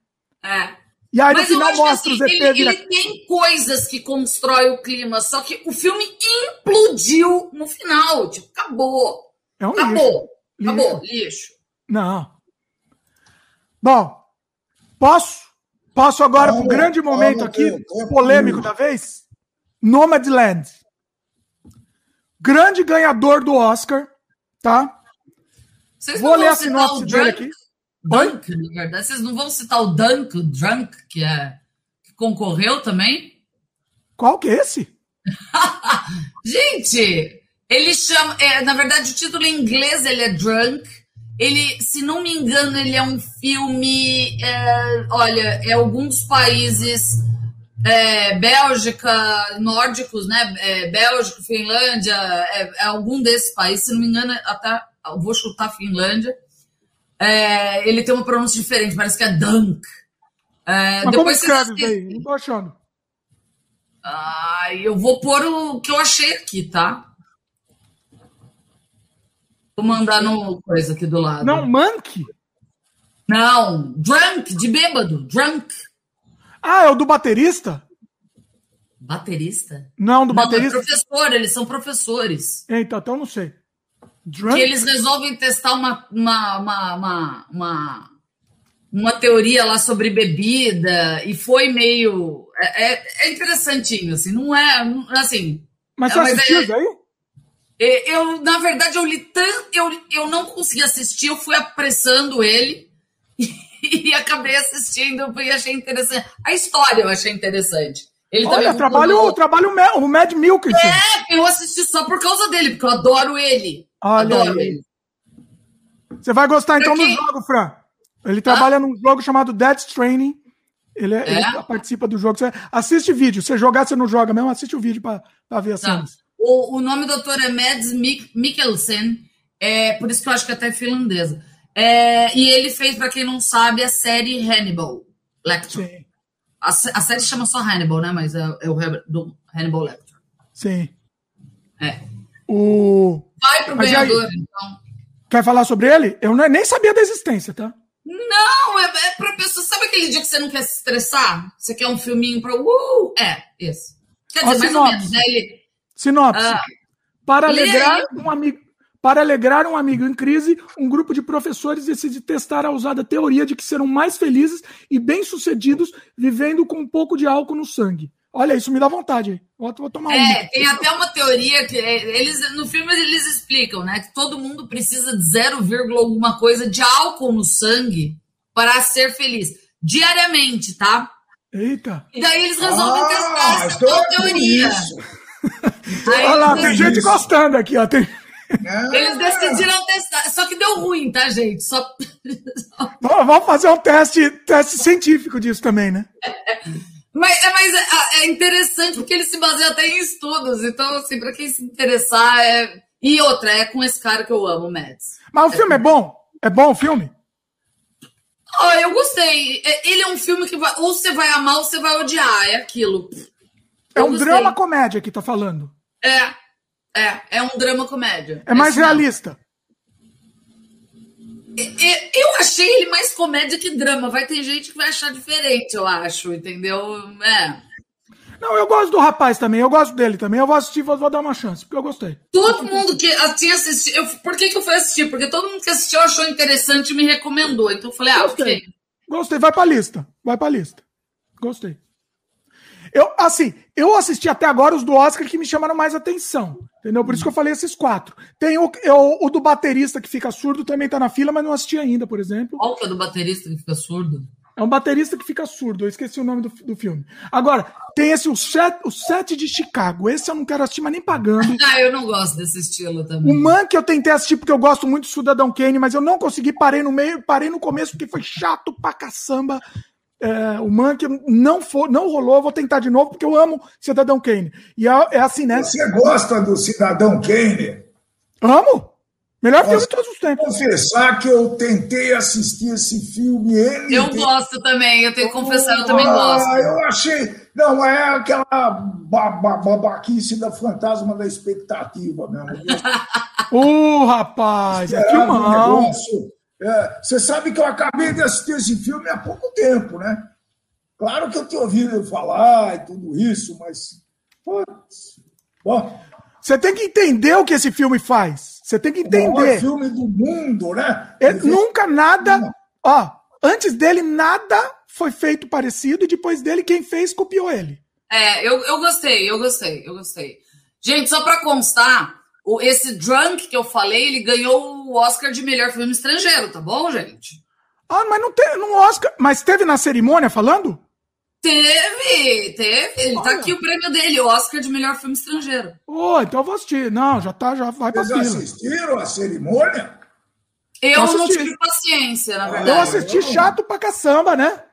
É. E aí Mas no final mostra assim, os ET. Ele, vira... ele tem coisas que constrói o clima, só que o filme implodiu no final. Tipo, acabou. É um acabou. Lixo. Acabou, lixo. Não. Bom, posso Passo agora para o grande momento aqui, polêmico da vez. Nomadland. Grande ganhador do Oscar, tá? Vocês Vou ler a sinopse dele aqui. Dunk, na verdade. Vocês não vão citar o Dunk, o Drunk, que, é, que concorreu também? Qual que é esse? Gente, ele chama. É, na verdade, o título em inglês ele é Drunk. Ele, se não me engano, ele é um filme. É, olha, é algum dos países. É, Bélgica, nórdicos, né? É, Bélgica, Finlândia, é, é, algum desses países, se não me engano, até vou chutar Finlândia. É, ele tem uma pronúncia diferente, parece que é Dunk. É, Mas como escreve isso aí? Não tô achando. Ah, eu vou pôr o que eu achei aqui, tá? Vou mandar no coisa aqui do lado. Não, Monk? Não, Drunk, de bêbado. Drunk. Ah, é o do baterista? Baterista? Não, do Não, é baterista. professor, eles são professores. Eita, então eu não sei. Drunk? Que eles resolvem testar uma, uma, uma, uma, uma, uma teoria lá sobre bebida e foi meio. É, é- é interessantinho, assim, não é. Assim, Mas É, você mas assistiu é- isso aí? E- Eu, na verdade, eu li tanto. Eu, eu não consegui assistir, eu fui apressando ele e, acabei assistindo e achei interessante. A história eu achei interessante. Ele Olha, trabalho, trabalho o Mad Milkinson. É, eu assisti só por causa dele, porque eu adoro ele. Olha adoro aí. ele. Você vai gostar então do jogo, Fran. Ele trabalha num jogo chamado Dead Training. Ele, é- É? ele participa do jogo. Você assiste vídeo. Se jogar, você não joga mesmo, assiste o vídeo pra, pra ver as Tá. cenas. O, o nome do autor é Mads Mik- Mikkelsen, é, por isso que eu acho que até é finlandesa. É, e ele fez, pra quem não sabe, a série Hannibal Lecter. Sim, A, a série chama só Hannibal, né? Mas é, é o do Hannibal Lecter. sim. É. O... Vai pro Mas aí? ganhador, então. Quer falar sobre ele? Eu nem sabia da existência, tá? Não, é, é pra pessoa. Sabe aquele dia que você não quer se estressar? Você quer um filminho pra. Uh! É, esse. Quer Ó, dizer, mais sinopse. ou menos, né? Ele. Sinopse. Ah, Para alegrar um amigo. Para alegrar um amigo em crise, um grupo de professores decide testar a usada teoria de que serão mais felizes e bem-sucedidos vivendo com um pouco de álcool no sangue. Olha, isso me dá vontade. aí. Vou, vou tomar É, uma. tem até uma teoria que é, eles no filme eles explicam, né, que todo mundo precisa de 0, alguma coisa de álcool no sangue para ser feliz diariamente, tá? Eita. E daí eles resolvem Ah, testar essa teoria. isso. Aí Olha lá, tem gente isso. gostando aqui, ó. Tem... Ah, eles decidiram testar, só que deu ruim, tá, gente? Só Vamos fazer um teste, teste científico disso também, né? Mas, é, mas é, é interessante porque ele se baseia até em estudos. Então, assim, pra quem se interessar, é. E outra, é com esse cara que eu amo, Mads. Mas o filme é bom? É bom o filme? Ó, eu gostei. É, Ele é um filme que vai, ou você vai amar ou você vai odiar. É aquilo. É um drama comédia que tá falando. É. É, é um drama comédia. É mais realista. Eu achei ele mais comédia que drama. Vai ter gente que vai achar diferente, eu acho, entendeu? É. Não, eu gosto do rapaz também. Eu gosto dele também. Eu vou assistir, vou, vou dar uma chance, porque eu gostei. Todo mundo que tinha assistido. Eu, por que, que eu fui assistir? Porque todo mundo que assistiu achou interessante e me recomendou. Então eu falei, ah, Gostei. ok. Gostei. Vai pra lista. Vai pra lista. Gostei. Eu, assim, eu assisti até agora os do Oscar que me chamaram mais atenção. Entendeu? Por isso que eu falei esses quatro. Tem o, eu- o do baterista que fica surdo, também tá na fila, mas não assisti ainda, por exemplo. Qual que é do baterista que fica surdo? É um baterista que fica surdo. Eu esqueci o nome do, do filme. Agora, tem esse, o set, o set de Chicago. Esse eu não quero assistir, mas nem pagando. Ah, eu não gosto desse estilo O também. Man que eu tentei assistir porque eu gosto muito do Cidadão Kane, mas eu não consegui, parei no meio, parei no começo porque foi chato pra caçamba. É, o Man que não, for, não rolou, eu vou tentar de novo porque eu amo Cidadão Kane. E é, é assim, né? Você gosta do Cidadão Kane? Amo! Melhor filme Nossa. de todos os tempos. Confessar que eu tentei assistir esse filme. Ele Eu gosto também, eu tenho que confessar, eu também Ah, gosto. eu achei. Não, é aquela ba- ba- babaquice da fantasma da expectativa mesmo. Ô, rapaz, é É, um negócio- é, você sabe que eu acabei de assistir esse filme há pouco tempo, né? Claro que eu tinha ouvido falar e tudo isso, mas. Putz, bom, Você tem que entender o que esse filme faz. Você tem que o maior entender. filme do mundo, né? Ele nunca nada. Não. Ó, antes dele, nada foi feito parecido, e depois dele, quem fez copiou ele. É, eu, eu gostei, eu gostei, eu gostei. Gente, só pra constar, o, esse Drunk que eu falei, ele ganhou o Oscar de melhor filme estrangeiro, tá bom, gente? Ah, mas não teve no Oscar. Mas teve na cerimônia falando? Teve, teve. Ele tá aqui o prêmio dele, o Oscar de melhor filme estrangeiro. Ô, então eu vou assistir. Não, já tá, já vai pra Vocês fila. assistiram a cerimônia? Eu Eu não tive paciência, na Eu verdade. assisti chato pra caçamba, né?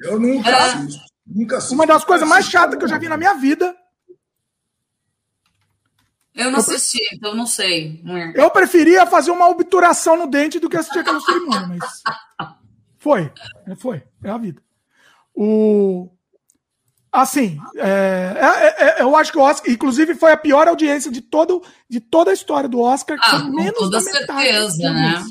Eu nunca É. assisto. Nunca assisto. Uma das coisas mais chatas que eu já vi na minha vida. Eu não assisti, então não sei. Eu preferia fazer uma obturação no dente do que assistir aquela cerimônia, mas. Foi. É, Foi. É a vida. O. Assim, é, é, é, eu acho que o Oscar, inclusive, foi a pior audiência de, todo, de toda a história do Oscar. Ah, com menos toda certeza, né?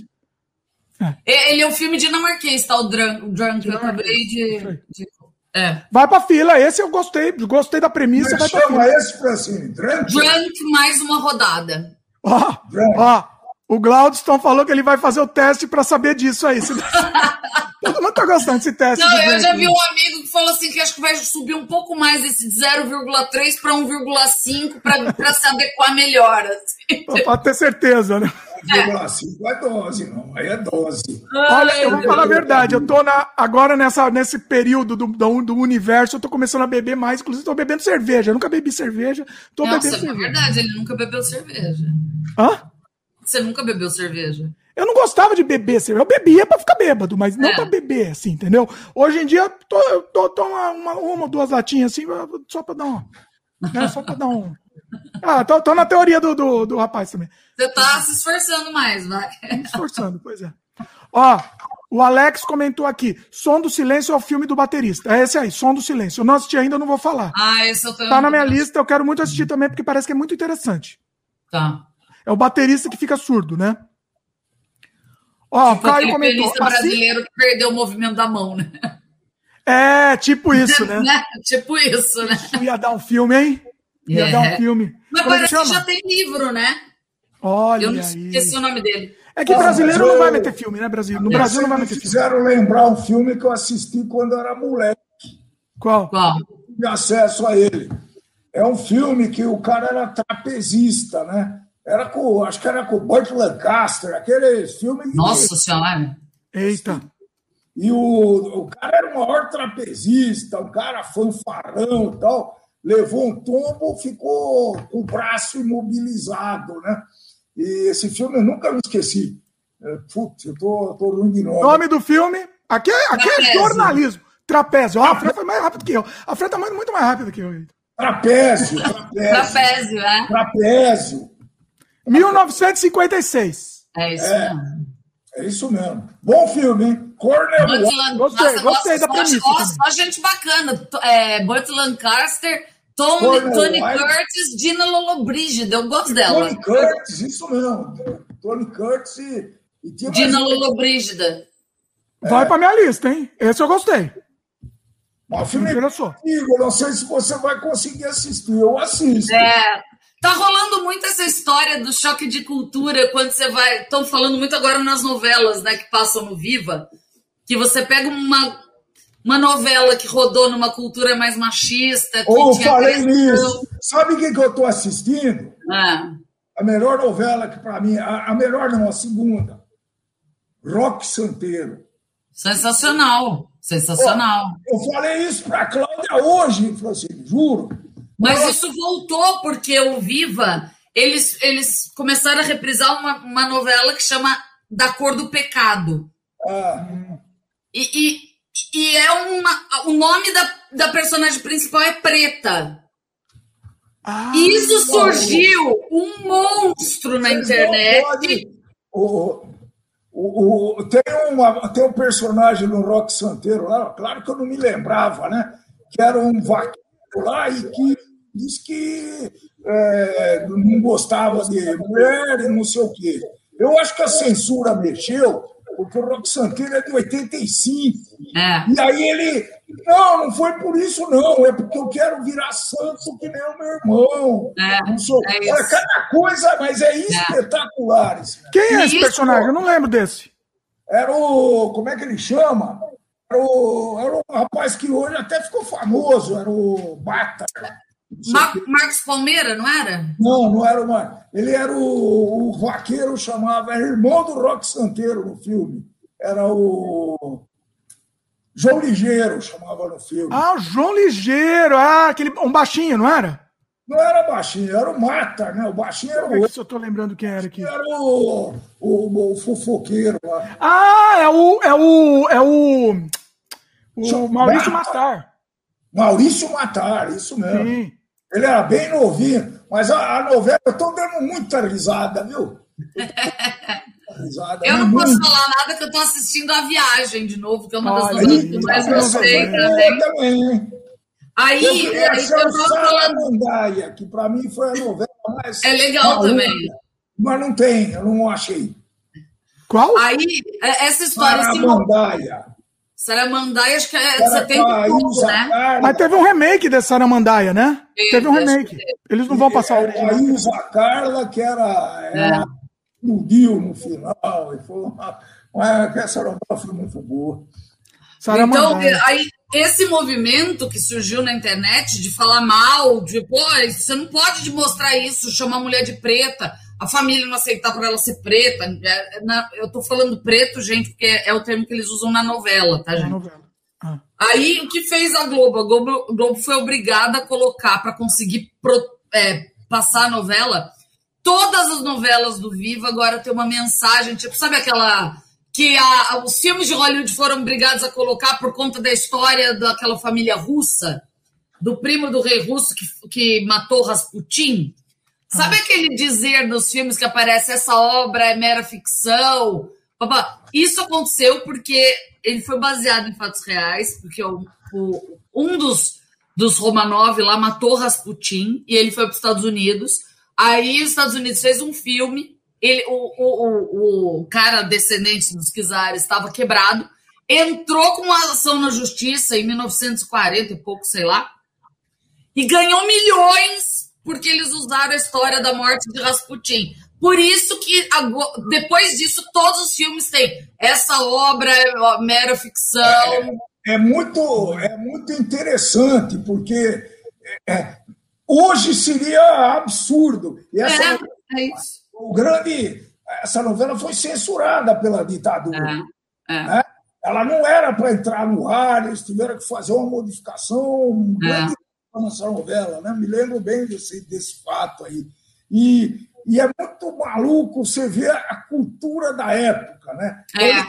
É. Ele é um filme dinamarquês, tá? O Drunk, Drunk eu acabei de, de... É. Vai pra fila, esse eu gostei, gostei da premissa. Mas vai chama esse, Francine? Drunk? Drunk mais uma rodada. Ó, ó, o Glaudston falou que ele vai fazer o teste para saber disso aí. Todo mundo tá gostando desse teste. Não, eu já vi um amigo que falou assim que acho que vai subir um pouco mais esse de 0,3 para 1,5 para se adequar melhor. Assim. Pode ter certeza, né? 1,5 é. é dose, não. Aí é dose. Olha, eu vou falar a verdade. Eu tô na, agora nessa, nesse período do, do, do universo, eu tô começando a beber mais. Inclusive, tô bebendo cerveja. Eu nunca bebi cerveja. Tô Nossa, bebendo é cerveja. verdade, ele nunca bebeu cerveja. Hã? Você nunca bebeu cerveja? Eu não gostava de beber cerveja. Eu bebia pra ficar bêbado, mas não é. pra beber, assim, entendeu? Hoje em dia, eu tô, eu tô, tô uma, uma, uma, duas latinhas assim, só pra dar uma. Né, só pra dar um. Ah, tô, tô na teoria do, do, do rapaz também. Você tá se esforçando mais, vai. Me esforçando, pois é. Ó, o Alex comentou aqui: Som do Silêncio é o filme do baterista. É esse aí, Som do Silêncio. Eu não assisti ainda, não vou falar. Ah, esse eu tô. Tá na minha lista, eu quero muito assistir também, porque parece que é muito interessante. Tá. É o baterista que fica surdo, né? Ó, tipo, Caio comentou. Assim, brasileiro que perdeu o movimento da mão, né? É, tipo isso, né? né? tipo isso, né? Isso ia dar um filme, hein? Ia é. dar um filme. Mas Como parece que já tem livro, né? Olha Eu não esqueci o nome dele. É que brasileiro não vai meter filme, né, Brasil? No Brasil não vai meter filme. Fizeram lembrar um filme que eu assisti quando eu era moleque. Qual? Qual? De acesso a ele. É um filme que o cara era trapezista, né? Era com, acho que era com o Burt Lancaster, aquele filme. Nossa Senhora! Eita! E o, o cara era o maior trapezista, um cara fanfarrão e tal. Levou um tombo, ficou com o braço imobilizado, né? E esse filme eu nunca me esqueci. É, putz, eu tô, tô ruim de nome. Nome do filme? Aqui é, aqui é jornalismo. Trapézio. Ah, a Fran foi mais rápido que eu. A Fran tá muito mais rápida que eu. Trapézio. Trapézio, trapézio é? Trapézio. 1956. É isso é, mesmo. É isso mesmo. Bom filme, hein? Cornel Gostei, Nossa, gostei da premissa. Só, gente bacana. É, Burt Lancaster, Tom, Tony White. Curtis, Dina Lollobrigida. Eu gosto dela. Tony Curtis, isso mesmo. Tony Curtis e... e Dina Lollobrigida. É. Vai pra minha lista, hein? Esse eu gostei. O filme é antigo, não sei se você vai conseguir assistir. Eu assisto. É, Tá rolando muito essa história do choque de cultura quando você vai. Estão falando muito agora nas novelas, né, que passam no Viva, que você pega uma, uma novela que rodou numa cultura mais machista. Que oh, falei nisso. Sabe o que, que eu tô assistindo? Ah. A melhor novela que para mim, a, a, melhor não, a segunda. Rock Santeiro. Sensacional, sensacional. Eu falei isso para Cláudia hoje, assim, juro. Mas isso voltou porque o Viva, eles, eles começaram a reprisar uma, uma novela que chama Da Cor do Pecado. Ah. E, e, e, é uma. O nome da, da personagem principal é Preta. Ah, e isso surgiu um monstro na internet. O, o, o, tem, uma, tem um personagem no Rock Santeiro lá, claro que eu não me lembrava, né? Que era um vaqueiro lá e que disse que é, não gostava de mulher e não sei o quê. Eu acho que a censura mexeu, porque o Rock Santeiro é de 85. É. E aí ele. Não, não foi por isso, não. É porque eu quero virar santo que nem o meu irmão. É, não sou... é Olha, cada coisa, mas é, é. espetacular. Quem é esse isso? personagem? Eu não lembro desse. Era o. Como é que ele chama? Era o, era um rapaz que hoje até ficou famoso, era o Bata. Mar Marcos Palmeira, não era? Não, não era o Marcos. Ele era o, o vaqueiro, chamava, era irmão do Rock Santeiro no filme. Era o. João Ligeiro chamava no filme. Ah, o João Ligeiro, ah, aquele, um baixinho, não era? Não era baixinho, era o Mata, né? O baixinho era o. Se eu tô lembrando quem era aqui. Era o, o, o fofoqueiro lá. Ah, é o. É o. É o. O Maurício Matar. Maurício Matar, isso mesmo. Sim. Ele era bem novinho, mas a, a novela, eu estou dando muita risada, viu? risada, eu não posso falar nada que eu estou assistindo A Viagem de novo, que é uma das novelas que eu mais gostei também. também. Aí, eu, aí essa é eu tava falando. Saramandaya, que para mim foi a novela mais. É legal maluca, também. Mas não tem, eu não achei. Qual? Aí, é- essa história se Saramandaia. Saramandai, acho que é Era 70 com a e pouco, Ilza né? Carla, Mas teve um remake dessa Saramandaia, né? Teve, Teve um remake. que Eles não vão passar o a original. Ilza Carla, que era. era explodiu no final. E foi uma, uma, essa novela foi muito boa. Então, Saramandaia. aí, esse movimento que surgiu na internet de falar mal, de, pô, você não pode mostrar isso, chamar a mulher de preta, a família não aceitar por ela ser preta. é, na- eu tô falando preto, gente, porque é o termo que eles usam na novela, tá, É gente? novela. Ah. Aí, o que fez a Globo? A Globo, a Globo foi obrigada a colocar, para conseguir pro- é, passar a novela, todas as novelas do Viva agora tem uma mensagem, tipo, sabe aquela. que a- os filmes de Hollywood foram obrigados a colocar por conta da história daquela família russa, do primo do rei russo que, que matou Rasputin? Sabe aquele dizer nos filmes que aparece essa obra é mera ficção? Papá, Isso aconteceu porque ele foi baseado em fatos reais, porque o, o- um dos, dos Romanov lá matou Rasputin e ele foi para os Estados Unidos. Aí os Estados Unidos fez um filme, ele, o, o, o, cara descendente dos czares estava quebrado, entrou com uma ação na justiça em 1940 e pouco, sei lá, e ganhou milhões porque eles usaram a história da morte de Rasputin. Por isso que depois disso todos os filmes têm essa obra é mera ficção. É muito, é muito interessante, porque é, hoje seria absurdo. E essa, É, é isso. o grande, essa novela foi censurada pela ditadura. É, é. né? Ela não era para entrar no ar, eles tiveram que fazer uma modificação um É. grande nessa novela, né? Me lembro bem desse, desse fato aí. E, e é muito maluco você ver a cultura da época, né? É. Eles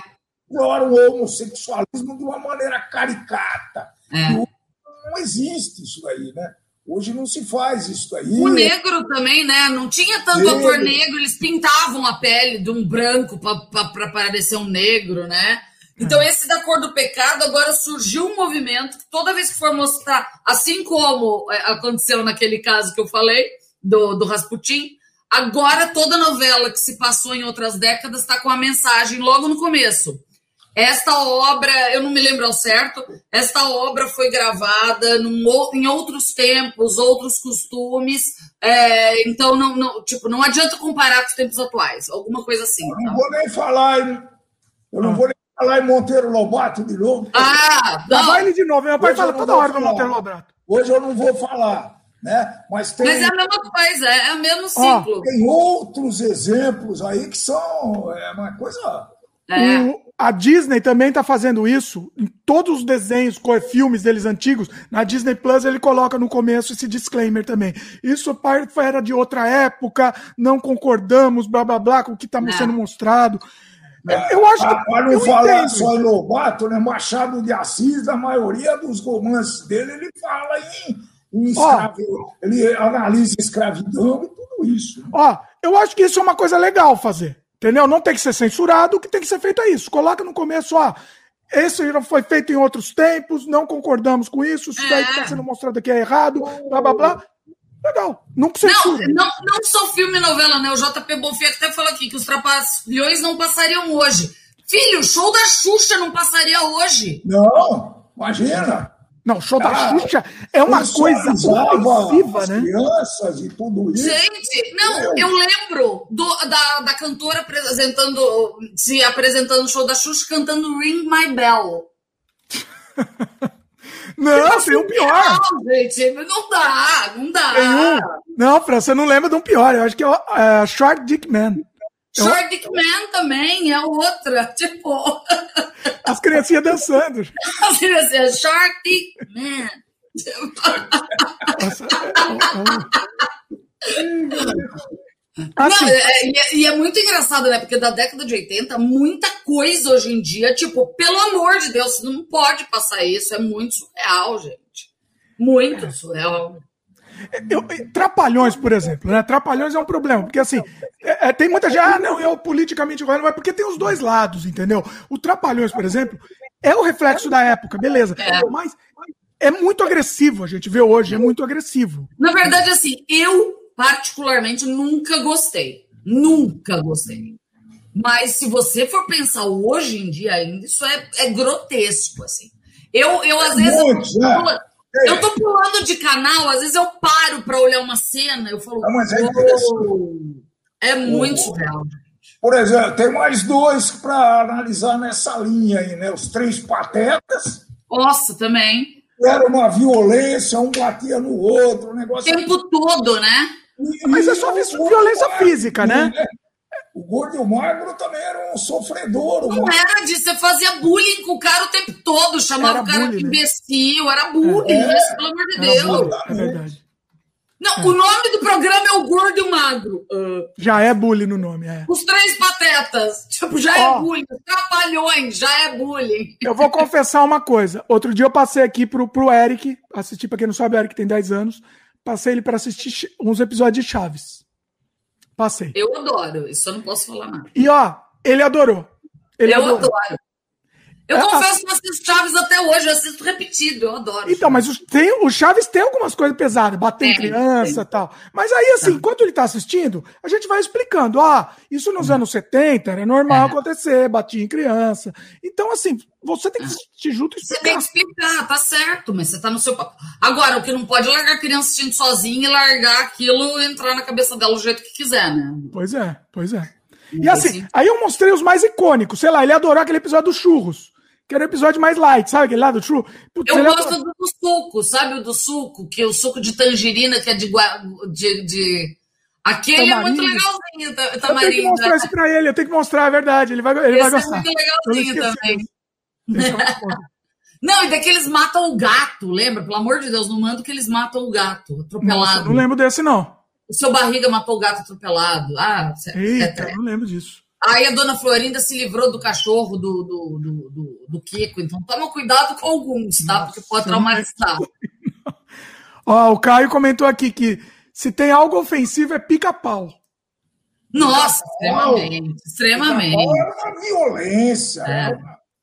exploram o homossexualismo de uma maneira caricata. É. Não existe isso aí, né? Hoje não se faz isso aí. O negro também, né? Não tinha tanto Negro. ator negro, eles pintavam a pele de um branco para parecer um negro, né? Então, esse da cor do pecado agora surgiu um movimento que toda vez que for mostrar, assim como é, aconteceu naquele caso que eu falei, do, do Rasputin, agora toda novela que se passou em outras décadas está com a mensagem logo no começo. Esta obra, eu não me lembro ao certo, esta obra foi gravada num em outros tempos, outros costumes, é, então não, não, tipo, não adianta comparar com os tempos atuais, alguma coisa assim. Eu tá? não vou nem falar eu não vou nem falar em Monteiro Lobato de novo. Ah, Lá não, vai ele de novo. Meu pai Hoje fala toda hora do. Monteiro Lobato. Hoje eu não vou falar, né? Mas tem, mas é a mesma coisa, é o mesmo ciclo. tem outros exemplos aí que são é uma coisa. É. O- a Disney também está fazendo isso em todos os desenhos, co- filmes deles antigos. Na Disney Plus ele coloca no começo esse disclaimer também. Isso era de outra época, não concordamos, blá blá blá, com o que está É. sendo mostrado. Eu acho que. Para não falar entendo só em Lobato, né? Machado de Assis, a maioria dos romances dele, ele fala em, em Ó. escravi... ele analisa escravidão e tudo isso. Ó, eu acho que isso é uma coisa legal fazer. Entendeu? Não tem que ser censurado, o que tem que ser feito é isso. Coloca no começo, ó. Esse já foi feito em outros tempos, não concordamos com isso, isso daí que está É. sendo mostrado aqui é errado, blá blá blá. Legal. Não Não, censura. não, não só filme e novela, né? O JP Bonfim até falou aqui que os Trapalhões não passariam hoje. Filho, o show da Xuxa não passaria hoje. Não, imagina. Não, show da Ah, Xuxa é uma coisa ofensiva, as né? crianças e tudo isso. Gente, não, eu lembro do- da, da cantora apresentando, se apresentando no show da Xuxa, cantando Ring My Bell. Não, tem um pior. Não, gente, não dá, não dá. Tem um. Não, Fran, você não lembra de um pior. Eu acho que é o é, Short Dick Man. Short Dick Man também é outra, tipo, As criancinhas dançando. assim, assim, Short Dick Man. Nossa, é- é- é- Assim, Não, é- e, é, e é muito engraçado, né? Porque da década de 80, muita coisa hoje em dia, tipo, pelo amor de Deus, não pode passar isso. É muito surreal, gente. Muito surreal. eu- Trapalhões, por exemplo, né? Trapalhões é um problema, porque assim, é- é, tem muita gente, ah, não, eu politicamente correto, mas porque tem os dois lados, entendeu? O Trapalhões, por exemplo, é o reflexo da época, beleza. É. Mas é muito agressivo, a gente vê hoje, é muito agressivo. Na verdade, assim, eu particularmente nunca gostei. Nunca gostei. Mas se você for pensar hoje em dia ainda, isso é, é grotesco, assim. Eu, eu às vezes. Muito, eu, tô pulando, é. eu tô pulando de canal, às vezes eu paro para olhar uma cena, eu falo. Não, mas é, oh, é muito surreal. Por exemplo, tem mais dois para analisar nessa linha aí, né? Os três patetas. Nossa, também. Era uma violência, um batia no outro, um negócio. O tempo todo, né? Mas é só violência física, né? né? O gordo e o magro também eram um sofredor. Não era disso, você fazia bullying com o cara o tempo todo, chamava era o cara bullying, de né? imbecil, né? era bullying, é, isso, pelo amor de Deus. Bullying, é verdade. Não, é. o nome do programa é o Gordo e o Magro. Uh, já é bullying no nome, é. Os três patetas. Tipo, já oh, é bullying. Os trapalhões, já é bullying. Eu vou confessar uma coisa. Outro dia eu passei aqui pro, pro Eric, assistir, pra quem não sabe, o Eric tem 10 anos. Passei ele para assistir uns episódios de Chaves. Passei. Eu adoro, isso eu não posso falar nada. E ó, ele adorou. Ele eu adorou. adoro. Eu é, confesso que eu assisto Chaves até hoje, eu assisto repetido, eu adoro. Então, mas o, tem, o Chaves tem algumas coisas pesadas, bater tem, em criança e tal. Mas aí, assim, é. enquanto ele tá assistindo, a gente vai explicando. Ah, isso nos hum. anos 70 era normal é. acontecer, batia em criança. Então, assim, você tem que é. assistir junto e explicar. Você tem que explicar, tá certo, mas você tá no seu Agora, o que não pode é largar a criança assistindo sozinha e largar aquilo e entrar na cabeça dela do jeito que quiser, né? Pois é, pois é. E assim, aí eu mostrei os mais icônicos. Sei lá, ele adorou aquele episódio dos churros que era o episódio mais light, sabe aquele lá do True? Putz, eu gosto do, do, suco, sabe o do suco? Que é o suco de tangerina, que é de. de, de... Aquele tamarindo. é muito legalzinho, tamarindo. Eu tenho que mostrar isso pra ele, eu tenho que mostrar a verdade, ele vai, ele vai gostar. é muito legalzinho também. É não, e daqueles matam o gato, lembra? Pelo amor de Deus, não manda que eles matam o gato atropelado. Nossa, não lembro desse, não. O seu barriga matou o gato atropelado. Ah, Eita, é, não lembro disso. Aí a dona Florinda se livrou do cachorro do, do, do, do, do Kiko. Então toma cuidado com alguns, tá? Porque pode traumatizar. Ó, o Caio comentou aqui que se tem algo ofensivo é pica-pau. Nossa, extremamente. Extremamente. É uma violência. É.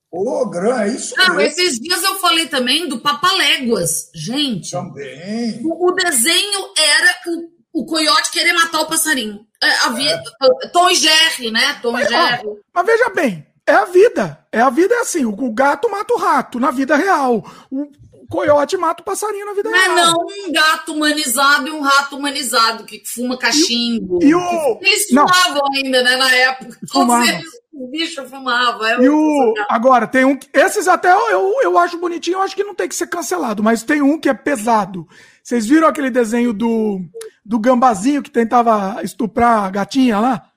Ô, Gran, é isso Não, esses dias eu falei também do Papaléguas. Gente. Também. O, o desenho era o, o coiote querer matar o passarinho. É, a vida, é. Tom e Jerry, né? Tom mas, e Jerry. Ó, mas veja bem, é a vida. É a vida é assim: o gato mata o rato na vida real. O coiote mata o passarinho na vida mas real. Mas não um gato humanizado e um rato humanizado que fuma cachimbo. E, e o... Eles fumavam não. ainda, né? Na época. Todos eles, o bicho fumava. É e o... Agora, tem um. Esses até eu, eu acho bonitinho, eu acho que não tem que ser cancelado, mas tem um que é pesado. Vocês viram aquele desenho do do gambazinho que tentava estuprar a gatinha lá?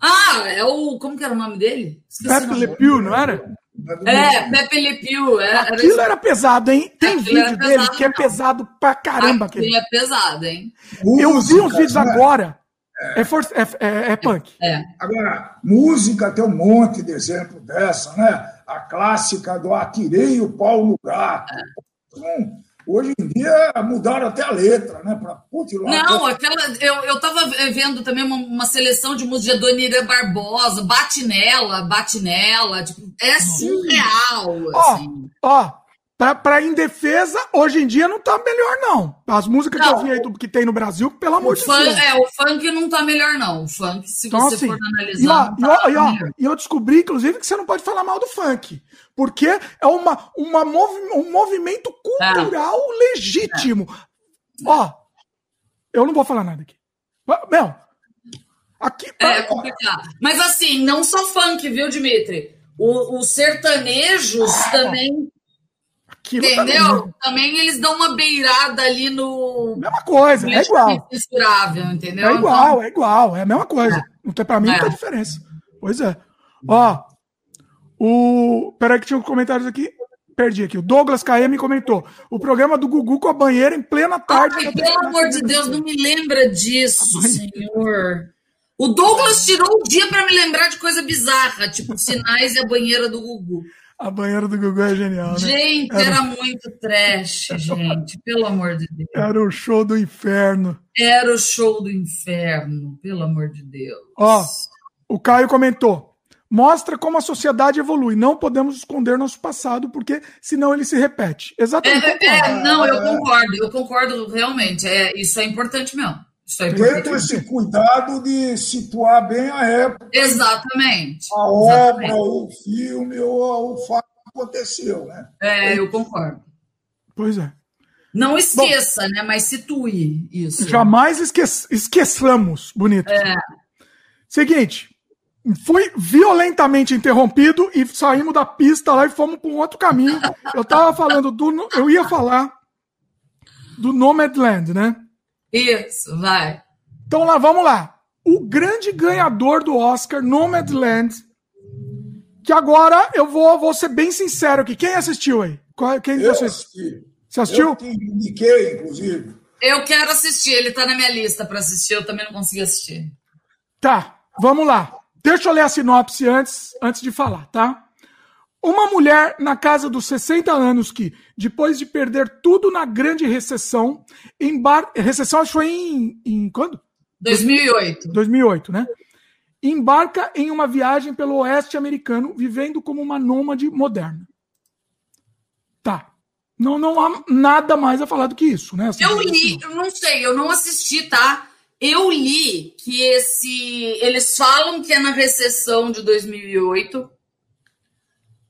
Ah, é o. Como que era o nome dele? Pepe Le Pew, não era? É, Pepe Le Pew. É, Aquilo era, era pesado, hein? Tem Aquilo vídeo dele que é pesado pra caramba. Aquilo aquele. é pesado, hein? Eu vi uns vídeos né? agora. É, é, for, é, é, é, punk. É. Agora, música tem um monte de exemplo dessa, né? A clássica do Atirei o pau no gato. É. Hoje em dia mudaram até a letra, né? Pra, putz, Não, aquela, eu, eu tava vendo também uma, uma seleção de música de Donira Barbosa, bate nela, bate nela, tipo, é surreal. Ó, assim. ó, pra, pra indefesa, hoje em dia não tá melhor, não. As músicas não, que eu vi aí do, que tem no Brasil, pelo amor de Deus. É, o funk não tá melhor, não. O funk, se então, você assim, for analisar. E, ó, tá e, ó, e eu descobri, inclusive, que você não pode falar mal do funk. Porque é uma, uma movi um movimento cultural é. legítimo. É. Ó, eu não vou falar nada aqui. Meu, aqui. É, é complicado. Mas assim, não só funk, viu, Dimitri? Os sertanejos ah, também. Aquilo entendeu? Também. também eles dão uma beirada ali no. Mesma coisa, é igual. Censurável, entendeu? É igual, então... é igual, é a mesma coisa. É. Não tem, pra mim não tem é. diferença. Pois é. Ó, o. Peraí, que tinha um comentários aqui. Perdi aqui. O Douglas KM comentou. O programa do Gugu com a banheira em plena tarde. Ai, pelo amor de Deus, não me lembra disso, senhor. O Douglas tirou o dia para me lembrar de coisa bizarra, tipo sinais e a banheira do Gugu. A banheira do Gugu é genial, né? Gente, era, era muito trash, gente. Pelo amor de Deus. Era o show do inferno. Era o show do inferno, pelo amor de Deus. Ó, o Caio comentou. mostra como a sociedade evolui. Não podemos esconder nosso passado, porque senão ele se repete. Exatamente. É, é, não, eu concordo, eu concordo realmente. É, isso é importante mesmo. É. Tendo esse cuidado de situar bem a época. Exatamente. A obra, Exatamente. o filme, ou o fato que aconteceu, né? É, eu concordo. Pois é. Não esqueça, Bom, né? Mas situe isso. Jamais esque esqueçamos. Bonito. É. Seguinte, fui violentamente interrompido e saímos da pista lá e fomos para um outro caminho. Eu tava falando do. Eu ia falar do Nomadland, né? Isso, vai. Então lá, vamos lá. O grande ganhador do Oscar, Nomadland, que agora eu vou, vou ser bem sincero aqui. Quem assistiu aí? Quem eu assisti. Você assistiu? Eu te indiquei, inclusive. Eu quero assistir, ele tá na minha lista para assistir, eu também não consegui assistir. Tá, vamos lá. Deixa eu ler a sinopse antes, antes de falar, tá? Uma mulher na casa dos 60 anos que, depois de perder tudo na grande recessão, embarca. Recessão acho que foi em, em quando? 2008. 2008, né? Embarca em uma viagem pelo oeste americano, vivendo como uma nômade moderna. Tá. Não, não há nada mais a falar do que isso, né? Assim, eu li, eu não sei, eu não assisti, tá? Eu li que esse. Eles falam que é na recessão de 2008.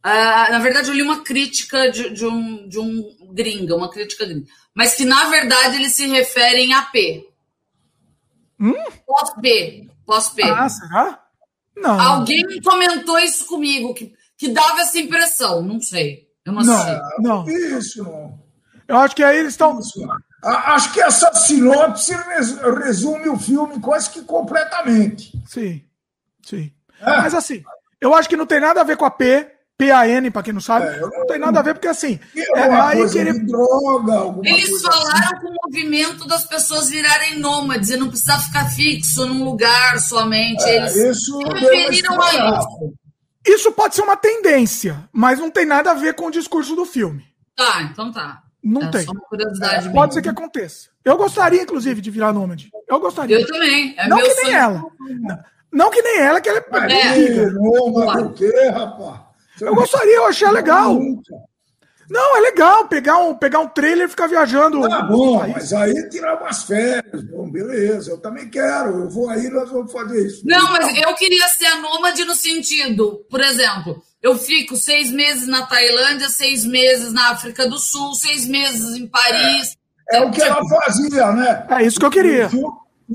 Uh, na verdade, eu li uma crítica de, de, um, de um gringa, uma crítica gringa. Mas que, na verdade, eles se referem a P. Hum? Pós-P. Pós-P. Ah, será? Não. Alguém comentou isso comigo, que, que dava essa impressão, não sei. Eu não, não sei. Não. Isso. Eu acho que aí eles estão. Acho que essa sinopse resume o filme quase que completamente. Sim, sim. É. Mas assim, eu acho que não tem nada a ver com a P, PAN, para quem não sabe. É, não, não tem nada a ver, porque assim. É, é aí que ele... droga, Eles falaram assim. com o movimento das pessoas virarem nômades e não precisar ficar fixo num lugar somente. É, Eles isso referiram a isso. Isso pode ser uma tendência, mas não tem nada a ver com o discurso do filme. Tá, então tá. Não é tem. Só uma curiosidade é, pode ser que aconteça. Eu gostaria, inclusive, de virar nômade. Eu gostaria. Eu também. É não que nem sonho. ela. Não, não, que nem ela, que ela é. é. Nômade o quê, rapaz? Eu gostaria, eu achei legal. Não, é legal pegar um, pegar um trailer e ficar viajando. Tá bom, mas aí tirar umas férias. Bom, beleza, eu também quero. Eu vou aí, nós vamos fazer isso. Não, mas eu queria ser a nômade no sentido, por exemplo, eu fico seis meses na Tailândia, seis meses na África do Sul, seis meses em Paris. É, é o que ela fazia, né? É isso que eu queria.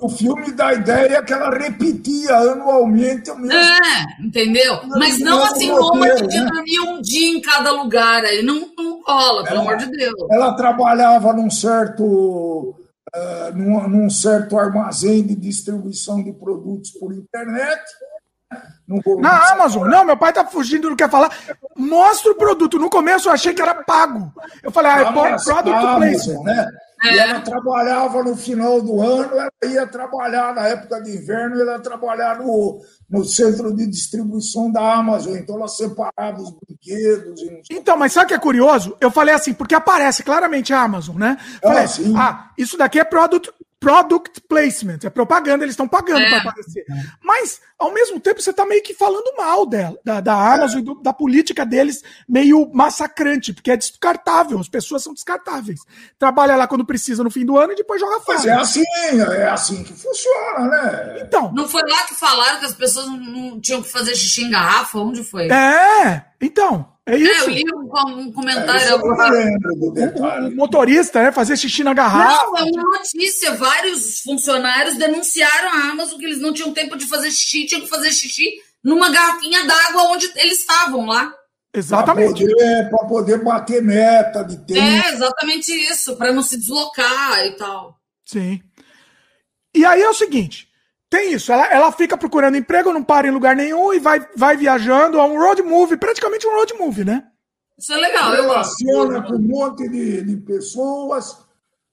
No filme dá a ideia que ela repetia anualmente o mesmo. É, entendeu? Mas não assim, nômade de né? dormir um dia em cada lugar. Aí não, não rola, pelo amor de Deus. Ela trabalhava num certo. Uh, num, num certo armazém de distribuição de produtos por internet na Amazon. Não, meu pai tá fugindo, não quer falar. Mostra o produto. No começo eu achei que era pago. Eu falei, ah, é product placement. Né? É. E ela trabalhava no final do ano, ela ia trabalhar na época de inverno, ela ia trabalhar no, no centro de distribuição da Amazon. Então ela separava os brinquedos. Então, mas sabe o que é curioso? Eu falei assim, porque aparece claramente a Amazon, né? Falei, ah, ah, isso daqui é product product placement, é propaganda, eles estão pagando é. para aparecer. Mas, ao mesmo tempo, você está meio que falando mal dela, da, da Amazon é. e do, da política deles meio massacrante, porque é descartável, as pessoas são descartáveis. Trabalha lá quando precisa no fim do ano e depois joga fora. Mas é assim, é assim que funciona, né? Então. Não foi lá que falaram que as pessoas não tinham que fazer xixi em garrafa? Onde foi? É, então. É isso. É, eu li um, comentário. É, o, o, motorista, né? Fazer xixi na garrafa. Não, é uma notícia. Vários funcionários denunciaram a Amazon que eles não tinham tempo de fazer xixi, tinham que fazer xixi numa garrafinha d'água onde eles estavam lá. Exatamente. Para poder, poder, bater meta de tempo. É, exatamente isso, para não se deslocar e tal. Sim. E aí é o seguinte: tem isso, ela, ela fica procurando emprego, não para em lugar nenhum e vai, vai viajando. É um road movie, praticamente um road movie, né? Isso é legal. Relaciona com um monte de, de pessoas,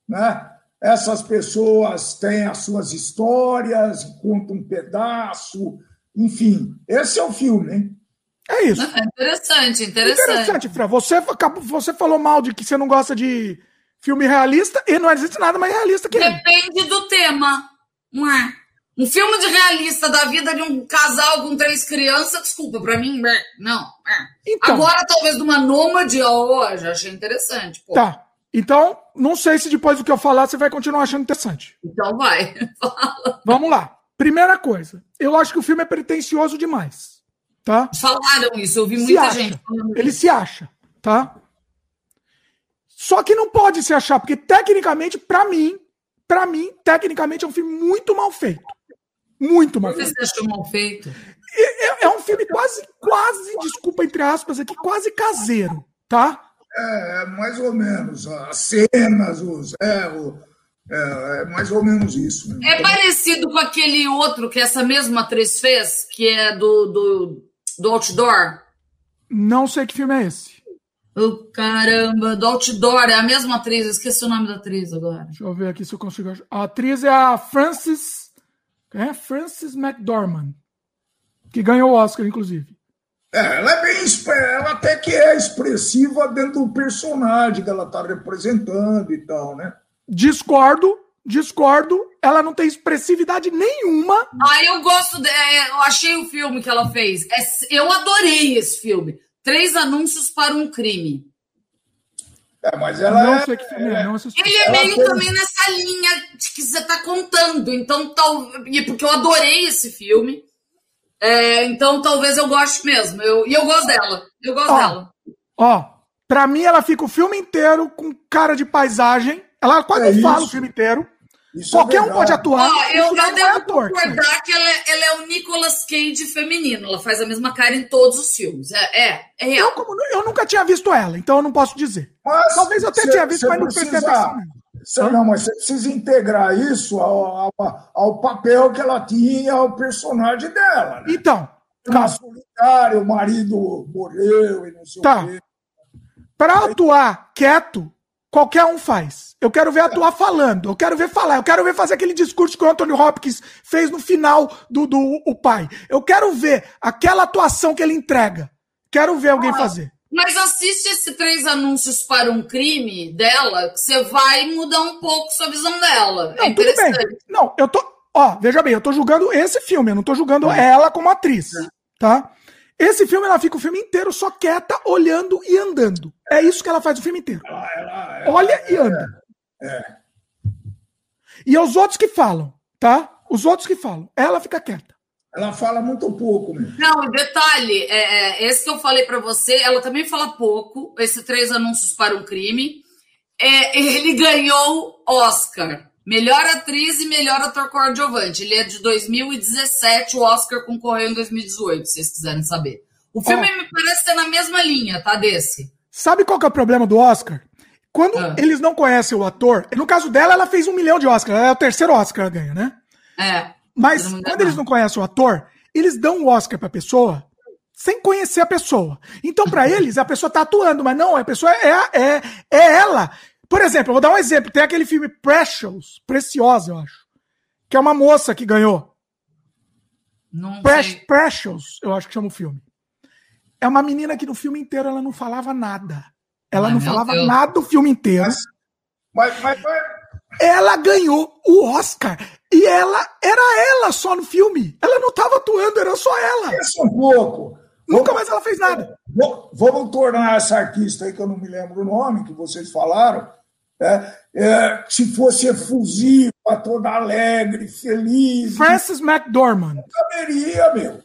né? Essas pessoas têm as suas histórias, contam um pedaço, enfim. Esse é o filme, hein? É isso. É interessante, interessante. Interessante, Fran. Você, você falou mal de que você não gosta de filme realista e não existe nada mais realista que Depende ele. do tema, não é? Um filme de realista da vida de um casal com três crianças, desculpa, pra mim, não. Então, Agora, talvez de uma nômade, já achei interessante. Pô. Tá. Então, não sei se depois do que eu falar você vai continuar achando interessante. Então vai. Vamos lá. Primeira coisa, eu acho que o filme é pretencioso demais. Tá? Falaram isso, eu vi muita gente falando Ele isso. se acha, tá? Só que não pode se achar, porque tecnicamente, para mim, para mim, tecnicamente é um filme muito mal feito. Muito mal feito. Você achou mal feito? É, é, um filme quase, quase, desculpa entre aspas aqui, quase caseiro, tá? É, é mais ou menos. As cenas, os, é, o, é, é mais ou menos isso. Né? É parecido com aquele outro que essa mesma atriz fez, que é do, do, do Outdoor? Não sei que filme é esse. Oh, caramba, do Outdoor, é a mesma atriz, esqueci o nome da atriz agora. Deixa eu ver aqui se eu consigo. A atriz é a Frances. É Frances McDormand, que ganhou o Oscar, inclusive. É, ela é bem. Ela até que é expressiva dentro do personagem que ela está representando e tal, né? Discordo, discordo. Ela não tem expressividade nenhuma. Ah, eu gosto. De, é, eu achei o filme que ela fez. É, eu adorei esse filme. Três anúncios para um crime. É, mas ela não é, sei que filme é, não assisti. Ele é meio tem... também nessa linha de que você está contando. Então, tal, porque eu adorei esse filme. É, então, talvez eu goste mesmo. Eu, e eu gosto dela. Eu gosto ó, dela. Ó, pra mim, ela fica o filme inteiro com cara de paisagem. Ela quase é fala o filme inteiro. Isso é Qualquer é um pode atuar. Ó, eu, eu devo ator, concordar que ela, é, ela, é o Nicolas Cage feminino. Ela faz a mesma cara em todos os filmes. É, é, é real. Eu, como, eu nunca tinha visto ela, então eu não posso dizer. Mas Talvez eu até cê, tinha visto, mas não prestei atenção. Você, não, mas você precisa integrar isso ao, ao, ao, papel que ela tinha, ao personagem dela. Né? Então. Tá. solitária, o marido morreu e não sei tá. o quê. Para atuar quieto, qualquer um faz. Eu quero ver atuar falando, eu quero ver falar, eu quero ver fazer aquele discurso que o Anthony Hopkins fez no final do, do o pai. Eu quero ver aquela atuação que ele entrega. Quero ver alguém ah, fazer. Mas assiste esse três anúncios para um crime dela, que você vai mudar um pouco sua visão dela. Não, é tudo bem. Não, eu tô. Ó, veja bem, eu tô julgando esse filme, eu não tô julgando é. ela como atriz. É. Tá? Esse filme, ela fica o filme inteiro só quieta, olhando e andando. É isso que ela faz o filme inteiro. Ela, ela, ela, Olha e anda. É, é. E é os outros que falam, tá? Os outros que falam. Ela fica quieta. Ela fala muito pouco mesmo. Não, detalhe, é, é, esse que eu falei para você, ela também fala pouco, esses três anúncios para um crime. É, ele ganhou Oscar. Melhor atriz e melhor ator coadjuvante. Ele é de 2017, o Oscar concorreu em 2018, se vocês quiserem saber. O filme me parece ser na mesma linha, tá? Desse. Sabe qual que é o problema do Oscar? Quando ah. eles não conhecem o ator, no caso dela, ela fez um milhão de Oscar. Ela é o terceiro Oscar que ela ganha, né? É. Mas quando eles não conhecem o ator, eles dão o Oscar pra pessoa sem conhecer a pessoa. Então, para eles, a pessoa tá atuando, mas não, a pessoa é, é, é ela. Por exemplo, eu vou dar um exemplo. Tem aquele filme Precious, Preciosa, eu acho. Que é uma moça que ganhou. Não Pre Precious, eu acho que chama o filme. É uma menina que no filme inteiro ela não falava nada. Ela Ai, não falava Deus. nada o filme inteiro. Mas, mas, mas, Ela ganhou o Oscar. E ela era ela só no filme. Ela não estava atuando, era só ela. Pensa um pouco. Nunca mais ela fez nada. Vamos tornar essa artista aí, que eu não me lembro o nome, que vocês falaram, né? é, se fosse efusiva, toda alegre, feliz. Frances McDormand. Não caberia, meu.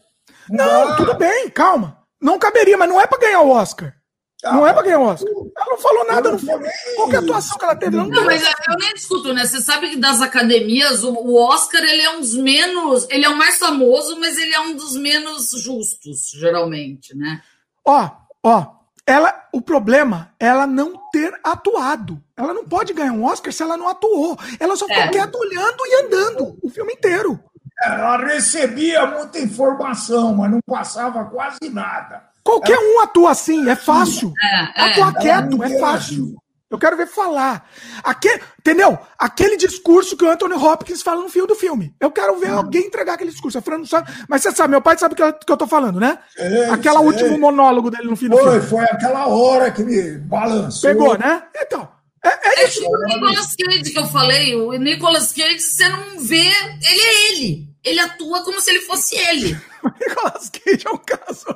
Não, não tudo bem, calma. Não caberia, mas não é para ganhar o Oscar. Ah, não é pra ganhar o Oscar. Ela não falou nada no filme. Qual é a atuação que ela teve? Não, não mas eu nem discuto, né? Você sabe que das academias, o, Oscar ele é um dos menos. Ele é o mais famoso, mas ele é um dos menos justos, geralmente, né? Ó, ó. Ela, o problema é ela não ter atuado. Ela não pode ganhar um Oscar se ela não atuou. Ela só ficou é. quieta olhando e andando o filme inteiro. Ela recebia muita informação, mas não passava quase nada. Qualquer um atua assim, é fácil. É, é. Atuar quieto é fácil. Eu quero ver falar. Aquele, entendeu? Aquele discurso que o Anthony Hopkins fala no fio do filme. Eu quero ver alguém entregar aquele discurso. A Fran não sabe. Mas você sabe, meu pai sabe o que, eu, que eu tô falando, né? É, aquela último monólogo dele no fim do foi, filme. Foi aquela hora que me balançou. Pegou, né? Então. É, é, é isso. Tipo o Nicolas Cage que eu falei. O Nicolas Cage, você não vê. Ele é ele. ele atua como se ele fosse ele. O Nicolas Cage é um caso.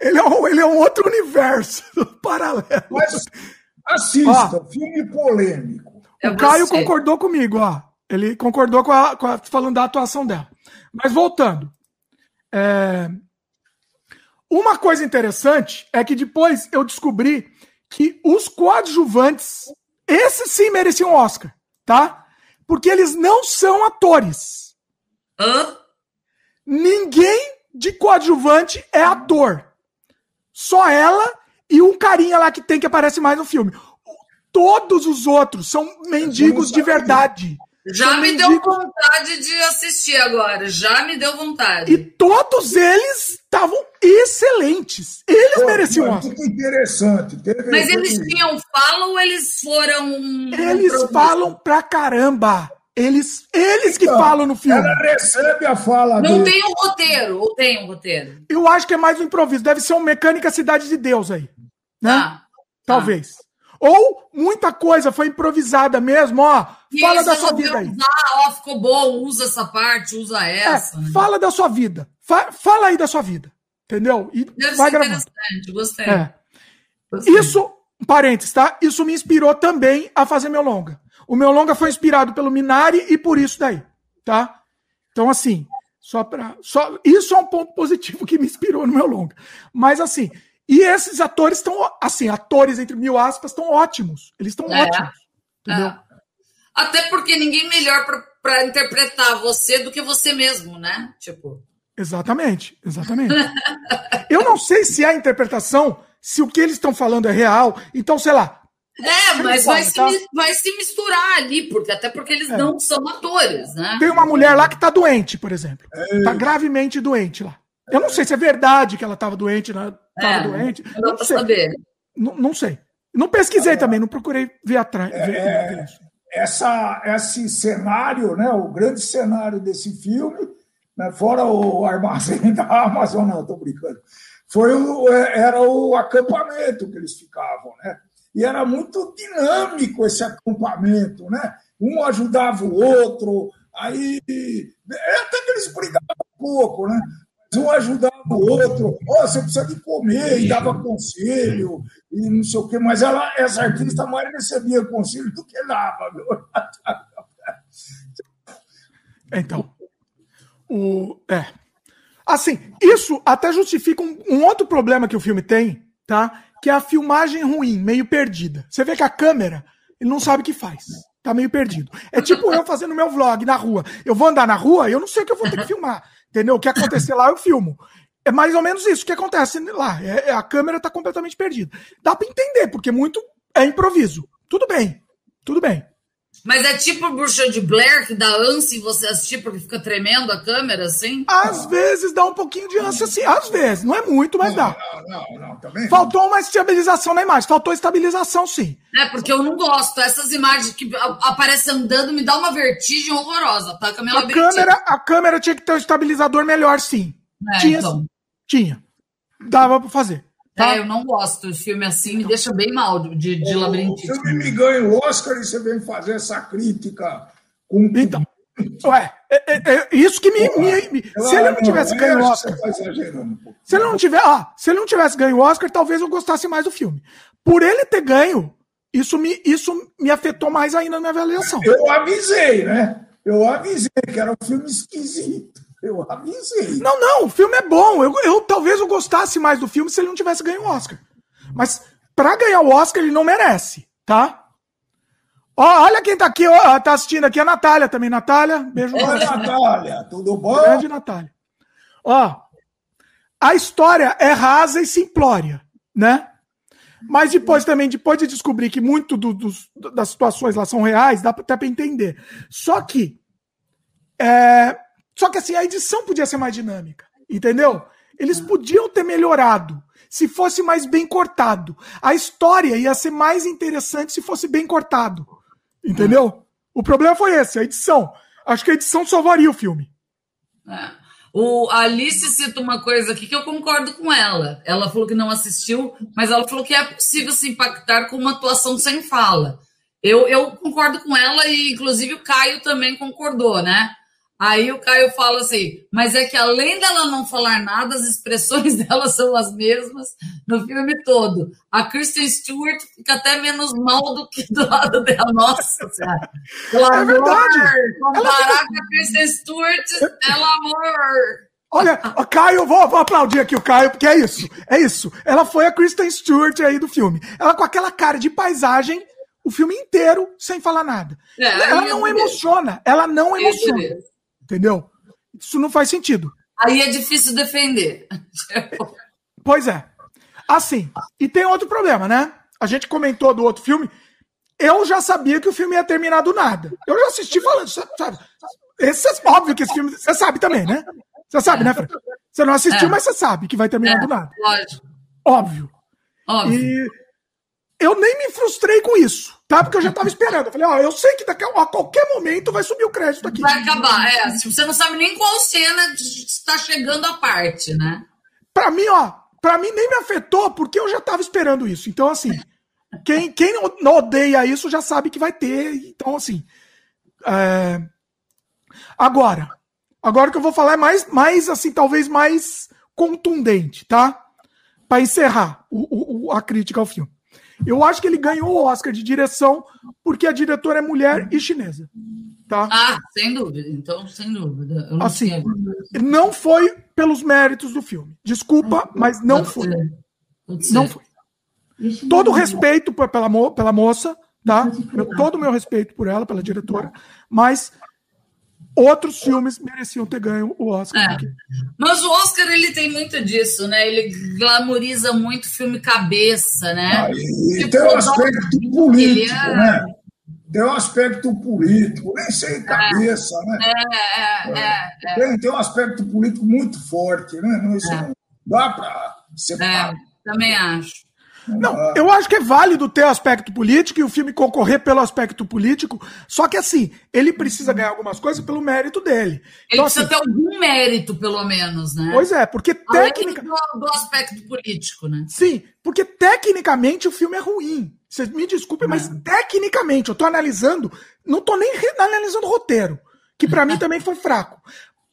Ele é um, ele é um outro universo paralelo. Mas assista, ó, filme polêmico. É o Caio concordou comigo, ó. Ele concordou com a, com a, falando da atuação dela. Mas voltando. É, uma coisa interessante é que depois eu descobri que os coadjuvantes, esses sim mereciam Oscar, tá? Porque eles não são atores. Hã? Ninguém de coadjuvante é ator. Só ela e um carinha lá que tem que aparece mais no filme. Todos os outros são mendigos de verdade. Já são me mendigos... deu vontade de assistir agora. Já me deu vontade. E todos eles estavam excelentes. Eles Pô, mereciam Oscar. Muito interessante. Mas eles tinham fala ou eles foram. Eles falam pra caramba. Eles, eles que então, falam no filme. Ela recebe a fala Não dele. tem um roteiro, ou tem um roteiro? Eu acho que é mais um improviso. Deve ser um Mecânica Cidade de Deus aí. Né? Ah, Talvez. Ah. Ou muita coisa foi improvisada mesmo, ó. E fala da sua vida aí. Usar, ó, ficou bom, usa essa parte, usa é, essa. É, né? Fala da sua vida. Fa fala aí da sua vida. Entendeu? E Deve vai ser gravando. interessante, gostei. É. gostei. Isso, parênteses, tá? Isso me inspirou também a fazer meu longa. O meu longa foi inspirado pelo Minari e por isso daí, tá? Então, assim, só para. Só, isso é um ponto positivo que me inspirou no meu longa. Mas, assim, e esses atores estão, assim, atores entre mil aspas, estão ótimos. Eles estão é. ótimos. Entendeu? É. Até porque ninguém melhor para interpretar você do que você mesmo, né? Tipo. Exatamente, exatamente. Eu não sei se a interpretação, se o que eles estão falando é real. Então, sei lá. É, mas vai, tá? se, vai se misturar ali, porque até porque eles é. não são atores, né? Tem uma mulher lá que tá doente, por exemplo. É. Tá gravemente doente lá. Eu não sei se é verdade que ela estava doente, né? Tava é, doente. Não, não sei. saber. Não, não, sei. Não pesquisei também, não procurei ver atrás. É, ver, ver essa, esse cenário, né? O grande cenário desse filme, né, fora o armazém da Amazon, não, estou brincando. Foi o, é, era o acampamento que eles ficavam, né? E era muito dinâmico esse acampamento, né? Um ajudava o outro, aí até que eles brigavam um pouco, né? um ajudava o outro, oh, você precisa de comer, e dava conselho, e não sei o quê, mas ela, essa artista mais recebia conselho do que dava. Meu. Então, o, é. Assim, isso até justifica um, um, outro problema que o filme tem, tá? Que é a filmagem ruim, meio perdida. Você vê que a câmera, ele não sabe o que faz. Tá meio perdido. É tipo eu fazendo meu vlog na rua. Eu vou andar na rua, eu não sei o que eu vou ter que filmar. Entendeu? O que acontecer lá, eu filmo. É mais ou menos isso que acontece lá. É, é a câmera está completamente perdida. Dá para entender, porque muito é improviso. Tudo bem. Tudo bem. Mas é tipo Bruxa de Blair, que dá ânsia em você assistir porque fica tremendo a câmera, assim? Às vezes dá um pouquinho de ânsia, sim. Às vezes. Não é muito, mas não, dá. Não, não, não, também. Faltou uma estabilização na imagem. Faltou estabilização, sim. É, porque eu não gosto. Essas imagens que aparecem andando me dá uma vertigem horrorosa. Tá? A, a câmera, a câmera tinha que ter um estabilizador melhor, sim. É, tinha, então. tinha. Dava pra fazer. Tá? É, eu não gosto de filme assim, me deixa bem mal de, de labirintite. O filme me ganha o Oscar e você vem fazer essa crítica com. Então, ué, é, é, é isso que me. me, me se ele não tivesse ganho o Oscar. Tá se ele não tiver, ah, se ele não tivesse ganho o Oscar, talvez eu gostasse mais do filme. Por ele ter ganho, isso me, isso me afetou mais ainda na minha avaliação. Eu avisei, né? Eu avisei que era um filme esquisito. Eu avisei. Não, não, o filme é bom. Eu, eu talvez eu gostasse mais do filme se ele não tivesse ganho o Oscar. Mas para ganhar o Oscar ele não merece, tá? Ó, olha quem tá aqui, ó, tá assistindo aqui, a Natália também. Natália, beijo. Oi, Natália, tudo bom? Grande Natália. Ó, a história é rasa e simplória, né? Mas depois também, depois de descobrir que muito do, dos, das situações lá são reais, dá até para entender. Só que é, só que assim, a edição podia ser mais dinâmica, entendeu? Eles é. podiam ter melhorado se fosse mais bem cortado. A história ia ser mais interessante se fosse bem cortado. Entendeu? É. O problema foi esse, a edição. Acho que a edição salvaria o filme. É. O Alice cita uma coisa aqui que eu concordo com ela. Ela falou que não assistiu, mas ela falou que é possível se impactar com uma atuação sem fala. Eu, eu concordo com ela e, inclusive, o Caio também concordou, né? Aí o Caio fala assim, mas é que além dela não falar nada, as expressões dela são as mesmas no filme todo. A Kristen Stewart fica até menos mal do que do lado dela. Nossa. Pelo é verdade. comparar fica... com a Kristen Stewart, pelo amor. Olha, Caio, vou, vou aplaudir aqui o Caio, porque é isso, é isso. Ela foi a Kristen Stewart aí do filme. Ela com aquela cara de paisagem o filme inteiro sem falar nada. É, ela não emociona, ela não emociona. Entendeu? Isso não faz sentido. Aí é difícil defender. pois é. Assim, e tem outro problema, né? A gente comentou do outro filme. Eu já sabia que o filme ia terminar do nada. Eu já assisti falando, sabe? Esse, óbvio que esse filme. Você sabe também, né? Você sabe, né, Fred? Você não assistiu, é. mas você sabe que vai terminar é, do nada. Lógico. Óbvio. Óbvio. E eu nem me frustrei com isso, tá? Porque eu já tava esperando. Eu falei, ó, eu sei que daqui a, a, qualquer momento vai subir o crédito aqui. Vai acabar, é. Você não sabe nem qual cena está chegando a parte, né? Pra mim, ó, pra mim nem me afetou, porque eu já tava esperando isso. Então, assim, quem, quem não odeia isso já sabe que vai ter. Então, assim. É... Agora, agora que eu vou falar é mais, mais assim, talvez mais contundente, tá? Para encerrar o, o, a crítica ao filme. Eu acho que ele ganhou o Oscar de direção porque a diretora é mulher e chinesa. Tá? Ah, sem dúvida. Então, sem dúvida. Não assim, não foi pelos méritos do filme. Desculpa, mas não foi. Não foi. Todo respeito pela, mo pela moça, tá? Todo o meu respeito por ela, pela diretora, mas outros filmes mereciam ter ganho o Oscar. É. Mas o Oscar ele tem muito disso, né? Ele glamoriza muito filme cabeça, né? Ah, e, tem um aspecto político, é... né? Tem um aspecto político, nem cabeça, é. né? É, é, é, tem, tem um aspecto político muito forte, né? Não, isso não dá para separar. também acho. Não, eu acho que é válido ter aspecto político e o filme concorrer pelo aspecto político, só que assim, ele precisa ganhar algumas coisas pelo mérito dele. Ele então, precisa assim, ter algum mérito, pelo menos, né? Pois é, porque técnica... Do, do, aspecto político, né? Sim, porque tecnicamente o filme é ruim. Vocês me desculpem, mas é. tecnicamente, eu tô analisando, não tô nem analisando o roteiro, que para mim também foi fraco.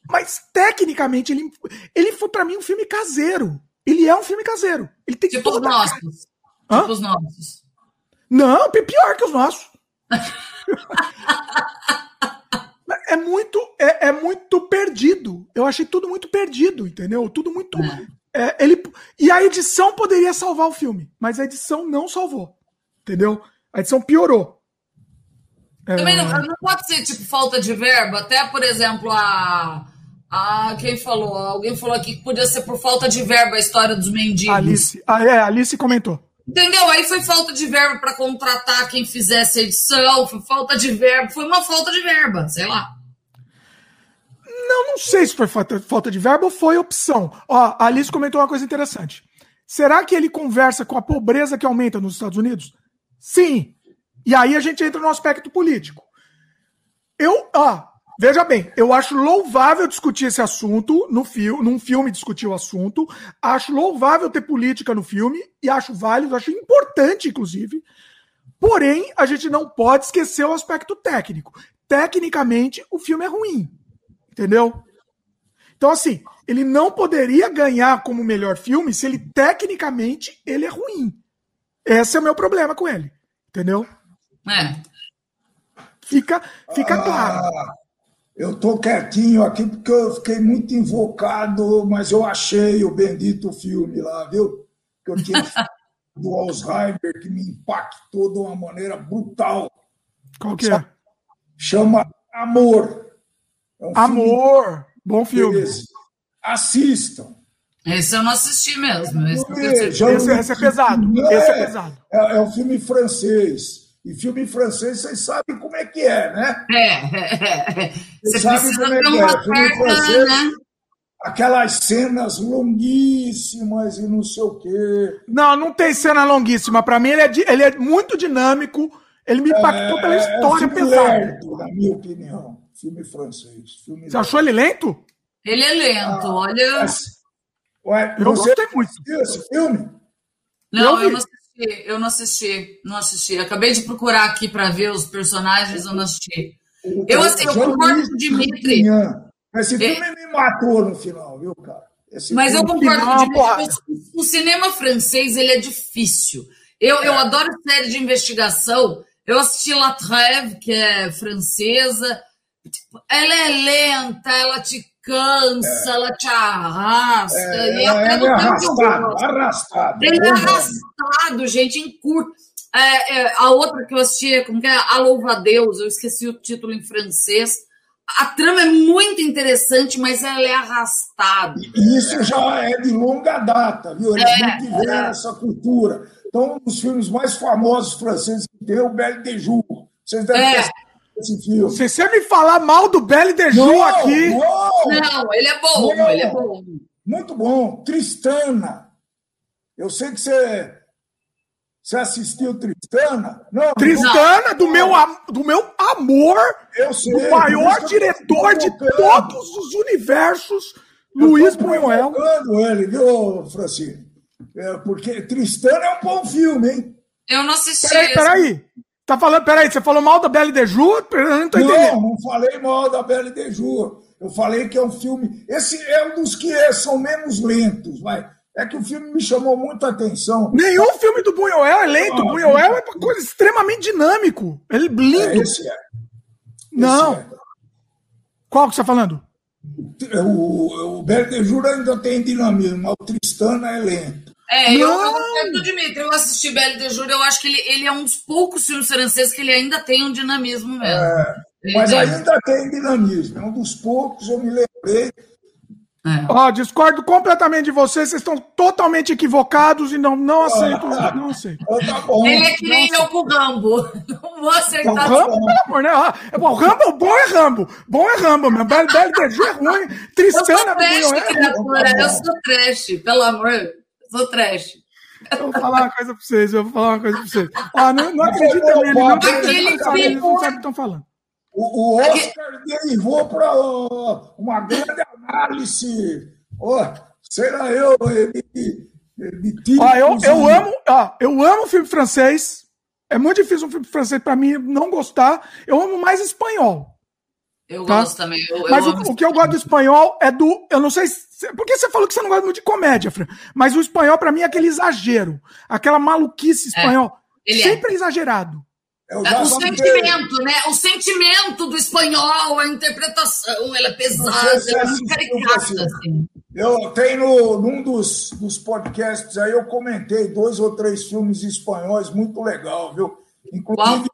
Mas tecnicamente ele, ele foi para mim um filme caseiro. Ele é um filme caseiro. Ele tem tipo toda os nossos. Hã? Tipo os nossos. Não, pior que os nossos. é muito é, é, muito perdido. Eu achei tudo muito perdido, entendeu? Tudo muito. É. É, ele, e a edição poderia salvar o filme, mas a edição não salvou. Entendeu? A edição piorou. Também não, não pode ser tipo falta de verbo. Até, por exemplo, a ah, quem falou? Alguém falou aqui que podia ser por falta de verba a história dos mendigos. Alice. Ah, é, Alice comentou. Entendeu? Aí foi falta de verba para contratar quem fizesse a edição, foi falta de verba, foi uma falta de verba, sei lá. Não, não sei se foi falta de verba ou foi opção. Ó, a Alice comentou uma coisa interessante. Será que ele conversa com a pobreza que aumenta nos Estados Unidos? Sim. E aí a gente entra no aspecto político. Eu, ó, Veja bem, eu acho louvável discutir esse assunto no filme, num filme discutir o assunto. Acho louvável ter política no filme e acho válido, acho importante, inclusive. Porém, a gente não pode esquecer o aspecto técnico. Tecnicamente, o filme é ruim. Entendeu? Então, assim, ele não poderia ganhar como melhor filme se ele, tecnicamente, ele é ruim. Esse é o meu problema com ele. Entendeu? É. Fica, fica ah. claro. Eu estou quietinho aqui porque eu fiquei muito invocado, mas eu achei o bendito filme lá, viu? Que eu tinha do Alzheimer que me impactou de uma maneira brutal. Qual que é? Chama Amor. É um Amor! Filme Bom filme. Assistam. Esse eu não assisti mesmo. Esse, esse, esse é pesado. É, esse é pesado. É, é um filme francês. E filme francês, vocês sabem como é que é, né? É, é, é. Vocês sabem como é que é. Filme francês, né? aquelas cenas longuíssimas e não sei o quê. Não, não tem cena longuíssima. Para mim, ele é, ele é muito dinâmico. Ele me impactou é, pela história é um pesada. Lento, na minha opinião. Filme francês. Filme Você lento. achou ele lento? Ele é lento, ah, olha. Mas, ué, eu gostei muito. esse filme? Não, eu, eu não eu não assisti, não assisti. Acabei de procurar aqui para ver os personagens, eu não assisti. Eu, assim, eu concordo com o Dimitri. Esse filme é. me matou no final, viu, cara? Esse Mas eu concordo com o Dimitri. O cinema francês, ele é difícil. Eu, é. eu adoro série de investigação. Eu assisti La Trêve, que é francesa. Tipo, ela é lenta, ela te cansa, é. ela te arrasta. É, e até é arrastado, arrastado. Ele é arrastado, gente, em curto. É, é, a outra que eu assisti, como que é? A Louva a Deus, eu esqueci o título em francês. A trama é muito interessante, mas ela é arrastada. Isso já é de longa data, viu? Eles é, não tiveram é. essa cultura. Então, um dos filmes mais famosos franceses que tem é o Belle de Jour. Vocês devem é. ter esse filme. Se você me falar mal do Belle de não, aqui. Não, não, ele é bom, não, ele é bom. Muito bom. Tristana. Eu sei que você você assistiu Tristana? Não, Tristana, não. Do, meu, do meu amor, eu sei, do maior diretor de todos os universos, eu Luiz Buñuel. Eu ele, viu, Francisco? É, porque Tristana é um bom filme, hein? Eu não assisti. Peraí, peraí. Tá falando, peraí, você falou mal da Belle de Jour? Não tô entendendo. Não, não falei mal da Belle de Jour. Eu falei que é um filme. Esse é um dos que são menos lentos, vai. É que o filme me chamou muito a atenção. Nenhum filme do Buñuel é lento. Ah, Buñuel é uma coisa extremamente dinâmico. Ele é lindo. É, esse é. Não. é. Qual que você está falando? O, o Berdejura ainda tem dinamismo, mas o Tristana é lento. É, eu, eu do Dimitri, eu assisti Belle de Jura, eu acho que ele, ele é um dos poucos filmes franceses que ele ainda tem um dinamismo mesmo. É, mas ainda tem dinamismo, é um dos poucos, eu me lembrei é. Ó, discordo completamente de vocês, vocês estão totalmente equivocados e não, não aceito. Ah, não aceito. Tá bom. Ele é que nem eu com o Rambo. Não vou aceitar. O Rambo, pelo amor, né? Ah, o Rambo, bom é Rambo. Bom é Rambo, meu. Belo Belo é ruim. Tristana, eu sou trash, criatura. É eu sou trash, pelo amor. Sou trash. Eu vou falar uma coisa pra vocês, eu vou falar uma coisa pra vocês. Ó, não, não acredita nele, não, não, eles não sabem o que estão falando. O, o Oscar derivou para uma grande análise. Oh, será eu? Ele, ele ó, eu, eu amo, ó, eu amo filme francês. É muito difícil um filme francês para mim não gostar. Eu amo mais espanhol. Eu tá? gosto também. Eu, mas o, o, que eu gosto do espanhol é do. Eu não sei. Se, porque você falou que você não gosta muito de comédia, Fran. Mas o espanhol, para mim, é aquele exagero. Aquela maluquice é, espanhol. É, sempre é. exagerado. É, o sentimento, né? O sentimento do espanhol, a interpretação, ela é pesada, é muito caricata. Assim. Eu tenho, num dos, dos podcasts aí, eu comentei dois ou três filmes espanhóis muito legal, viu? Inclusive,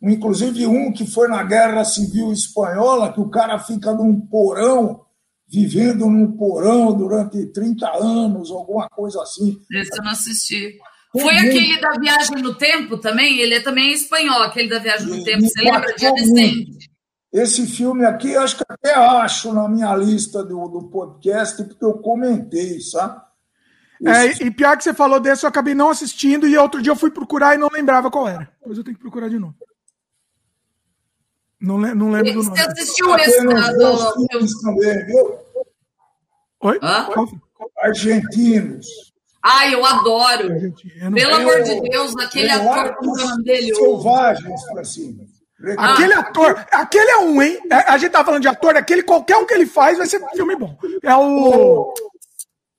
um, inclusive um que foi na Guerra Civil Espanhola, que o cara fica num porão, vivendo num porão durante 30 anos, alguma coisa assim. Esse eu não assisti. Foi aquele da Viagem no Tempo também? Ele é também espanhol, aquele da Viagem no Tempo. Você lembra de? Esse filme aqui, acho que até acho na minha lista do, do podcast, porque eu comentei, sabe? É, e pior que você falou desse, eu acabei não assistindo e outro dia eu fui procurar e não lembrava qual era. Depois eu tenho que procurar de novo. Não, não lembro do nome. Você assistiu esse do... também, viu? Oi? Argentinos. Ai, eu adoro. Pelo amor de Deus, aquele ator, o dele? Selvagens pra cima. Aquele ator, aquele é um, hein? É, a gente tá falando de ator, aquele, qualquer um que ele faz vai ser um filme bom. É o.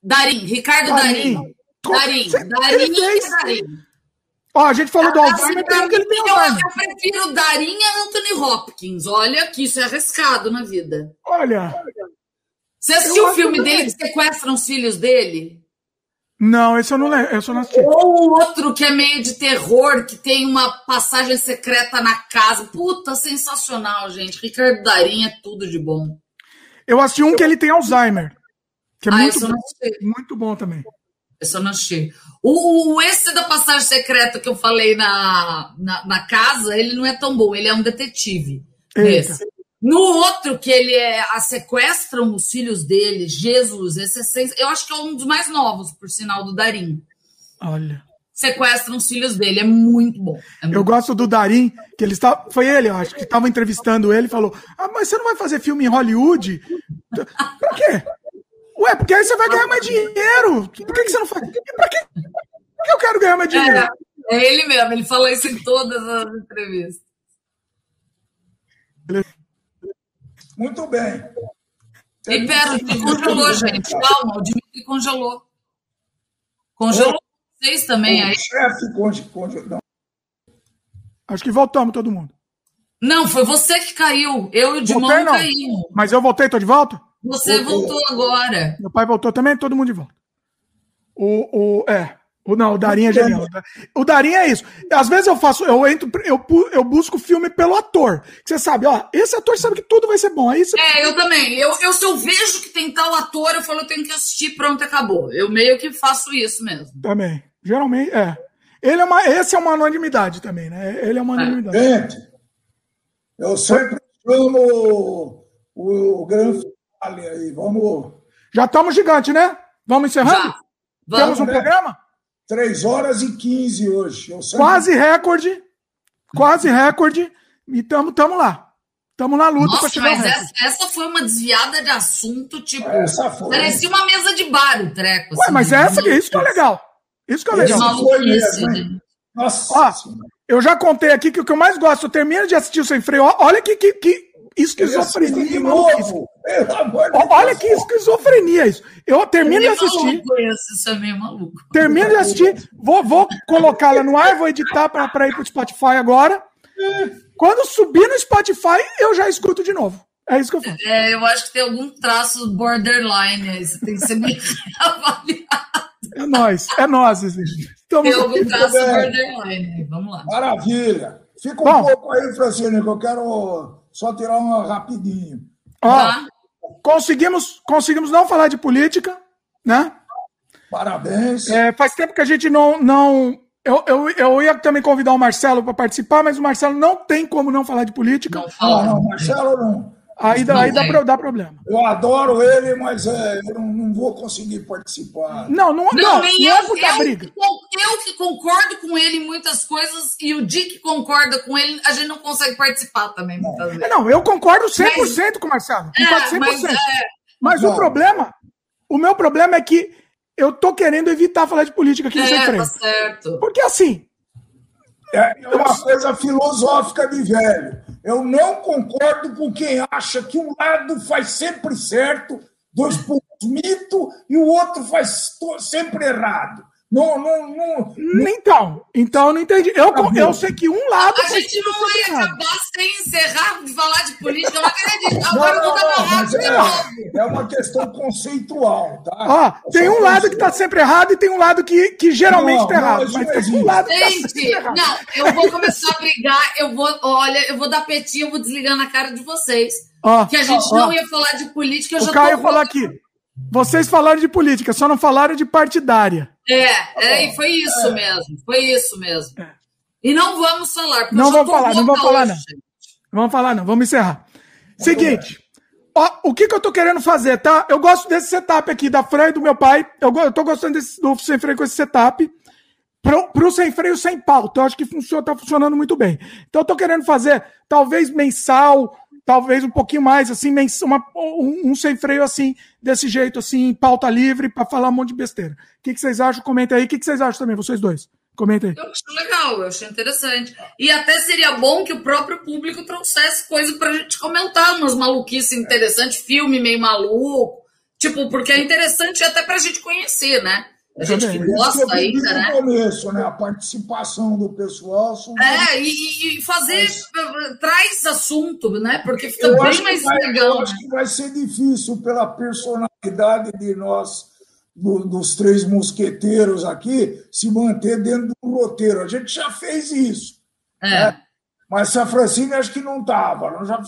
Darim, Ricardo Darim. Darim, Darim, fez... Darim. Ó, a gente falou do Alzheimer, tem que ele tem eu, eu prefiro Darim a Anthony Hopkins. Olha que isso é arriscado na vida. Olha. Você assistiu o filme dele que sequestram os filhos dele? Não, esse eu não lembro, eu não assisti. Ou outro que é meio de terror, que tem uma passagem secreta na casa. Puta, sensacional, gente. Ricardo Darim é tudo de bom. Eu assisti um que ele tem Alzheimer. Que é ah, muito, bom, muito bom também. Eu só não assisti. O, o, esse da passagem secreta que eu falei na, na, na, casa, ele não é tão bom, ele é um detetive. Esse. No outro, que ele é. A sequestram os filhos dele, Jesus, esse é, eu acho que é um dos mais novos, por sinal, do Darim. Olha. Sequestram os filhos dele, é muito bom. É muito eu gosto do Darim, que ele está. Foi ele, eu acho, que estava entrevistando ele e falou: Ah, mas você não vai fazer filme em Hollywood? Por quê? Ué, porque aí você vai ganhar mais dinheiro. Por que, que você não faz? Pra quê? Por que eu quero ganhar mais dinheiro? É, é ele mesmo, ele falou isso em todas as entrevistas. Muito bem. E pera, o congelou, gente. Calma, o Dimitri congelou. Congelou vocês também aí. chefe congelou. Acho que voltamos todo mundo. Não, foi você que caiu. Eu e o Dimão caímos. Mas eu voltei, tô de volta? Você voltou agora. Meu pai voltou também, todo mundo de volta. O, o, é. O, não, o Darinho é genial. O Darinho é isso. Às vezes eu faço, eu entro, eu, eu busco filme pelo ator. Você sabe, ó, esse ator sabe que tudo vai ser bom. Aí você, É, eu também. Eu, eu, se eu vejo que tem tal ator, eu falo, eu tenho que assistir, pronto, acabou. Eu meio que faço isso mesmo. também. Geralmente, é. Ele é uma, esse é uma anonimidade também, né? Ele é uma anonimidade. Gente, eu sempre chamo o, o, o grande aí. Vamos. Já estamos gigante, né? Vamos encerrando? Já. Temos Vamos. um né? programa? 3 horas e 15 hoje. Eu sempre- Quase recorde. Quase recorde. E estamos tamo lá. Estamos na luta para Nossa, mas essa, essa foi uma desviada de assunto, tipo. Essa foi. Parecia uma mesa de bar o treco. Ué, assim, mas essa, isso que é legal. Isso que é legal. Maluquice, Foi mesmo, gente. Nossa Ó, eu já contei aqui que o que eu mais gosto, eu termino de assistir o Sem Freio. Olha que, que, que esquizofrenia. de novo. Amor de Ó, Olha que esquizofrenia isso. Eu termino de assistir, isso é meio maluco. termino de assistir, vou, vou colocá-la no ar, vou editar para ir pro Spotify agora. Quando subir no Spotify, eu já escuto de novo. É isso que eu faço. É, eu acho que tem algum traço borderline aí. Você tem que ser bem avaliado. É nós, é nós. Estamos Tem algum traço bem. borderline aí. Vamos lá. Maravilha. Fica um Bom. pouco aí, Francine, que eu quero só tirar uma rapidinho. Ó, Tá? Conseguimos, conseguimos não falar de política, né? Parabéns. É, faz tempo que a gente não. não eu, eu, eu ia também convidar o Marcelo para participar, mas o Marcelo não tem como não falar de política. Não Não, fala. não, Marcelo não. Aí, dá- aí dá, pro- dá problema. Eu adoro ele, mas é, eu não, não vou conseguir participar. Não, não, não, Não, não, é eu, por dar eu, briga. eu que concordo com ele em muitas coisas e o Dick concorda com ele, a gente não consegue participar também muitas É, vezes. Não, eu concordo 100% com o Marcelo. Concordo 100%. É, mas, é, Mas o problema, o meu problema é que eu tô querendo evitar falar de política aqui é, Freio. tá certo. Porque assim, É é uma coisa filosófica de velho. Eu não concordo com quem acha que um lado faz sempre certo, dois pontos mito, e o outro faz sempre errado. Não, não, não. então, então eu não entendi. Eu, Tá eu sei que um lado A gente não errado. acabar sem encerrar de falar de política, eu não acredito. Não, Agora eu não, vou dar não, mas de é, novo. é uma questão conceitual, tá? Ó, tem um lado que tá sempre errado e tem um lado que, que geralmente Não, tá não, errado. Mas não tem um lado que tá Gente, sempre errado. não, eu vou começar a brigar, eu vou, olha, eu vou dar petinho, eu vou desligar na cara de vocês. Ó, Que a gente ó, não ia falar de política, eu já O Caio tô... falou aqui. Vocês falaram de política, só não falaram de partidária. É, é, e foi isso mesmo, foi isso mesmo. E não vamos falar, porque Não vamos falar, não vamos falar, não. gente. Vamos falar, não, vamos encerrar. Seguinte, ó, o que, que eu tô querendo fazer, tá? Eu gosto desse setup aqui da Fran e do meu pai. Eu, eu tô gostando desse, do Sem Freio com esse setup. Pro, pro Sem Freio sem pauta. Eu acho que funciona, tá funcionando muito bem. Então eu tô querendo fazer, talvez mensal, talvez um pouquinho mais, assim, uma, um, um Sem Freio assim, desse jeito, assim, pauta livre, pra falar um monte de besteira. O que, que vocês acham? Comenta aí. O que, que vocês acham também, vocês dois? Comenta aí. Eu acho legal, eu achei interessante. E até seria bom que o próprio público trouxesse coisa pra gente comentar, umas maluquices interessantes, filme meio maluco. Tipo, porque é interessante até pra gente conhecer, né? A gente que eu gosta pedi ainda, né? começo, né? A participação do pessoal. É, e, e- fazer. traz assunto, né? Porque fica Eu bem acho, que mais vai, eu legal. acho que vai ser difícil pela personalidade de nós, do- dos três mosqueteiros aqui, se manter dentro do roteiro. A gente já fez isso. É. Mas se a Francine acho que não estava. Nós já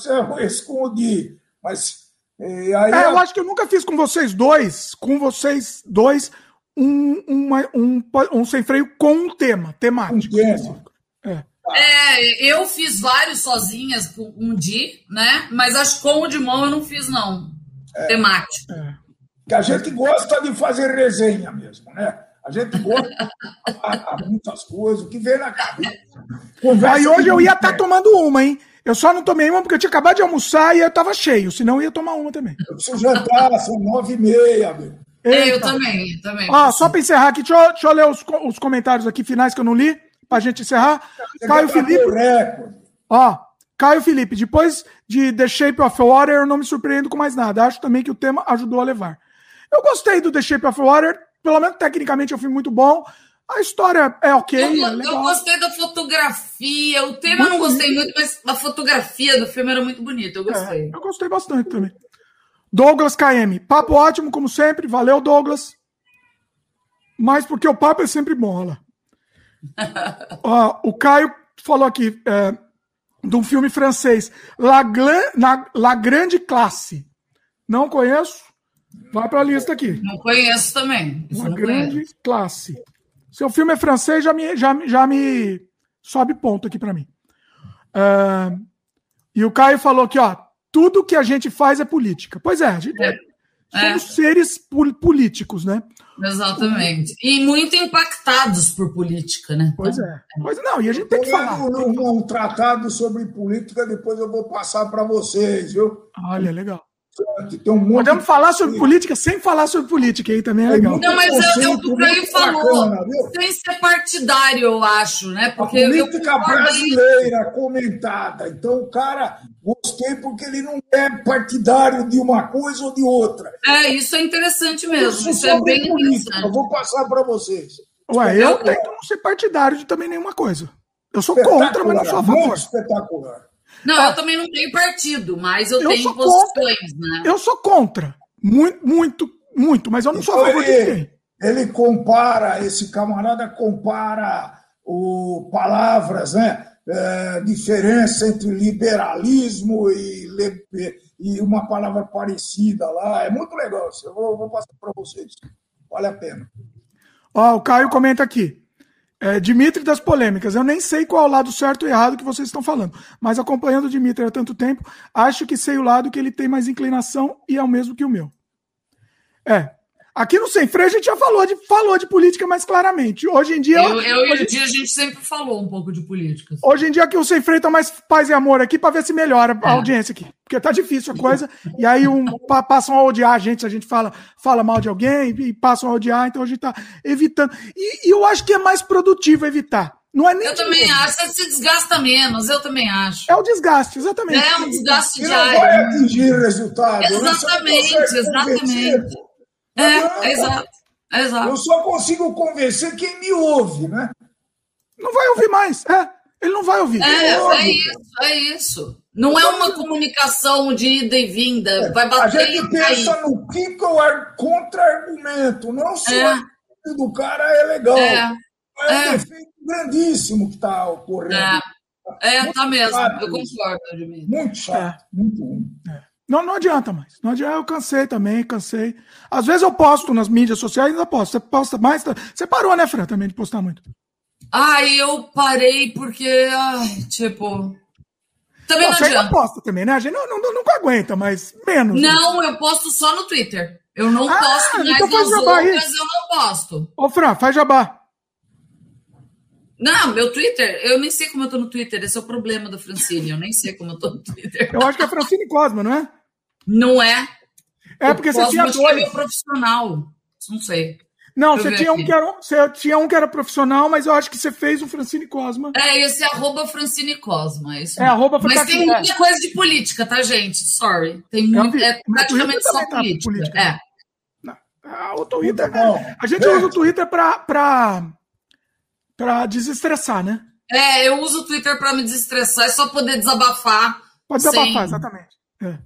o Di. Mas eh, aí É, eu acho que eu nunca fiz com vocês dois, com vocês dois, um, uma- um, um sem freio com um tema, um temático. tema. É. É, eu fiz vários sozinhas com um Di, né? Mas acho que com o de mão eu não fiz, não. É. Temático. Que a gente gosta de fazer resenha mesmo, né? A gente gosta de falar muitas coisas, o que vem na cabeça. Conversa Aí hoje eu ia estar boteco. tomando uma, hein? Eu só não tomei uma porque eu tinha acabado de almoçar e eu tava cheio, senão eu ia tomar uma também. Eu preciso jantar, são nove e meia, meu. É, eu Eita. também, eu também. Ó, só para encerrar aqui, deixa eu, deixa eu ler os, os comentários aqui finais que eu não li, pra gente encerrar. Você Caio Felipe, ó, Caio Felipe, depois de The Shape of Water, eu não me surpreendo com mais nada. Acho também que o tema ajudou a levar. Eu gostei do The Shape of Water, pelo menos tecnicamente é um filme muito bom. A história é ok. Eu, é eu gostei da fotografia. O tema eu não gostei muito, mas a fotografia do filme era muito bonita. Eu gostei. É, eu gostei bastante também. Douglas KM. Papo ótimo, como sempre. Valeu, Douglas. Mas porque o papo é sempre olha lá. o Caio falou aqui é, de um filme francês, La, La Grande Classe. Não conheço. Vai para a lista aqui. Não conheço também. Uma grande conheço. classe. Seu filme é francês, já me, já, já me sobe ponto aqui para mim. Uh, e o Caio falou aqui, ó, tudo que a gente faz é política. Pois é, a gente é. somos é. seres políticos, né? Exatamente. E muito impactados por política, né? Pois é. Pois não, e a gente tem que falar. Um, um tratado sobre política, depois eu vou passar para vocês, viu? Olha, legal. Um Podemos falar sobre de... política sem falar sobre política aí também é legal. Não, mas é, o que o Caio falou, bacana, sem ser partidário, eu acho, né? Porque a política brasileira comentada. Então o cara gostei porque ele não é partidário de uma coisa ou de outra. É, isso é interessante mesmo. Isso, isso é bem interessante. Eu vou passar para vocês. Ué, eu tento não ser partidário de também nenhuma coisa. Eu sou contra, mas não sou a favor. espetacular. Não, eu também não tenho partido, mas eu, eu tenho posições, contra. né? Eu sou contra. Muito, muito, muito, mas eu não sou a favor ele, de ninguém. Ele compara, esse camarada compara o, palavras, né? É, diferença entre liberalismo e, e uma palavra parecida lá. É muito legal. Eu vou, vou passar para vocês. Vale a pena. Ó, o Caio comenta aqui. É, Dimitri das polêmicas. Eu nem sei qual é o lado certo ou errado que vocês estão falando, mas acompanhando o Dimitri há tanto tempo, acho que sei o lado que ele tem mais inclinação e é o mesmo que o meu. É, Aqui no Sem Freio a gente já falou de, falou de política mais claramente. Hoje em dia. Eu, eu hoje, e o Dia a gente sempre falou um pouco de política. Hoje em dia aqui o Sem Freio tá mais paz e amor aqui para ver se melhora a é. audiência aqui. Porque tá difícil a coisa. e aí um, passam a odiar a gente se a gente fala, fala mal de alguém e passam a odiar. Então a gente tá evitando. E, e eu acho que é mais produtivo evitar. Não é nem eu também acho, você se desgasta menos, eu também acho. É o desgaste, exatamente. É um desgaste diário. Não vai atingir resultado. Né? Exatamente, exatamente. É, exato, exato. Eu só consigo convencer quem me ouve, né? Não vai ouvir mais, é. Ele não vai ouvir. É, é isso, é isso. Não é uma comunicação de ida e vinda. É, vai bater a gente pensa no que é o contra-argumento. Não só é. do cara é legal. É, é um é. defeito grandíssimo que está ocorrendo. É, é tá mesmo. Chato, eu concordo, Admir. Muito chato, muito ruim. Não, não adianta mais. Não adianta, eu cansei também, cansei. Às vezes eu posto nas mídias sociais, ainda posto. Você posta mais? Tá? Você parou, né, Fran, também de postar muito? Ai, eu parei porque, ai, tipo. Também não, não adianta. posta também, né? A gente não, não, nunca aguenta, mas menos. Não, eu posto só no Twitter. Eu não ah, posto mais então nas outras, aí. eu não posto. Ô, Fran, faz jabá. Não, meu Twitter, eu nem sei como eu tô no Twitter. Esse é o problema da Francine. Eu nem sei como eu tô no Twitter. Eu acho que é Francine Cosma, não é? Não é. É porque você tinha dois. É profissional. Não sei. Não, você tinha, um que era, você tinha um que era profissional, mas eu acho que você fez o Francine Cosma. É, esse é arroba Francine Cosma. É, isso é arroba Mas tem muita coisa de política, tá, gente? Sorry. Tem muito, é praticamente só tá política. Política. É. Não, ah, o Twitter. Né? A gente usa o Twitter para para desestressar, né? É, eu uso o Twitter para me desestressar, é só poder desabafar. Pode desabafar, sem... exatamente. É.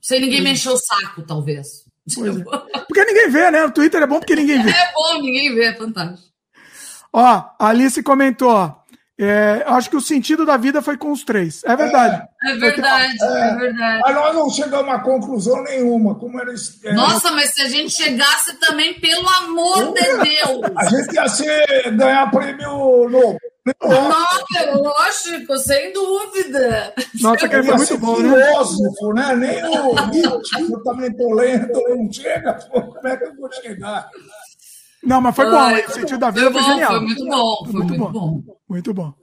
Sem ninguém me encher o saco, talvez. É. Porque ninguém vê, né? O Twitter é bom porque ninguém vê. É bom, ninguém vê, é fantástico. Ó, a Alice comentou, ó. É, acho que o sentido da vida foi com os três. É verdade. É, é verdade, é, é, verdade. Mas nós não chegamos a conclusão nenhuma. Como era é, Nossa, mas se a gente chegasse também, pelo amor de Deus! A gente ia ser, ganhar prêmio novo. Nossa, lógico, sem dúvida. Nossa, que foi muito bom, né? filósofo, né? Nem o Nietzsche, eu também tô lendo, não chega. Como é que eu vou chegar? Não, mas foi bom. o sentido da vida foi, foi genial. Foi muito bom. Foi muito, muito bom. bom. Muito bom.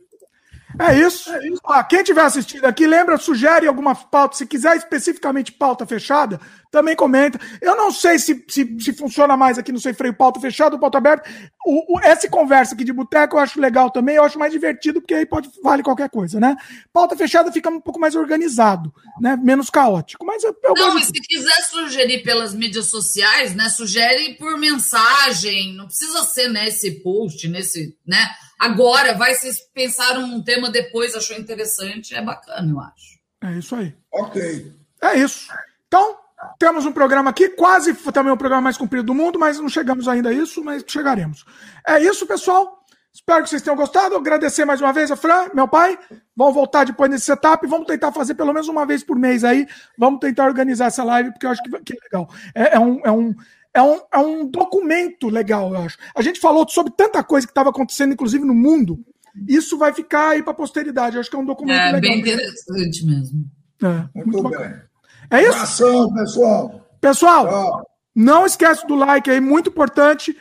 É isso. É isso. Ah, quem tiver assistindo aqui, lembra, sugere alguma pauta. Se quiser especificamente pauta fechada, também comenta. Eu não sei se, se, se funciona mais aqui no Sem Freio pauta fechada ou pauta aberta. O, o, essa conversa aqui de boteco eu acho legal também, eu acho mais divertido, porque aí pode vale qualquer coisa, né? Pauta fechada fica um pouco mais organizado, né? Menos caótico. Mas eu, eu não, e se quiser sugerir pelas mídias sociais, né? Sugere por mensagem, não precisa ser nesse post, nesse, né? Agora, vai se pensar um tema depois, achou interessante, é bacana, eu acho. É isso aí. Ok. É isso. Então, temos um programa aqui, quase também o programa mais comprido do mundo, mas não chegamos ainda a isso, mas chegaremos. É isso, pessoal. Espero que vocês tenham gostado. Agradecer mais uma vez a Fran, meu pai. Vamos voltar depois nesse setup. Vamos tentar fazer pelo menos uma vez por mês aí. Vamos tentar organizar essa live, porque eu acho que, que é legal. É, é, um, é, um, é, um, é um documento legal, eu acho. A gente falou sobre tanta coisa que estava acontecendo, inclusive no mundo. Isso vai ficar aí para a posteridade. Eu acho que é um documento é, legal. É bem interessante mesmo. É, muito, muito bem. É isso? Abração, pessoal. Pessoal, Tchau. não esquece do like aí, muito importante.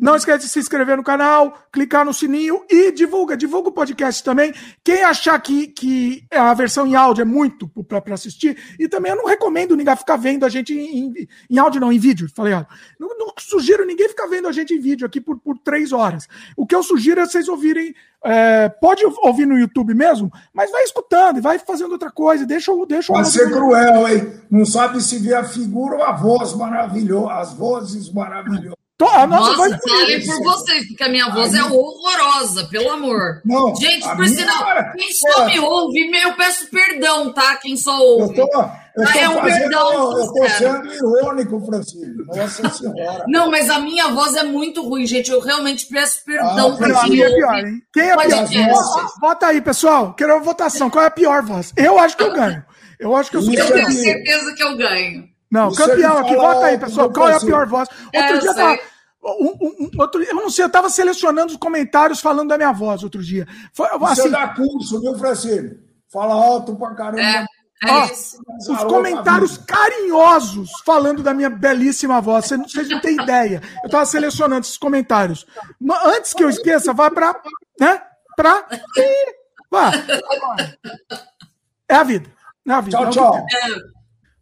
Não esquece de se inscrever no canal, clicar no sininho e divulga, divulga o podcast também. Quem achar que, que a versão em áudio é muito para assistir, e também eu não recomendo ninguém ficar vendo a gente em, em, em áudio, não, em vídeo, falei errado. Não, não, sugiro ninguém ficar vendo a gente em vídeo aqui por, por três horas. O que eu sugiro é vocês ouvirem é, pode ouvir no YouTube mesmo, mas vai escutando e vai fazendo outra coisa. Deixa, deixa Vai ser cruel, hein? Não sabe se vê a figura ou a voz maravilhosa, as vozes maravilhosas. A nossa, nossa voz fale por vocês, porque a minha voz é horrorosa, pelo amor. Não, Gente, por sinal, quem só me ouve, eu peço perdão, tá? Quem só ouve. Eu tô, eu tô é um fazendo, perdão. Eu tô sendo irônico, Francisco. Nossa Senhora. Não, mas a minha voz é muito ruim, gente. Eu realmente peço perdão ah, pra quem é pior, hein? Quem é pior? Vota aí, pessoal. Quero uma votação. Qual é a pior voz? Eu acho que eu ganho. Eu acho que eu sou Eu tenho certeza que eu ganho. Não, Isso campeão aqui, vota aí, pessoal. Qual é a pior voz? Outro é, dia tava, um, um, outro, eu não sei, eu estava selecionando os comentários falando da minha voz outro dia. Foi, assim, Você dá curso, viu, Francisco? Fala alto pra caramba. É. É Ó, os comentários carinhosos falando da minha belíssima voz. Vocês não, vocês não têm ideia. Eu estava selecionando esses comentários. Antes que eu esqueça, vá para. Né? Pra. Vá. É a vida. É a vida. Tchau, é tchau.